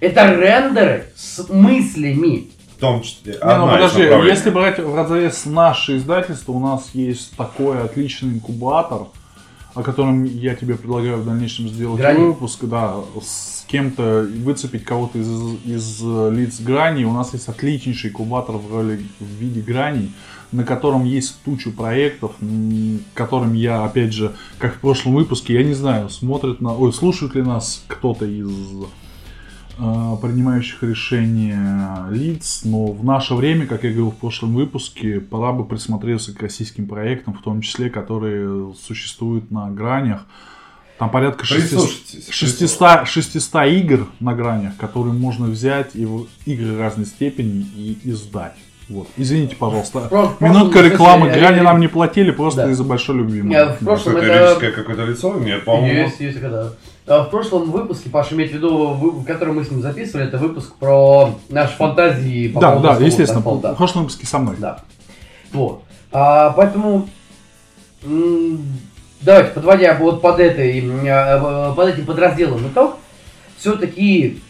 это рендеры с мыслями. В том числе. Не, ну подожди, если брать в разрез наше издательство, у нас есть такой отличный инкубатор, о котором я тебе предлагаю в дальнейшем сделать Грани. выпуск, да, с кем-то выцепить кого-то из, из лиц грани. У нас есть отличнейший инкубатор в роли в виде грани, на котором есть тучу проектов, которым я, опять же, как в прошлом выпуске, я не знаю, смотрит на, ой, слушает ли нас кто-то из принимающих решения лиц, но в наше время, как я говорил в прошлом выпуске, пора бы присмотреться к российским проектам, в том числе, которые существуют на гранях. Там порядка 600, Прислушайтесь. 600, 600 игр на гранях, которые можно взять и в игры разной степени и издать. Вот. Извините, пожалуйста. Про- Минутка рекламы. кстати, Грани э, нам не платили просто Да. из-за большой любви. Я в прошлом это- юридическое какое-то лицо? Нет, по-моему. Есть, есть, когда. А В прошлом выпуске, Паша, имеет в виду, который мы с ним записывали, это выпуск про наши фантазии по Да, поводу да, естественно. так, да. В прошлом выпуске со мной. Да. Вот. А, поэтому давайте, подводя вот под этой, э, под этим подразделом итог, все-таки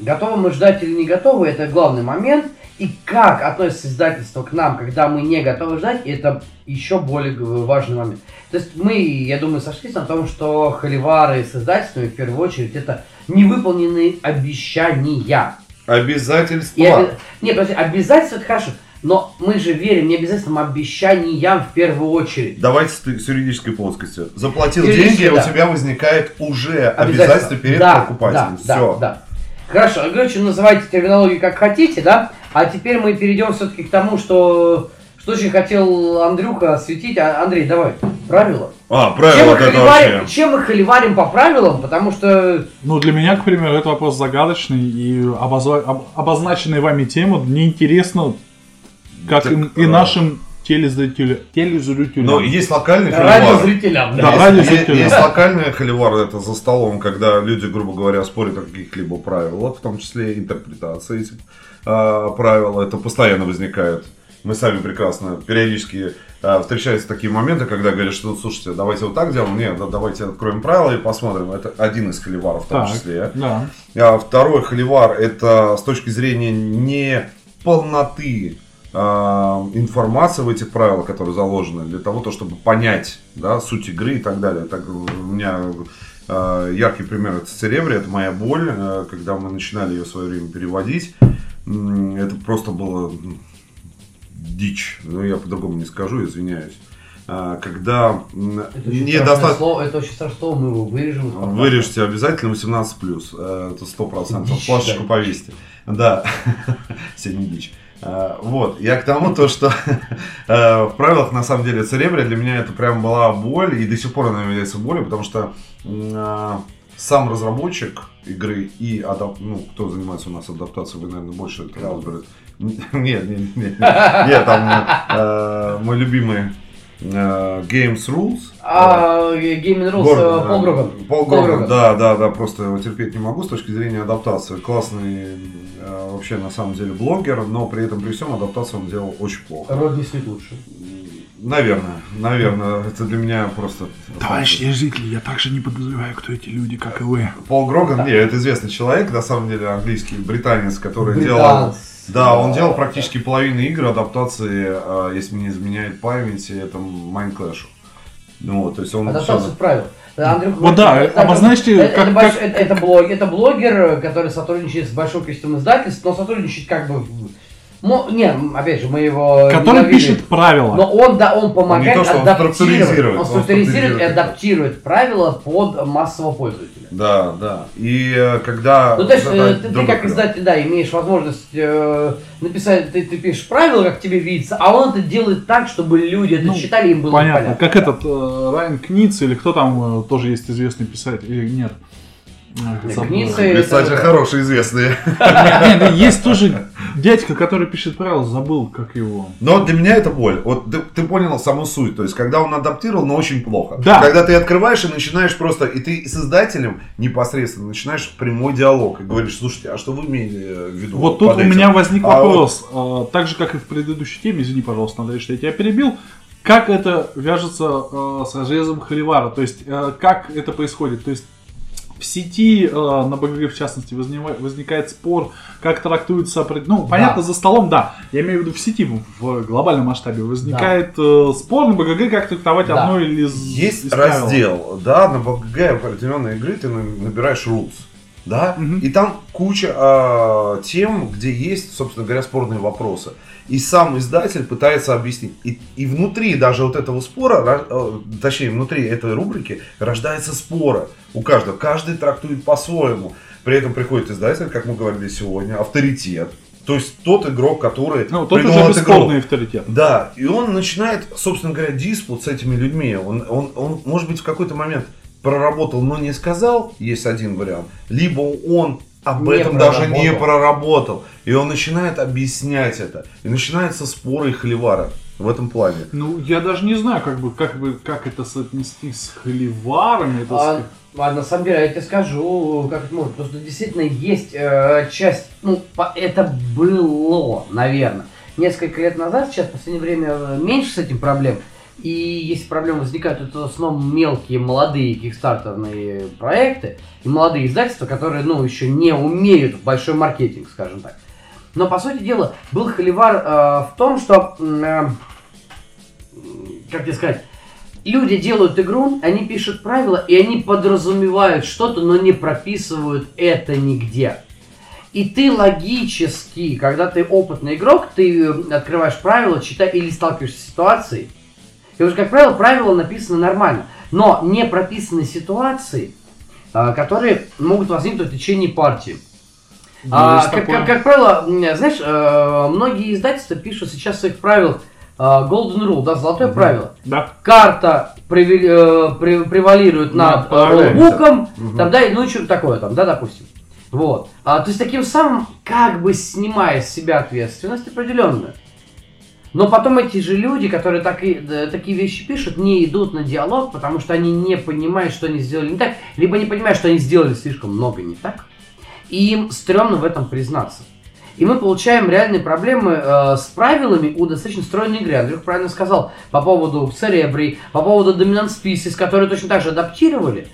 готовы мы ждать или не готовы, это главный момент. И как относится издательство к нам, когда мы не готовы ждать, это еще более важный момент. То есть мы, я думаю, сошлись на том, что холивары с издательствами, в первую очередь, это невыполненные обещания. Обязательства. И оби- Не, подожди, обязательства это хорошо. Но мы же верим не обязательным обещаниям в первую очередь. Давайте с, с юридической плоскостью. Заплатил деньги, да. у тебя возникает уже обязательство перед да, покупателем. Да, Все. да, да. Хорошо, короче, называйте терминологию как хотите, да? А теперь мы перейдем все-таки к тому, что, что очень хотел Андрюха осветить. А, Андрей, давай, правила. А, чем, правило мы вот это холиварим, вообще. чем мы холиварим по правилам? Потому что Ну, для меня, к примеру, это вопрос загадочный, и обозва- об- обозначенная вами тема неинтересна, как Так, и, и э, нашим телезрителям. телезрителям. Но есть локальный холивар. радиозрителям, Да, да. Есть- радио есть, есть локальный холивар, это за столом, когда люди, грубо говоря, спорят о каких-либо правилах, в том числе и интерпретации а, правил. Это постоянно возникает. Мы сами прекрасно периодически а, встречаются такие моменты, когда говорят, что, слушайте, давайте вот так делаем. Нет, да, давайте откроем правила и посмотрим. Это один из холиваров в том Так, числе. Да. А второй холивар это с точки зрения не полноты а, информации в этих правилах, которые заложены, для того, то, чтобы понять да, суть игры и так далее. Так, у меня а, яркий пример это Церебри, это моя боль, а, когда мы начинали ее в свое время переводить. Это просто было дичь, но я по-другому не скажу, извиняюсь. А, Когда Это недостаточно... слово, это очень страшное слово, мы его вырежем. Вырежьте обязательно 18 плюс. Это сто процентов. Дичь, Плашечку да. повесьте. Да. Сегодня дичь. А, Вот, я к тому, то, что э, в правилах, на самом деле, Церебрия для меня это прям была боль, и до сих пор она является болью, потому что а, сам разработчик игры и адап... ну, кто занимается у нас адаптацией, вы, наверное, больше это разберете. Нет, нет, нет, нет, нет, там э, мой любимый э, Games Rules. А Gaming Rules э, да. Пол Гроган. Пол Пол Гроган, да, да, да, просто его терпеть не могу с точки зрения адаптации. Классный э, вообще на самом деле блогер, но при этом при всем адаптацию он делал очень плохо. Род не лучше. Наверное, наверное, это для меня просто... Товарищи зрители, я также не подозреваю, кто эти люди, как и вы. Пол Гроган, не, это известный человек, на самом деле английский британец, который Британец. делал... Да, он делал практически половину игр адаптации, э, если мне не изменяет память, это Mind Clash. Ну, вот, то есть он Адаптация всё- правил. Андрюх, Вот да, это- обозначьте, это, как- это, больш- как- это- это блог- это блогер, который сотрудничает с большим количеством издательств, но сотрудничает как бы... Мо- не, опять же, мы его Который ненавидим. пишет правила. Но он, да, он помогает Он не то, что он адаптировать. структуризирует, Он структуризирует и адаптирует правила под массового пользователя. Да, да. И э, когда... Ну, то есть, э, ты, ты как издатель, да, имеешь возможность э, написать, ты, ты пишешь правила, как тебе видится, а он это делает так, чтобы люди это Ну, читали, им было Понятно. понятно. Как этот э, Райан Книц или кто там э, тоже есть известный писатель или нет? И- Писатели хорошие, известные. Есть тоже дядька, который пишет правила, забыл, как его. Но для меня это боль. Вот ты, ты понял саму суть. То есть, когда он адаптировал, но очень плохо. Да. Когда ты открываешь и начинаешь просто, и ты с издателем непосредственно начинаешь прямой диалог и говоришь, слушайте, а что вы имели э, в виду? Вот тут у этим?» меня возник А вопрос. э, Так же, как и в предыдущей теме, извини, пожалуйста, Андрей, что я тебя перебил. Как это вяжется э, с разрезом холивара? То есть, э, как это происходит? То есть, в сети, э, на БГГ в частности, вознива- возникает спор, как трактуется... Ну, понятно, за столом, да. Я имею в виду в сети, в, в глобальном масштабе. Возникает э, спор на БГГ, как трактовать Да. одно или Есть из правил. раздел, да, на БГГ определенной игры ты на- набираешь rules, да, Мгм. и там куча а, тем, где есть, собственно говоря, спорные вопросы. И сам издатель пытается объяснить. И, и внутри даже вот этого спора, ра- э, точнее, внутри этой рубрики рождается спора у каждого. Каждый трактует по-своему. При этом приходит издатель, как мы говорили сегодня, авторитет. То есть тот игрок, который Ну, тот придумал уже игру. авторитет. Да, и он начинает, собственно говоря, диспут с этими людьми. Он, он, он может быть, в какой-то момент проработал, но не сказал, есть один вариант. Либо он об Не этом даже не проработал. проработал. И он начинает объяснять это. И начинается споры и холивара в этом плане. Ну, я даже не знаю, как бы, как бы, как это соотнести с холиварами. это А, с- а на самом деле, я тебе скажу, как это может. Потому что действительно есть э, часть, ну, по- это было, наверное, несколько лет назад, сейчас в последнее время э, меньше с этим проблем. И если проблемы возникают, это в основном мелкие, молодые кикстартерные проекты и молодые издательства, которые, ну, еще не умеют в большой маркетинг, скажем так. Но, по сути дела, был холивар э, в том, что, э, как тебе сказать, люди делают игру, они пишут правила, и они подразумевают что-то, но не прописывают это нигде. И ты логически, когда ты опытный игрок, ты э, открываешь правила, читаешь или сталкиваешься с ситуацией. И уже, как правило, правила написаны нормально. Но не прописаны ситуации, а, которые могут возникнуть в течение партии. А, Есть как, как- как правило, знаешь, э, многие издательства пишут сейчас в своих правилах э, Golden Rule, да, золотое Мгм. правило. Да. Карта э, пре- превалирует над роллбуком, Мгм. там, да, ну и что-то такое там, да, допустим. Вот. А, то есть таким самым, как бы снимая с себя ответственность определенную. Но потом эти же люди, которые так и, такие вещи пишут, не идут на диалог, потому что они не понимают, что они сделали не так, либо не понимают, что они сделали слишком много не так, и им стрёмно в этом признаться. И мы получаем реальные проблемы э, с правилами у достаточно стройной игры. Андрюх правильно сказал по поводу Церебри, по поводу Dominant Species, которые точно так же адаптировали.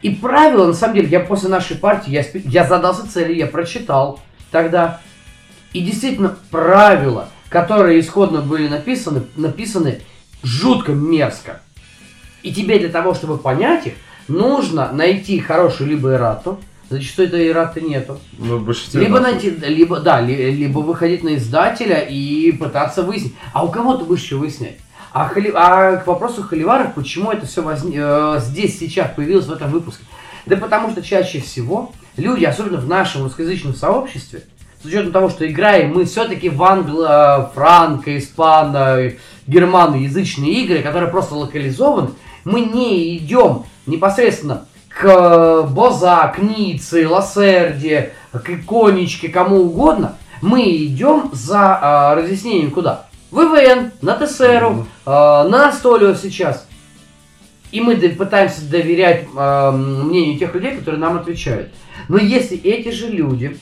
И правила, на самом деле, я после нашей партии, я, я задался целью, я прочитал тогда. И действительно, правила, которые исходно были написаны, написаны жутко мерзко. И тебе для того, чтобы понять их, нужно найти хорошую либо эрату, зачастую этой эраты нету, Ну, либо найти, либо, да, ли- либо выходить на издателя и пытаться выяснить. А у кого ты будешь что выяснять? А, холи- а к вопросу холиваров, почему это все здесь сейчас появилось в этом выпуске? Да потому что чаще всего люди, особенно в нашем русскоязычном сообществе, с учетом того, что играем мы все-таки в англо, франко, испано, германоязычные игры, которые просто локализованы, мы не идем непосредственно к Боза, к Ницце, Лассерде, к Иконечке, кому угодно, мы идем за а, разъяснением куда? В ИВН, на ТСРу, а, на Настолио сейчас. И мы пытаемся доверять а, мнению тех людей, которые нам отвечают. Но если эти же люди,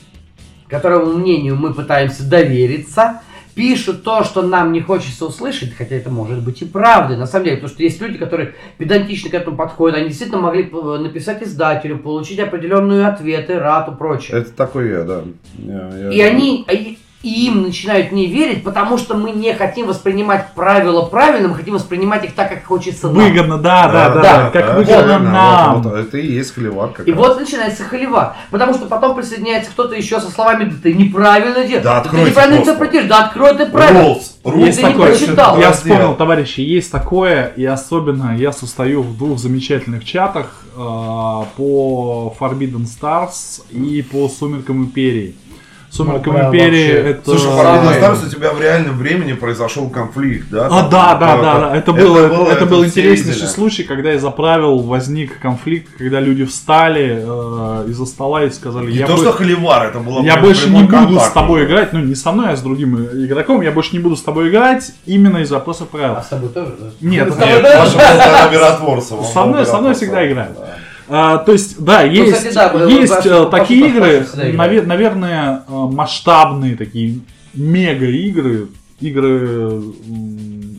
которому мнению мы пытаемся довериться, пишут то, что нам не хочется услышать, хотя это может быть и правдой, на самом деле, потому что есть люди, которые педантично к этому подходят, они действительно могли э, написать издателю, получить определенные ответы, рату, прочее. Это такой я, да. Я- я- И они, а и им начинают не верить, потому что мы не хотим воспринимать правила правильно, мы хотим воспринимать их так, как хочется нам. Выгодно, да, да, да, да, как да, выгодно правильно, нам. вот, вот, это и есть холивар как И раз. вот начинается холивар. Потому что потом присоединяется кто-то еще со словами, да ты неправильно делаешь, Да ты неправильно интерпретируешь, да открой ты правильно. Rules, rules Есть ты не такое, прочитал. я вспомнил, товарищи, есть такое, и особенно я состою в двух замечательных чатах э, по Forbidden Stars и по Сумеркам Империи. Сумеркам Ну, прям Империи вообще. это... Слушай, Самое- Forbidden Stars у тебя в реальном времени произошел конфликт, да? А, Там, да, да, э, да, да, это, это было, было, это, это был интереснейший видели. случай, когда из-за правил возник конфликт, когда люди встали э, из-за стола и сказали, Не я, то, бы- что холивар, это было я больше не буду с тобой уже. играть, ну не со мной, а с другим игроком, я больше не буду с тобой играть именно из-за вопроса правил. А с тобой тоже, да? Нет, С тобой Нет, миротворцем. он Со мной- со мной всегда играют. да. А, то есть, да, есть, кстати, да, есть Паша- э, Паша- такие Паша игры, всегда играет. наве- наверное, э, масштабные такие мега игры, игры,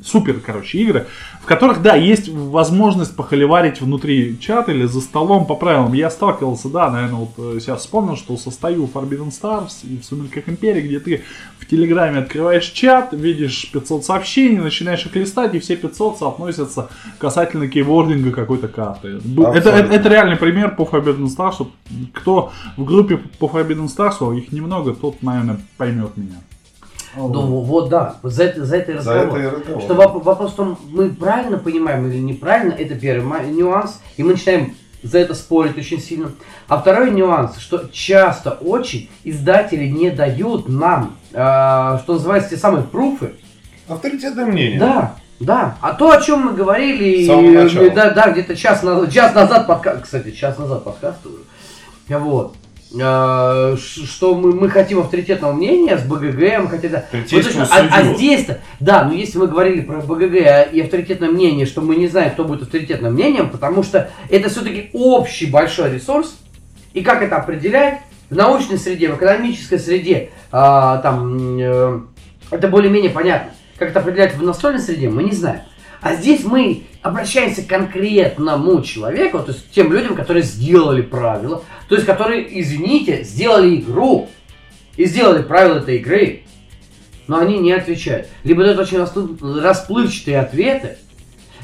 супер, короче, игры, в которых, да, есть возможность похоливарить внутри чата или за столом по правилам. Я сталкивался, да, наверное, вот э, сейчас вспомнил, что состою в Forbidden Stars и в Сумерках Империи, где ты в Телеграме открываешь чат, видишь 500 сообщений, начинаешь их листать, и все 500 соотносятся касательно кейвординга какой-то карты. Это, это, это реальный пример по Forbidden Stars. Кто в группе по Forbidden Stars, их немного, тот, наверное, поймет меня. Ну вот да, за это, за это и За разговор. это и разговор. Что воп- вопрос в том, мы правильно понимаем или неправильно, это первый нюанс, и мы начинаем за это спорить очень сильно. А второй нюанс, что часто очень издатели не дают нам, а, что называется, те самые пруфы. Авторитетное мнение. Да, да. А то, о чем мы говорили, и, э, да, да, где-то час назад, час назад подкаст, кстати, час назад подкаст уже. Вот. А, что мы, мы хотим авторитетного мнения с БГГ, мы хотим... Вот точно, а, а здесь-то, да, ну если мы говорили про БГГ и авторитетное мнение, что мы не знаем, кто будет авторитетным мнением, потому что это все-таки общий большой ресурс, и как это определять в научной среде, в экономической среде, а, там, э, это более-менее понятно. Как это определять в настольной среде, мы не знаем. А здесь мы обращаемся к конкретному человеку, то есть тем людям, которые сделали правила, то есть которые, извините, сделали игру и сделали правила этой игры, но они не отвечают. Либо дают очень расплы- расплывчатые ответы,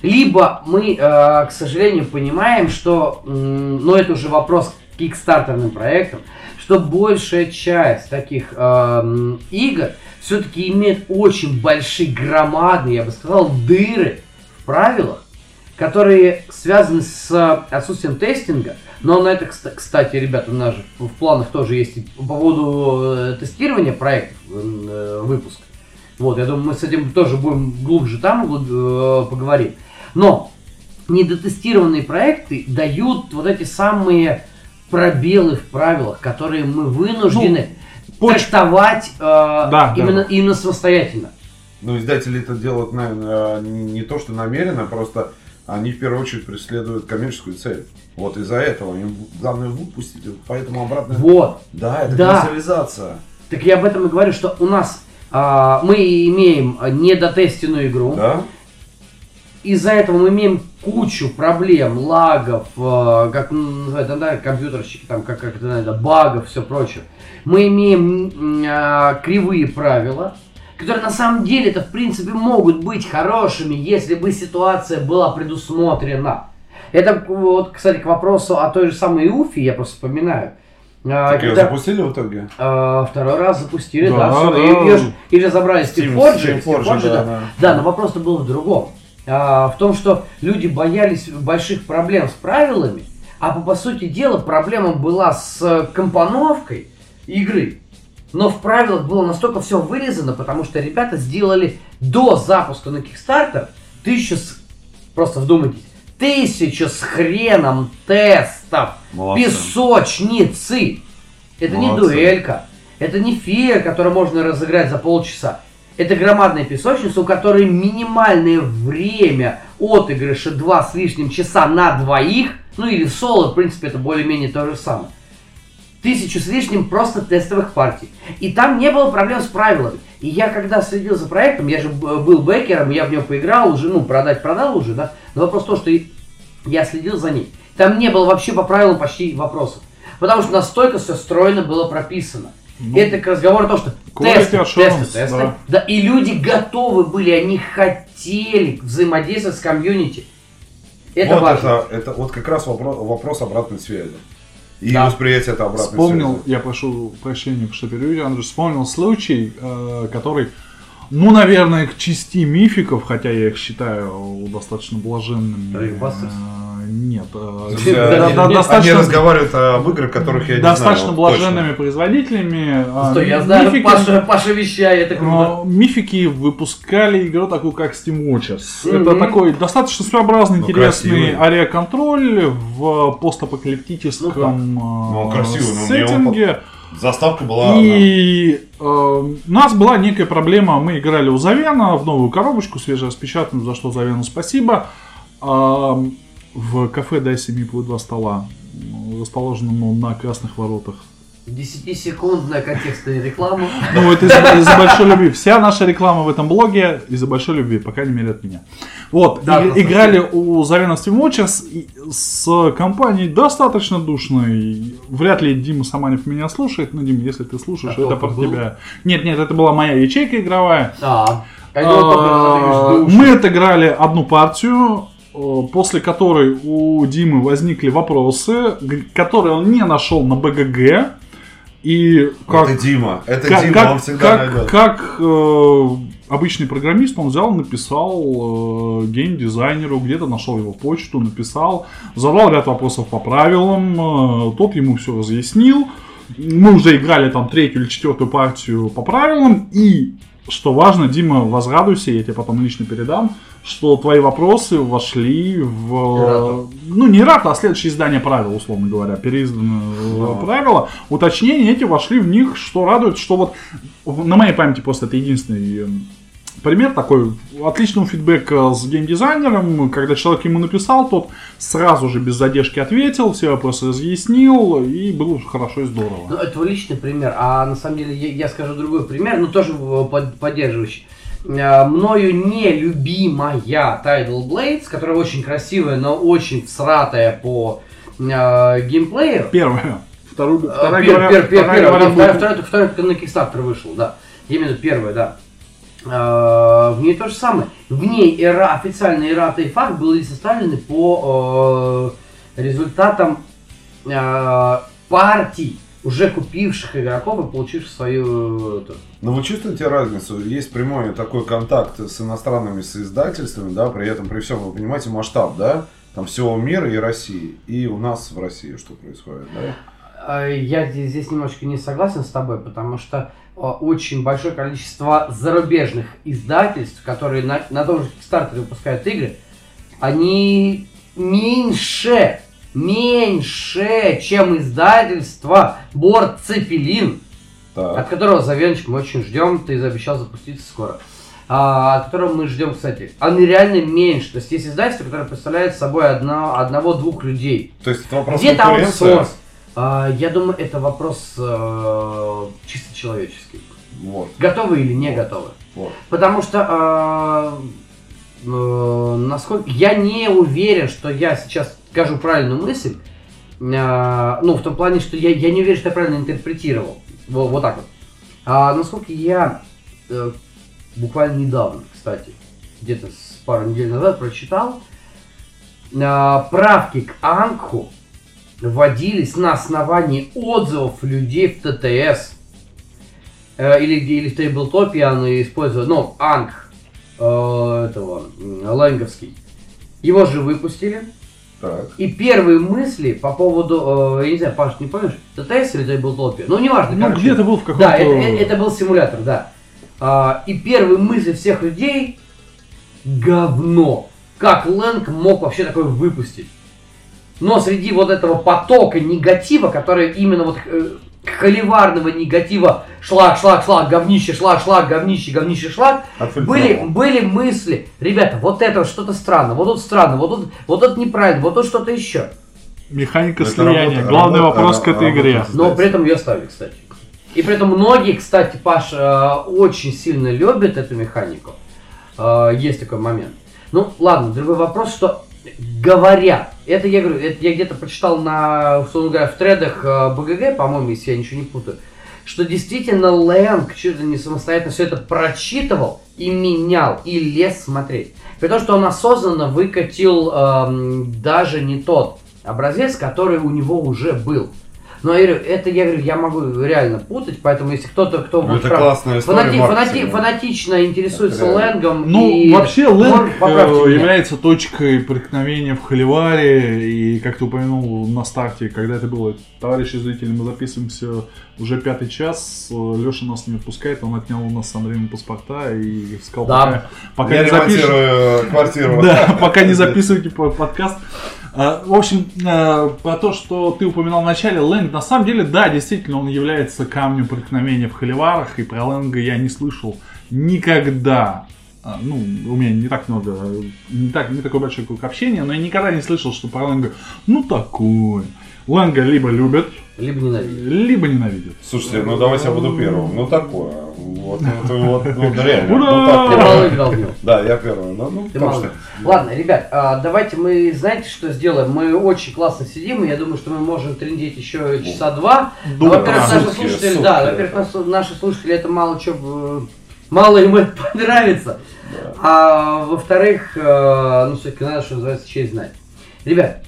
либо мы, э, к сожалению, понимаем, что, м, ну это уже вопрос к кикстартерным проектам, что большая часть таких э, игр все-таки имеет очень большие, громадные, я бы сказал, дыры в правилах, которые связаны с отсутствием тестинга. Но на это, кста- кстати, ребята, у нас же в планах тоже есть по поводу э, тестирования проектов э, выпуск. Вот, я думаю, мы с этим тоже будем глубже там э, поговорим. Но недотестированные проекты дают вот эти самые пробелы в правилах, которые мы вынуждены поч- трактовать э, да, именно, да. именно самостоятельно. Ну, издатели это делают, наверное, не не то, что намеренно, просто они в первую очередь преследуют коммерческую цель. Вот из-за этого им главное выпустить, поэтому обратно... Вот. Да, это Да. коммерциализация. Так я об этом и говорю, что у нас а, мы имеем недотестенную игру. Да? Из-за этого мы имеем кучу проблем, лагов, э, как называют, да, компьютерщики, там, как, как это надо, багов, все прочее. Мы имеем а, кривые правила, которые на самом деле это в принципе могут быть хорошими, если бы ситуация была предусмотрена. Это вот, кстати, к вопросу о той же самой Уфе, я просто вспоминаю. А, Так ее когда- запустили в итоге? а, второй раз запустили, да, Да, всё, да. и- Ее, ее же забрали с Steam- Steamforge, Steam Forge, Steamforge, да, да. да. Да, но вопрос-то был в другом. А, в том, что люди боялись больших проблем с правилами, а по, по сути дела проблема была с компоновкой игры. Но в правилах было настолько все вырезано, потому что ребята сделали до запуска на Kickstarter тысячу с... Просто вдумайтесь. Тысячу с хреном тестов Молодцы. песочницы. Это не Молодцы. дуэлька. Это не фея, которую можно разыграть за полчаса. Это громадная песочница, у которой минимальное время отыгрыша 2 с лишним часа на двоих, ну или соло, в принципе, это более-менее то же самое. Тысячу с лишним просто тестовых партий. И там не было проблем с правилами. И я когда следил за проектом, я же б- был бэкером, я в него поиграл уже, ну, продать продал уже, да. Но вопрос в том, что я следил за ней. Там не было вообще по правилам почти вопросов. Потому что настолько все стройно было прописано. Ну, это к разговору о том, что тесты, assurance, тесты, тесты. да. Да, и люди готовы были, они хотели взаимодействовать с комьюнити. Это вот важно. Это, это вот как раз вопрос, вопрос обратной связи. И Да. восприятие это обратной Вспомнил, связи. я прошу прощения, что переведу, Андрей, вспомнил случай, э, который, ну, наверное, к части мификов, хотя я их считаю достаточно блаженными. Рейкбастерс? Нет. э, они, достаточно- разговаривают об играх, которых я не достаточно знаю. вот точно. блаженными производителями. а, Стой, я знаю, Паша, вещает, это круто. А, Мифики выпускали игру такую, как Steam Watchers. Это такой достаточно своеобразный, Ну, интересный красивый. авиаконтроль в постапокалиптическом Ну, он сеттинге. Заставка была... И э, у нас была некая проблема. Мы играли у Завена в новую коробочку, свежераспечатанную, за что Завену спасибо. А, в кафе «Дай семи два стола», расположенном на Красных Воротах. 10-секундная контекстная реклама. Ну, это из-за из-за большой любви. Вся наша реклама в этом блоге из-за большой любви, по крайней мере, от меня. Вот, Да, и- играли у Зарена и с компанией достаточно душной. Вряд ли Дима Саманев меня слушает. Ну, Дим, если ты слушаешь, А это про был? тебя. Нет, нет, это была моя ячейка игровая. А, А, мы... Отыграли одну партию, после которой у Димы возникли вопросы, которые он не нашел на БГГ. И как, Это Дима. Это как, Дима, как- он всегда как- найдет. как, э, обычный программист, он взял, написал э, геймдизайнеру, где-то нашел его почту, написал, задал ряд вопросов по правилам, э, тот ему все разъяснил. Мы уже играли там третью или четвертую партию по правилам, и что важно, Дима, возрадуйся, я тебе потом лично передам, что твои вопросы вошли в... Эррату. Ну, не рата, а следующее издание правил, условно говоря, переизданы э, Да. правила. Уточнения эти вошли в них, что радует, что вот на моей памяти просто это единственный э, пример такой отличного фидбэка с геймдизайнером, когда человек ему написал, тот сразу же без задержки ответил, все вопросы разъяснил, и было хорошо и здорово. Ну, это твой личный пример, а на самом деле я, я скажу другой пример, но тоже э, под- поддерживающий. Э, Мною нелюбимая Tidal Blades, которая очень красивая, но очень всратая по э, геймплею. Первое. Вторую, Э, вторая, пер- говоря- пер- пер- вторая первая, говоря, вторая- вторая- вторая только на Kickstarter вышел, да. Именно первая, да. Э, В ней то же самое. В ней эра, официальный эррата и факт были составлены по э, результатам э, партий, уже купивших игроков и получивших свою... эту, Но вы чувствуете разницу? Есть прямой такой контакт с иностранными соиздательствами, да, при этом, при всем, вы понимаете масштаб, да, там всего мира и России. И у нас в России что происходит, да? Э, Я здесь, немножечко не согласен с тобой, потому что э, очень большое количество зарубежных издательств, которые на, на том же Kickstarter выпускают игры, они меньше, меньше, чем издательство Борт Цепелин, от Так. которого Завенчик мы очень ждем, ты обещал запуститься скоро. А, от которого мы ждем, кстати. Они реально меньше. То есть есть издательство, которое представляет собой одно- одного-двух людей. То есть это вопрос Где-то конкуренции? аутсорс. А, я думаю, это вопрос э, чисто человеческий. Вот, Готовы или не готовы? вот. Потому что, э, э, насколько я не уверен, что я сейчас скажу правильную мысль. Э, ну, в том плане, что я, я не уверен, что я правильно интерпретировал. Вот, вот так вот. А, насколько я э, буквально недавно, кстати, где-то с пару недель назад прочитал, э, правки к Ангху вводились на основании отзывов людей в ТТС. Э, или, или в Тейблтопе оно используют, ну, Анг э, этого, Лэнговский. Его же выпустили. Так. И первые мысли по поводу, э, я не знаю, Паш, не помнишь, ТТС или Тейблтопе? Ну, неважно, Ну, короче. где-то был в каком-то... Да, это, э- это был симулятор, да. А, и первые мысли всех людей говно. Как Лэнг мог вообще такое выпустить? Но среди вот этого потока негатива, который именно вот э, холиварного негатива шлак, шлак, шлак, говнище, шлак, шлак, говнище, говнище, шлак, были, были мысли, ребята, вот это что-то странно, вот тут странно, вот тут, вот тут неправильно, вот тут что-то еще. Механика Это слияния. работа- Главный работа- вопрос к этой работа игре. Но при этом ее ставили, кстати. И при этом многие, кстати, Паш, э, очень сильно любят эту механику. Э, Есть такой момент. Ну, ладно, другой вопрос, что говорят. Это я говорю, это я где-то прочитал на, условно говоря, в тредах э, БГГ, по-моему, если я ничего не путаю. что действительно Лэнг ли не самостоятельно все это прочитывал и менял, и лез смотреть. При том, что он осознанно выкатил эм, даже не тот образец, который у него уже был. Но я говорю, это я говорю, я могу реально путать, поэтому если кто-то, кто Ну, это прям классная история фанати- фанати- фанатично интересуется Это. Лэнгом, Ну, и вообще, Лэнг э, является точкой преткновения в Холиваре. И, как ты упомянул на старте, когда это было, товарищи зрители, мы записываемся уже пятый час. Леша нас не отпускает, он отнял у нас с Андреем паспорта и сказал, Да. пока, пока Я не ремонтирую квартиру. Да, пока не записывайте по- подкаст. А, В общем, э, про то, что ты упоминал в начале, Лэнг, на самом деле, да, действительно, он является камнем преткновения в холиварах, и про Лэнга я не слышал никогда. А, Ну, у меня не так много, не, так, не такой большой круг общения, но я никогда не слышал, что про Лэнга, ну, такой. Лэнга либо любят, Либо ненавидит. либо ненавидят. Слушайте, ну давайте я буду первым. Ну такое. Вот, вот, вот, ну реально. Ура! Ну, Ты такое. мало играл в него. Да, я первый. Ну, ну, Ты потому мало. что... Ладно, ребят, а, давайте мы, знаете, что сделаем? Мы очень классно сидим, и я думаю, что мы можем трендить еще часа два. Ну, во-первых, наши слушатели, сутки, да, во-первых, наши слушатели это мало что, мало им это понравится. Да. А во-вторых, э, ну все-таки надо, что называется, честь знать. Ребят,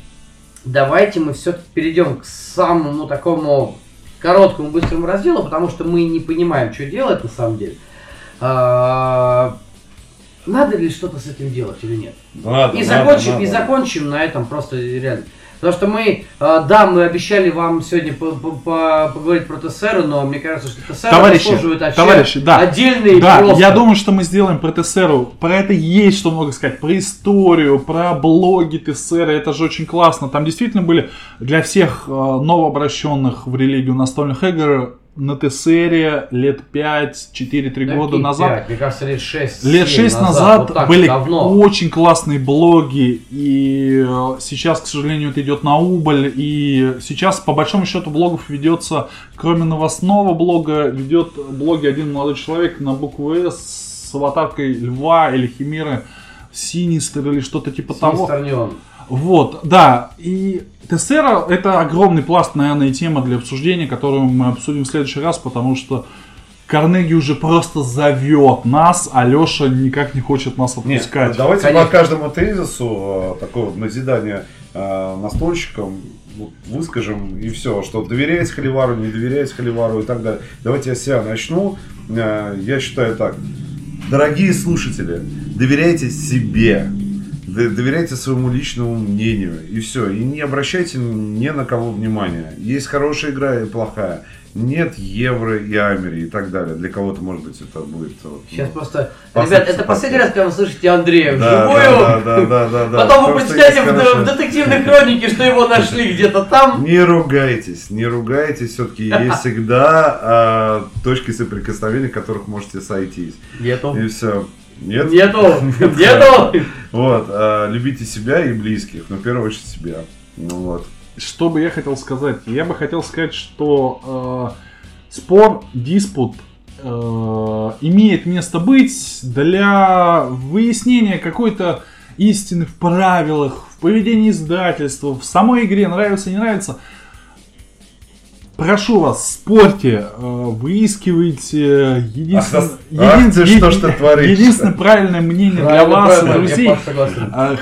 давайте мы все-таки перейдем к самому такому короткому, быстрому разделу, потому что мы не понимаем, что делать на самом деле. А, надо ли что-то с этим делать или нет? Надо, И надо, закончим, надо. и закончим на этом просто реально. Потому что мы, э, да, мы обещали вам сегодня по- по- по- поговорить про ТСР, но мне кажется, что ТСР Товарищи, заслуживает вообще товарищи, да. отдельный Да, просто. я думаю, что мы сделаем про ТСРу. Про это есть что много сказать. Про историю, про блоги ТСР. Это же очень классно. Там действительно были для всех э, новообращенных в религию настольных игр на ТСРе лет 5-4-3 Да года назад. пять? Мне кажется, лет 6 Лет 6 назад, вот так, были давно. очень классные блоги, и э, сейчас, к сожалению, это идет на убыль, и сейчас, по большому счету, блогов ведется, кроме новостного блога, ведет блоги один молодой человек на букву «С» с аватаркой льва или химеры, Синистер или что-то типа того. Синистер не он. Вот, да. И ТСР это огромный пласт, наверное, тема для обсуждения, которую мы обсудим в следующий раз, потому что Карнеги уже просто зовет нас, а Леша никак не хочет нас Нет, отпускать. давайте Конечно. по каждому тезису э, такое вот назидание э, настольщикам вот, выскажем и все, что доверяете Холивару, не доверяете Холивару и так далее. Давайте я с себя начну. Э, Я считаю так. Дорогие слушатели, доверяйте себе. Доверяйте своему личному мнению. И все. И не обращайте ни на кого внимания. Есть хорошая игра и плохая. Нет евро и амери и так далее. Для кого-то, может быть, это будет... вот, Сейчас ну, просто... Ребят, это последний раз, когда вы слышите Андрея да, вживую. да, да, да, да, да. Потом вы прочитаете в, в детективной хронике, что его нашли где-то там. Не ругайтесь, не ругайтесь, все-таки есть всегда а, точки соприкосновения, которых можете сойтись. Нету. И все. Нет? Нету. Нету. Вот, а, любите себя и близких, но в первую очередь себя. Ну вот. Что бы я хотел сказать? Я бы хотел сказать, что э, спор, диспут э, имеет место быть для выяснения какой-то истины в правилах, в поведении издательства, в самой игре, нравится, не нравится. Прошу вас, спорьте, э, выискивайте единственное, Ах, ах ты что ж ты творишь? единственное правильное мнение для Правильно, вас, правильно, друзей. А,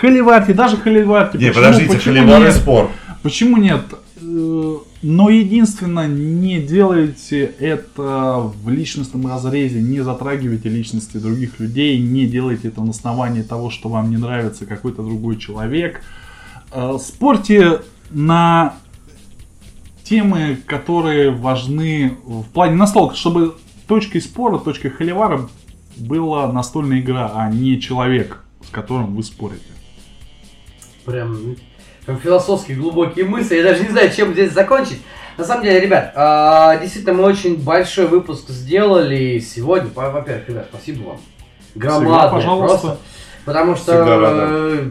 Холиварки, даже холиварки. Не, Почему- подождите, Холивар и спор. Почему нет? Э, Но единственное, не делайте это в личностном разрезе, не затрагивайте личности других людей, не делайте это на основании того, что вам не нравится какой-то другой человек. Э, Спорьте на темы, которые важны в плане настолок, чтобы точкой спора, точкой холивара была настольная игра, а не человек, с которым вы спорите. Прям, прям философские глубокие мысли. Я даже не знаю, чем здесь закончить. На самом деле, ребят, а, действительно, мы очень большой выпуск сделали сегодня. Во- Во-первых, ребят, спасибо вам. Громадное пожалуйста. просто. Потому что... Всегда рада. э,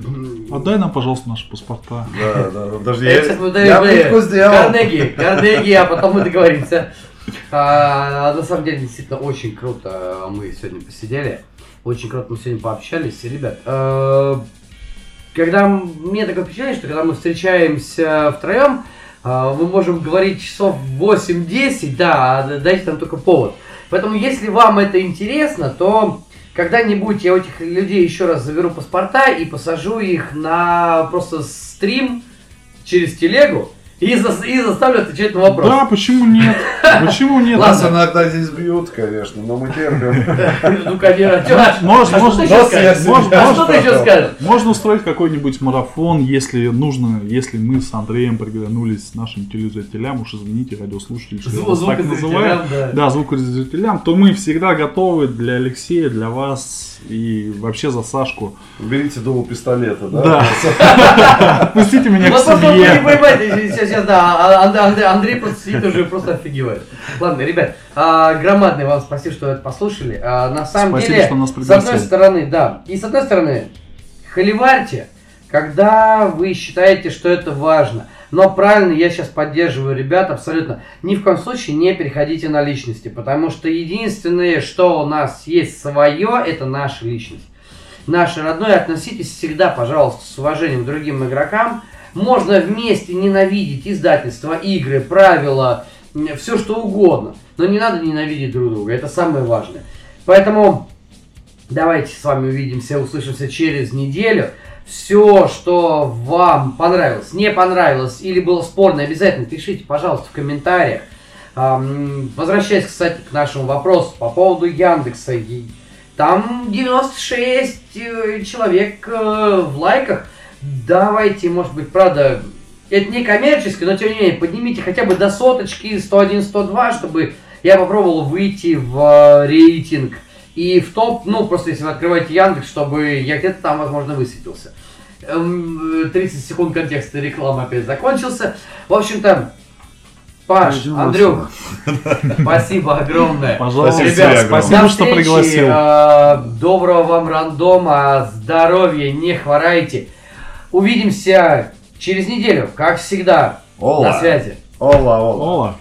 Отдай нам, пожалуйста, наши паспорта. Да, да, подожди, Я я, плитку сделал. Карнеги, Карнеги, а потом мы договоримся. А, на самом деле, действительно, очень круто мы сегодня посидели. Очень круто мы сегодня пообщались. И, Ребят, э, когда мне такое впечатление, что когда мы встречаемся втроем, А, Мы можем говорить часов 8-10, да, а дайте нам только повод. Поэтому, если вам это интересно, то когда-нибудь я этих людей еще раз заберу паспорта и посажу их на просто стрим через телегу и, за- и заставлю отвечать на вопросы. Да, почему нет? Почему нет? Нас иногда здесь бьют, конечно, но мы терпим. Ну, конечно, чё- а Можно, что можно, ты еще можно, можно, А можно. что ты еще скажешь? Можно устроить какой-нибудь марафон, если нужно, если мы с Андреем приглянулись нашим телезрителям, уж извините, радиослушатели, что я вас так называю. да. Звукозрителям, то мы всегда готовы для Алексея, для вас и вообще за Сашку. Берите дуло пистолета, да? Да. Отпустите меня к не семье. Сейчас, да, а- Анд- Анд- Андрей просто сидит уже просто офигевает. Ладно, ребят, а, громадное вам спасибо, что это послушали. А, На самом Спасибо, деле, что нас с одной стороны, да, и с одной стороны, холиварьте, когда вы считаете, что это важно. Но правильно, я сейчас поддерживаю ребят абсолютно. Ни в коем случае не переходите на личности, потому что единственное, что у нас есть свое, это наша личность. Наше родное, относитесь всегда, пожалуйста, с уважением к другим игрокам. Можно вместе ненавидеть издательства, игры, правила, все что угодно. Но не надо ненавидеть друг друга, это самое важное. Поэтому давайте с вами увидимся, услышимся через неделю. Все, что вам понравилось, не понравилось или было спорно, обязательно пишите, пожалуйста, в комментариях. Возвращаясь, кстати, к нашему вопросу по поводу Яндекса. Там 96 э, человек э, в лайках. Давайте, может быть, правда, это не коммерчески, но тем не менее, поднимите хотя бы до соточки 101-102, чтобы я попробовал выйти в э, рейтинг и в топ, ну, просто если вы открываете Яндекс, чтобы я где-то там, возможно, высветился. Эм, э, 30 секунд контекста рекламы опять закончился. В общем-то, Паш, Андрюх, спасибо огромное. Пожалуйста, огромное. спасибо, До что пригласил. э, доброго вам рандома, здоровья, не хворайте. Увидимся через неделю, как всегда. Ола. На связи. Ола, ола. Ола.